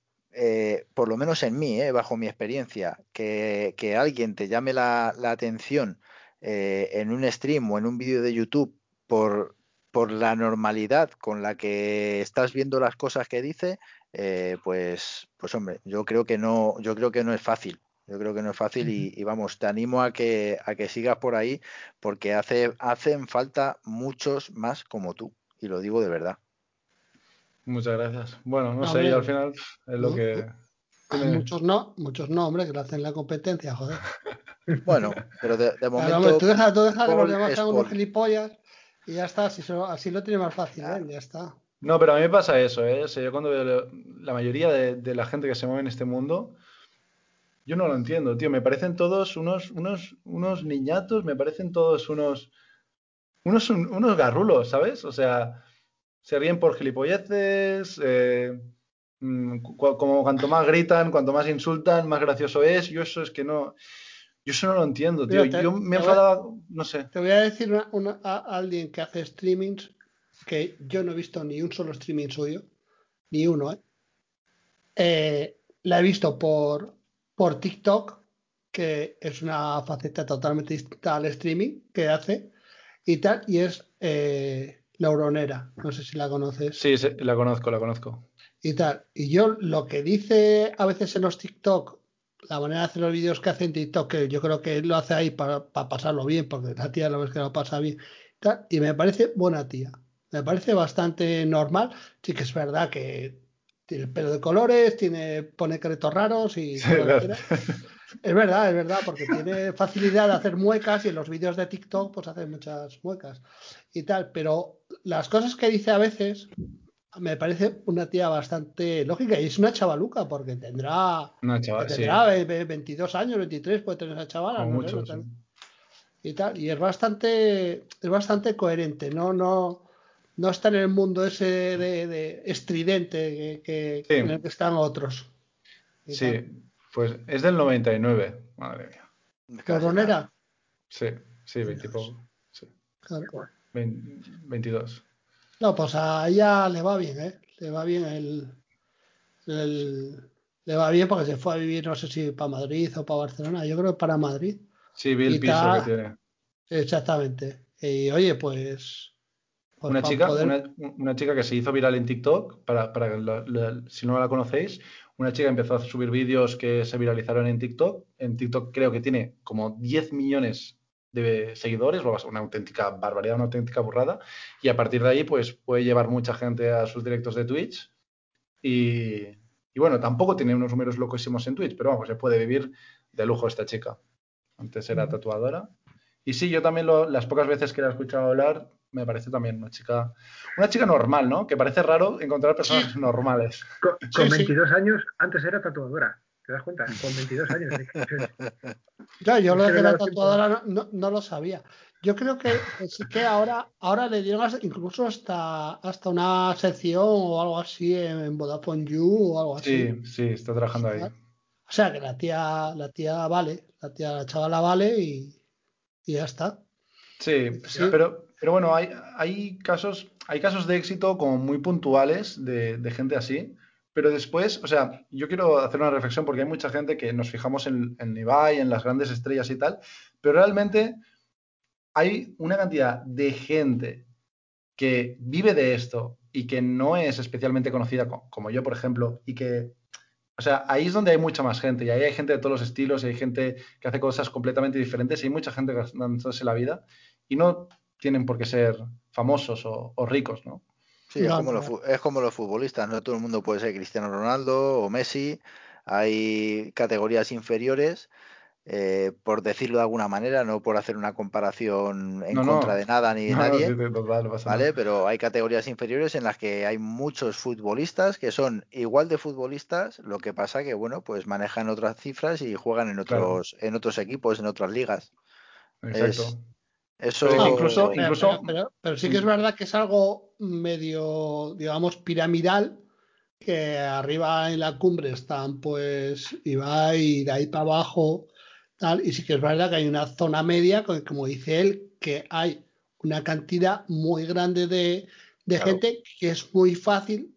por lo menos en mí, bajo mi experiencia, que, que alguien te llame la, la atención en un stream o en un vídeo de YouTube por, por la normalidad con la que estás viendo las cosas que dice, pues, pues hombre, yo creo que no, yo creo que no es fácil. Yo creo que no es fácil y, vamos, te animo a que, a que sigas por ahí porque hace, hacen falta muchos más como tú y lo digo de verdad. Muchas gracias. Bueno, no, sé, al final es lo que... Muchos no, muchos no, hombre, que lo hacen la competencia, joder. (laughs) bueno, pero de, momento... tú dejas, tú deja que los demás sean unos gilipollas y ya está, así, así lo tiene más fácil, ¿eh? ya está. No, pero a mí me pasa eso, ¿eh? yo cuando veo la mayoría de, de la gente que se mueve en este mundo, yo no lo entiendo, tío. Me parecen todos unos, unos, unos niñatos, me parecen todos unos, unos, unos garrulos, ¿sabes? O sea, se ríen por gilipolleces, eh, mm, como cuanto más gritan, cuanto más insultan, más gracioso es. Yo eso es que no, yo eso no lo entiendo, tío. yo me enfadaba, no sé. Te voy a decir una, a alguien que hace streamings que yo no he visto ni un solo streaming suyo, ni uno, ¿eh? eh la he visto por, por TikTok, que es una faceta totalmente distinta al streaming que hace y tal, y es eh, Lauronera. No sé si la conoces. Sí, la conozco, la conozco. Y tal. Y yo lo que dice a veces en los TikTok, la manera de hacer los vídeos que hace en TikTok, que yo creo que lo hace ahí para, pasarlo bien, porque la tía lo ves que lo pasa bien. Y, tal, y me parece buena tía. Me parece bastante normal. Sí que es verdad que tiene el pelo de colores, tiene, pone cretos raros y... es verdad, es verdad, porque tiene (laughs) facilidad de hacer muecas y en los vídeos de TikTok pues hace muchas muecas y tal, pero las cosas que dice a veces me parece una tía bastante lógica y es una chavaluca porque tendrá, tendrá 22 años, 23 puede tener esa chavala. y tal, y es bastante, es bastante coherente, no, no, no está en el mundo ese de, estridente que, en el que están otros. Sí, pues es del 99, madre mía. ¿Carbonera? Sí, sí, 20 Sí. 22. No, pues a ella le va bien, ¿eh? Le va bien el, Le va bien porque se fue a vivir, no sé si para Madrid o para Barcelona. Yo creo que para Madrid. Sí, vi el piso que tiene. Exactamente. Y oye, pues una, chica, una, chica que se hizo viral en TikTok, para, para si no la conocéis, una chica empezó a subir vídeos que se viralizaron en TikTok. En TikTok creo que tiene como 10 millones de seguidores, una auténtica barbaridad, una auténtica burrada. Y a partir de ahí, pues puede llevar mucha gente a sus directos de Twitch. Y, y bueno, tampoco tiene unos números locísimos en Twitch, pero vamos, se puede vivir de lujo esta chica. Antes era tatuadora. Y sí, yo también las pocas veces que la he escuchado hablar, me parece también una chica, una chica normal, ¿no? Que parece raro encontrar personas normales. Con, 22 años, antes era tatuadora. ¿Te das cuenta? Con 22 años. ya, yo lo de que era tatuadora no, lo sabía. Yo creo que sí que ahora, ahora le dieron incluso hasta, hasta una sección o algo así en Vodafone You o algo así. Sí, sí, está trabajando ahí. O sea que la tía, la tía vale, la tía, la chavala vale y, y ya está. Sí, sí, pero pero bueno, hay, hay, casos, hay casos de éxito como muy puntuales de, gente así, pero después, o sea, yo quiero hacer una reflexión porque hay mucha gente que nos fijamos en, en Ibai, en las grandes estrellas y tal, pero realmente hay una cantidad de gente que vive de esto y que no es especialmente conocida como yo, por ejemplo, y que, o sea, ahí es donde hay mucha más gente y ahí hay gente de todos los estilos y hay gente que hace cosas completamente diferentes y hay mucha gente gastándose la vida y no tienen por qué ser famosos o, ricos, ¿no? Sí, es, como Los, es como los futbolistas, no todo el mundo puede ser Cristiano Ronaldo o Messi, hay categorías inferiores eh, por decirlo de alguna manera, no por hacer una comparación en contra de nada ni de (laughs) nadie, ¿vale? Pero hay categorías inferiores en las que hay muchos futbolistas que son igual de futbolistas, lo que pasa que, bueno, pues manejan otras cifras y juegan en otros, en otros equipos, en otras ligas. Exacto. Eso incluso, incluso... Pero, sí que es verdad que es algo medio, digamos, piramidal que arriba en la cumbre están pues Ibai, de ahí para abajo y sí que es verdad que hay una zona media, como dice él, que hay una cantidad muy grande de, gente que es muy fácil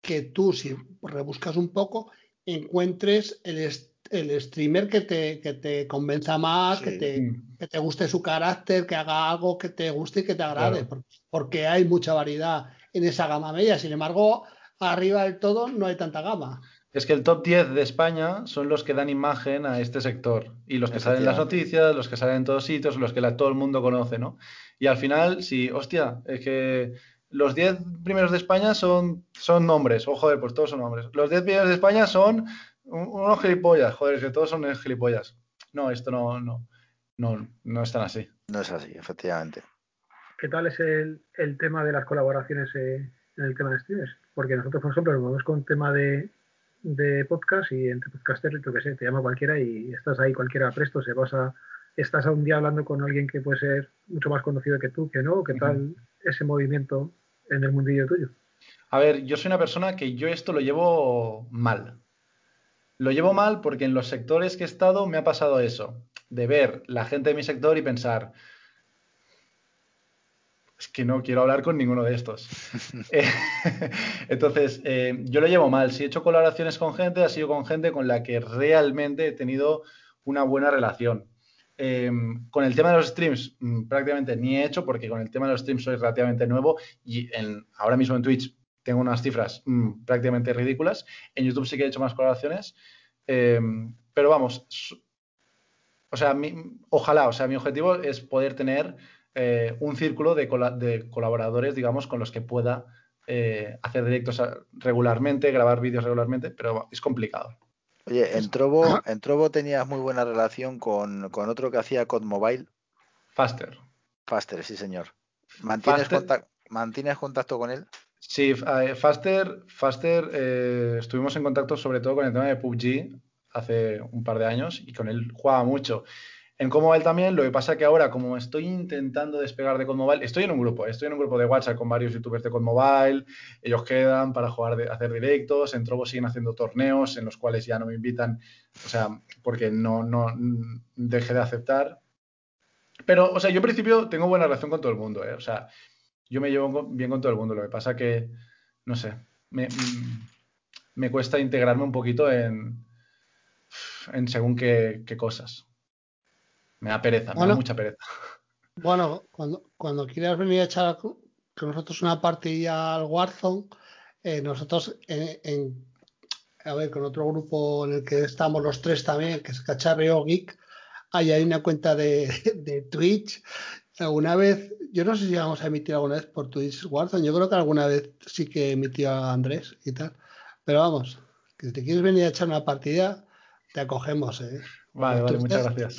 que tú, si rebuscas un poco, encuentres el, el streamer que te, que te convenza más, que, te, mm. que, te, guste su carácter, que haga algo que te guste y que te agrade, porque hay mucha variedad en esa gama media. Sin embargo, arriba del todo no hay tanta gama es que el top 10 de España son los que dan imagen a este sector y los que salen en las noticias, los que salen en todos sitios, los que todo el mundo conoce, ¿no? Y al final, sí, hostia, es que los 10 primeros de España son, son nombres, o joder, pues todos son nombres. Los 10 primeros de España son unos gilipollas, joder, que todos son gilipollas. No, esto no, no, no, no es tan así. No es así, efectivamente. ¿Qué tal es el, el tema de las colaboraciones eh, en el tema de streamers? Porque nosotros, por ejemplo, nos vamos con el tema de, de podcast y entre podcaster, tú que sé, te llama cualquiera y estás ahí cualquiera presto, se pasa, estás a un día hablando con alguien que puede ser mucho más conocido que tú, que no, ¿qué tal ese movimiento en el mundillo tuyo? A ver, yo soy una persona que yo esto lo llevo mal. Lo llevo mal porque en los sectores que he estado me ha pasado eso, de ver la gente de mi sector y pensar, es que no quiero hablar con ninguno de estos. (laughs) Eh, (laughs) entonces, eh, yo lo llevo mal. Si he hecho colaboraciones con gente, ha sido con gente con la que realmente he tenido una buena relación. Em, con el tema de los streams, mm, prácticamente ni he hecho, porque con el tema de los streams soy relativamente nuevo y ahora mismo en Twitch tengo unas cifras mm, prácticamente ridículas. En YouTube sí que he hecho más colaboraciones. Em, pero vamos, o sea, ojalá, o sea, mi objetivo es poder tener eh, un círculo de, colaboradores, digamos, con los que pueda eh, hacer directos regularmente, grabar vídeos regularmente, pero es complicado. Oye, en Trovo, en Trovo tenías muy buena relación con, otro que hacía Code Mobile. Faster. Faster, sí, señor. ¿Mantienes, ¿mantienes contacto con él? Sí, eh, Faster, Faster estuvimos en contacto sobre todo con el tema de PUBG hace un par de años y con él jugaba mucho. En Comobile también, lo que pasa que ahora, como estoy intentando despegar de Comobile, estoy en un grupo, estoy en un grupo de WhatsApp con varios youtubers de Comobile, ellos quedan para jugar, hacer directos, en Trovo siguen haciendo torneos en los cuales ya no me invitan, o sea, porque no, no dejé de aceptar. Pero, o sea, yo en principio tengo buena relación con todo el mundo, ¿eh? o sea, yo me llevo bien con todo el mundo, lo que pasa que, no sé, me, me cuesta integrarme un poquito en, en según qué cosas. Me da pereza, me da mucha pereza. Bueno, cuando, cuando quieras venir a echar con nosotros una partida al Warzone, eh, nosotros en, a ver, con otro grupo en el que estamos los tres también, que es Cacharreo Geek, ahí hay una cuenta de, de Twitch. Alguna vez, yo no sé si vamos a emitir alguna vez por Twitch Warzone, yo creo que alguna vez sí que emitió a Andrés y tal. Pero vamos, que si te quieres venir a echar una partida, te acogemos, ¿eh? Vale, vale, muchas gracias.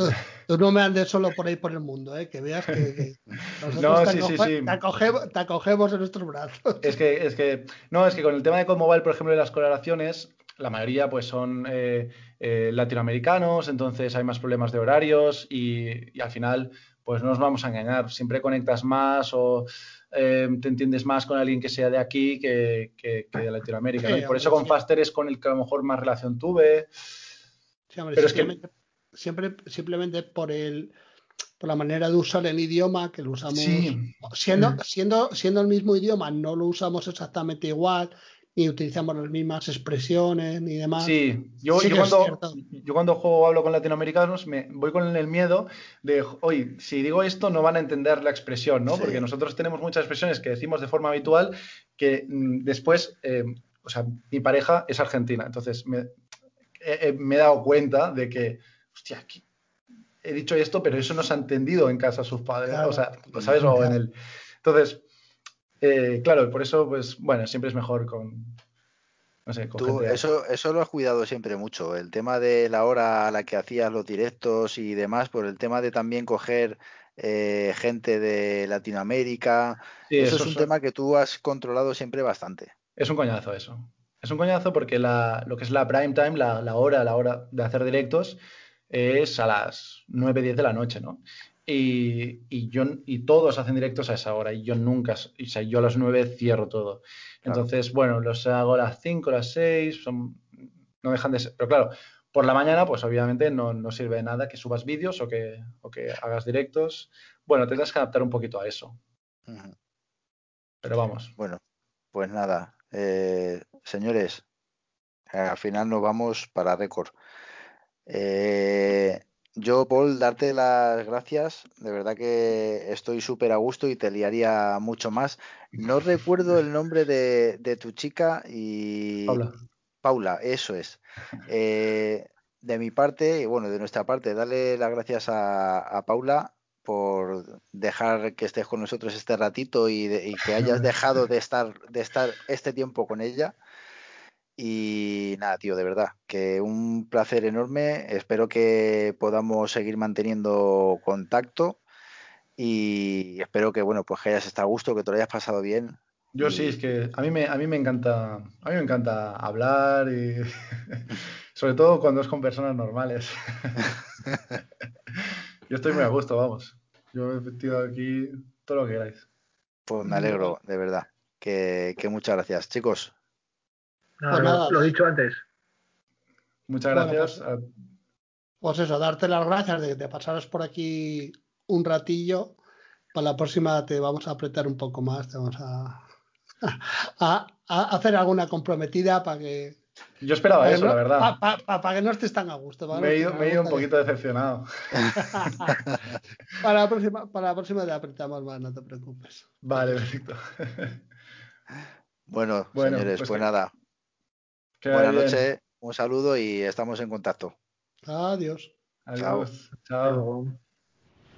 Tú, no me andes solo por ahí por el mundo, ¿eh? que veas que, nosotros te, acogemos, en nuestros brazos. Es que, es que, no, es que con el tema de Mobile, por ejemplo, de las colaboraciones, la mayoría pues son eh, eh, latinoamericanos, entonces hay más problemas de horarios y, al final pues no nos vamos a engañar, siempre conectas más o eh, te entiendes más con alguien que sea de aquí que, de Latinoamérica. Y por eso con Faster es con el que a lo mejor más relación tuve. Pero es que siempre simplemente por el por la manera de usar el idioma que lo usamos siendo mm. siendo siendo el mismo idioma no lo usamos exactamente igual ni utilizamos las mismas expresiones ni demás. Sí, yo, cuando, yo cuando juego o hablo con latinoamericanos me voy con el miedo de, oye, si digo esto no van a entender la expresión, ¿no? Porque nosotros tenemos muchas expresiones que decimos de forma habitual que mm, después, eh, o sea, mi pareja es argentina, entonces me, me he dado cuenta de que hostia, he dicho esto, pero eso no se ha entendido en casa de sus padres, Claro. o sea, ¿sabes? O en el... Entonces, eh, claro, por eso, pues, bueno, siempre es mejor con, no sé, con Tú, gente... eso, eso lo has cuidado siempre mucho. El tema de la hora a la que hacías los directos y demás, por el tema de también coger eh, gente de Latinoamérica. Sí, eso, eso es un tema que tú has controlado siempre bastante. Es un coñazo eso. Es un coñazo porque la, lo que es la prime time, la, la hora, la hora de hacer directos, es a las 9, 10 de la noche, ¿no? Y, y yo, y todos hacen directos a esa hora y yo nunca, o sea, yo a las 9 cierro todo. Claro. Entonces, bueno, los hago a las 5, a las 6, son, no dejan de ser, pero claro, por la mañana, pues obviamente no, no sirve de nada que subas vídeos o que, o que hagas directos. Bueno, tendrás que adaptar un poquito a eso, pero vamos. Bueno, pues nada, eh, señores, al final nos vamos para récord. Eh, yo, Paul, darte las gracias. De verdad que estoy súper a gusto y te liaría mucho más. No recuerdo el nombre de, de tu chica y Paula. Paula, eso es. Eh, de mi parte, y bueno, de nuestra parte, darle las gracias a, a Paula por dejar que estés con nosotros este ratito y, de- y que hayas dejado de estar, de estar este tiempo con ella. Y nada, tío, de verdad, que un placer enorme. Espero que podamos seguir manteniendo contacto y espero que, bueno, pues que hayas estado a gusto, que te lo hayas pasado bien. Yo Y- sí, es que a mí me, a mí me encanta, a mí me encanta hablar y (laughs) sobre todo cuando es con personas normales. (laughs) Yo estoy muy a gusto, vamos. Yo he metido aquí todo lo que queráis. Pues me alegro, de verdad. Que, que muchas gracias. Chicos, Nada, Pues lo- nada. lo he dicho antes. Muchas Bueno, gracias. pues- Pues eso, darte las gracias de que te pasaras por aquí un ratillo. Para la próxima te vamos a apretar un poco más, te vamos a, a, a hacer alguna comprometida para que, Yo esperaba eso, no, la verdad. pa- pa- pa- para que no estés tan a gusto. Me he ido, me he ido un poquito decepcionado. (laughs) para, la próxima, para la próxima te apretamos más, no te preocupes. Vale, perfecto. (laughs) bueno, Bueno, señores, pues pues que- nada. Buenas noches, un saludo y estamos en contacto. Adiós. Adiós. Chao.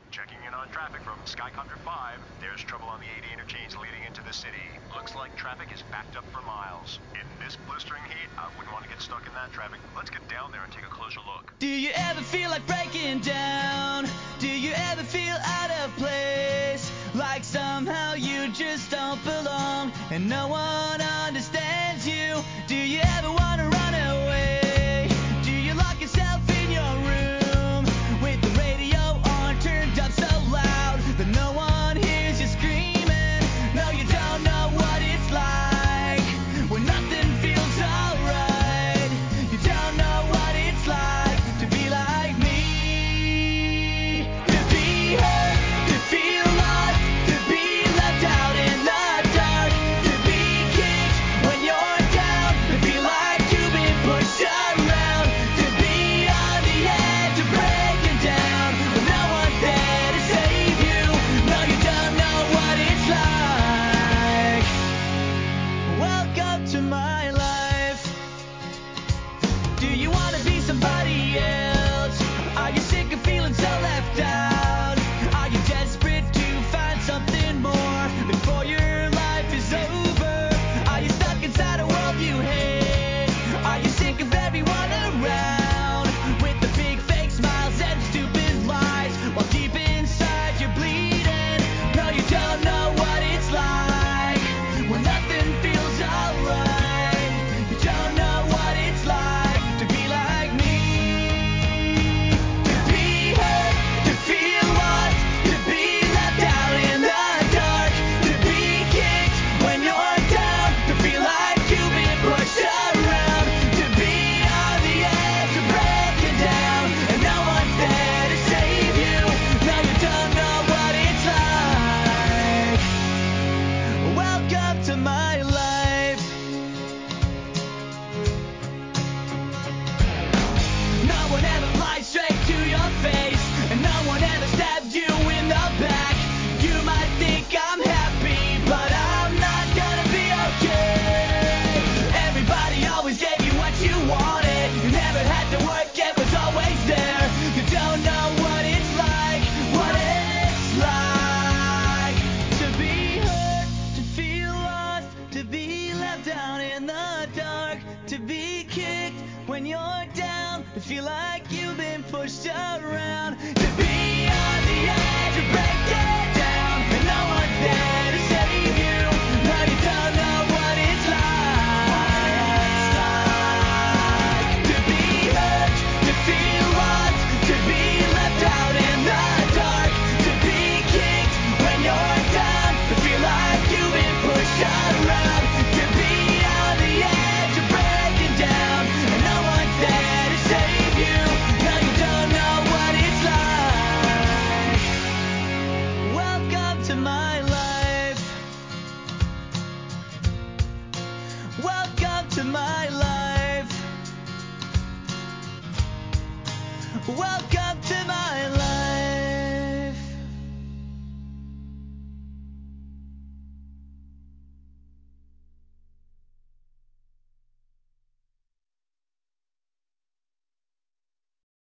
Checking in on traffic from Skycopter 5. There's trouble on the 80 interchange leading into the city. Looks like traffic is backed up for miles. In this blistering heat, I wouldn't want to get stuck in that traffic. Let's get down there and take a closer look. Do you ever feel like breaking down? Do you ever feel out of place? Like somehow you just don't belong and no one understands? Do you ever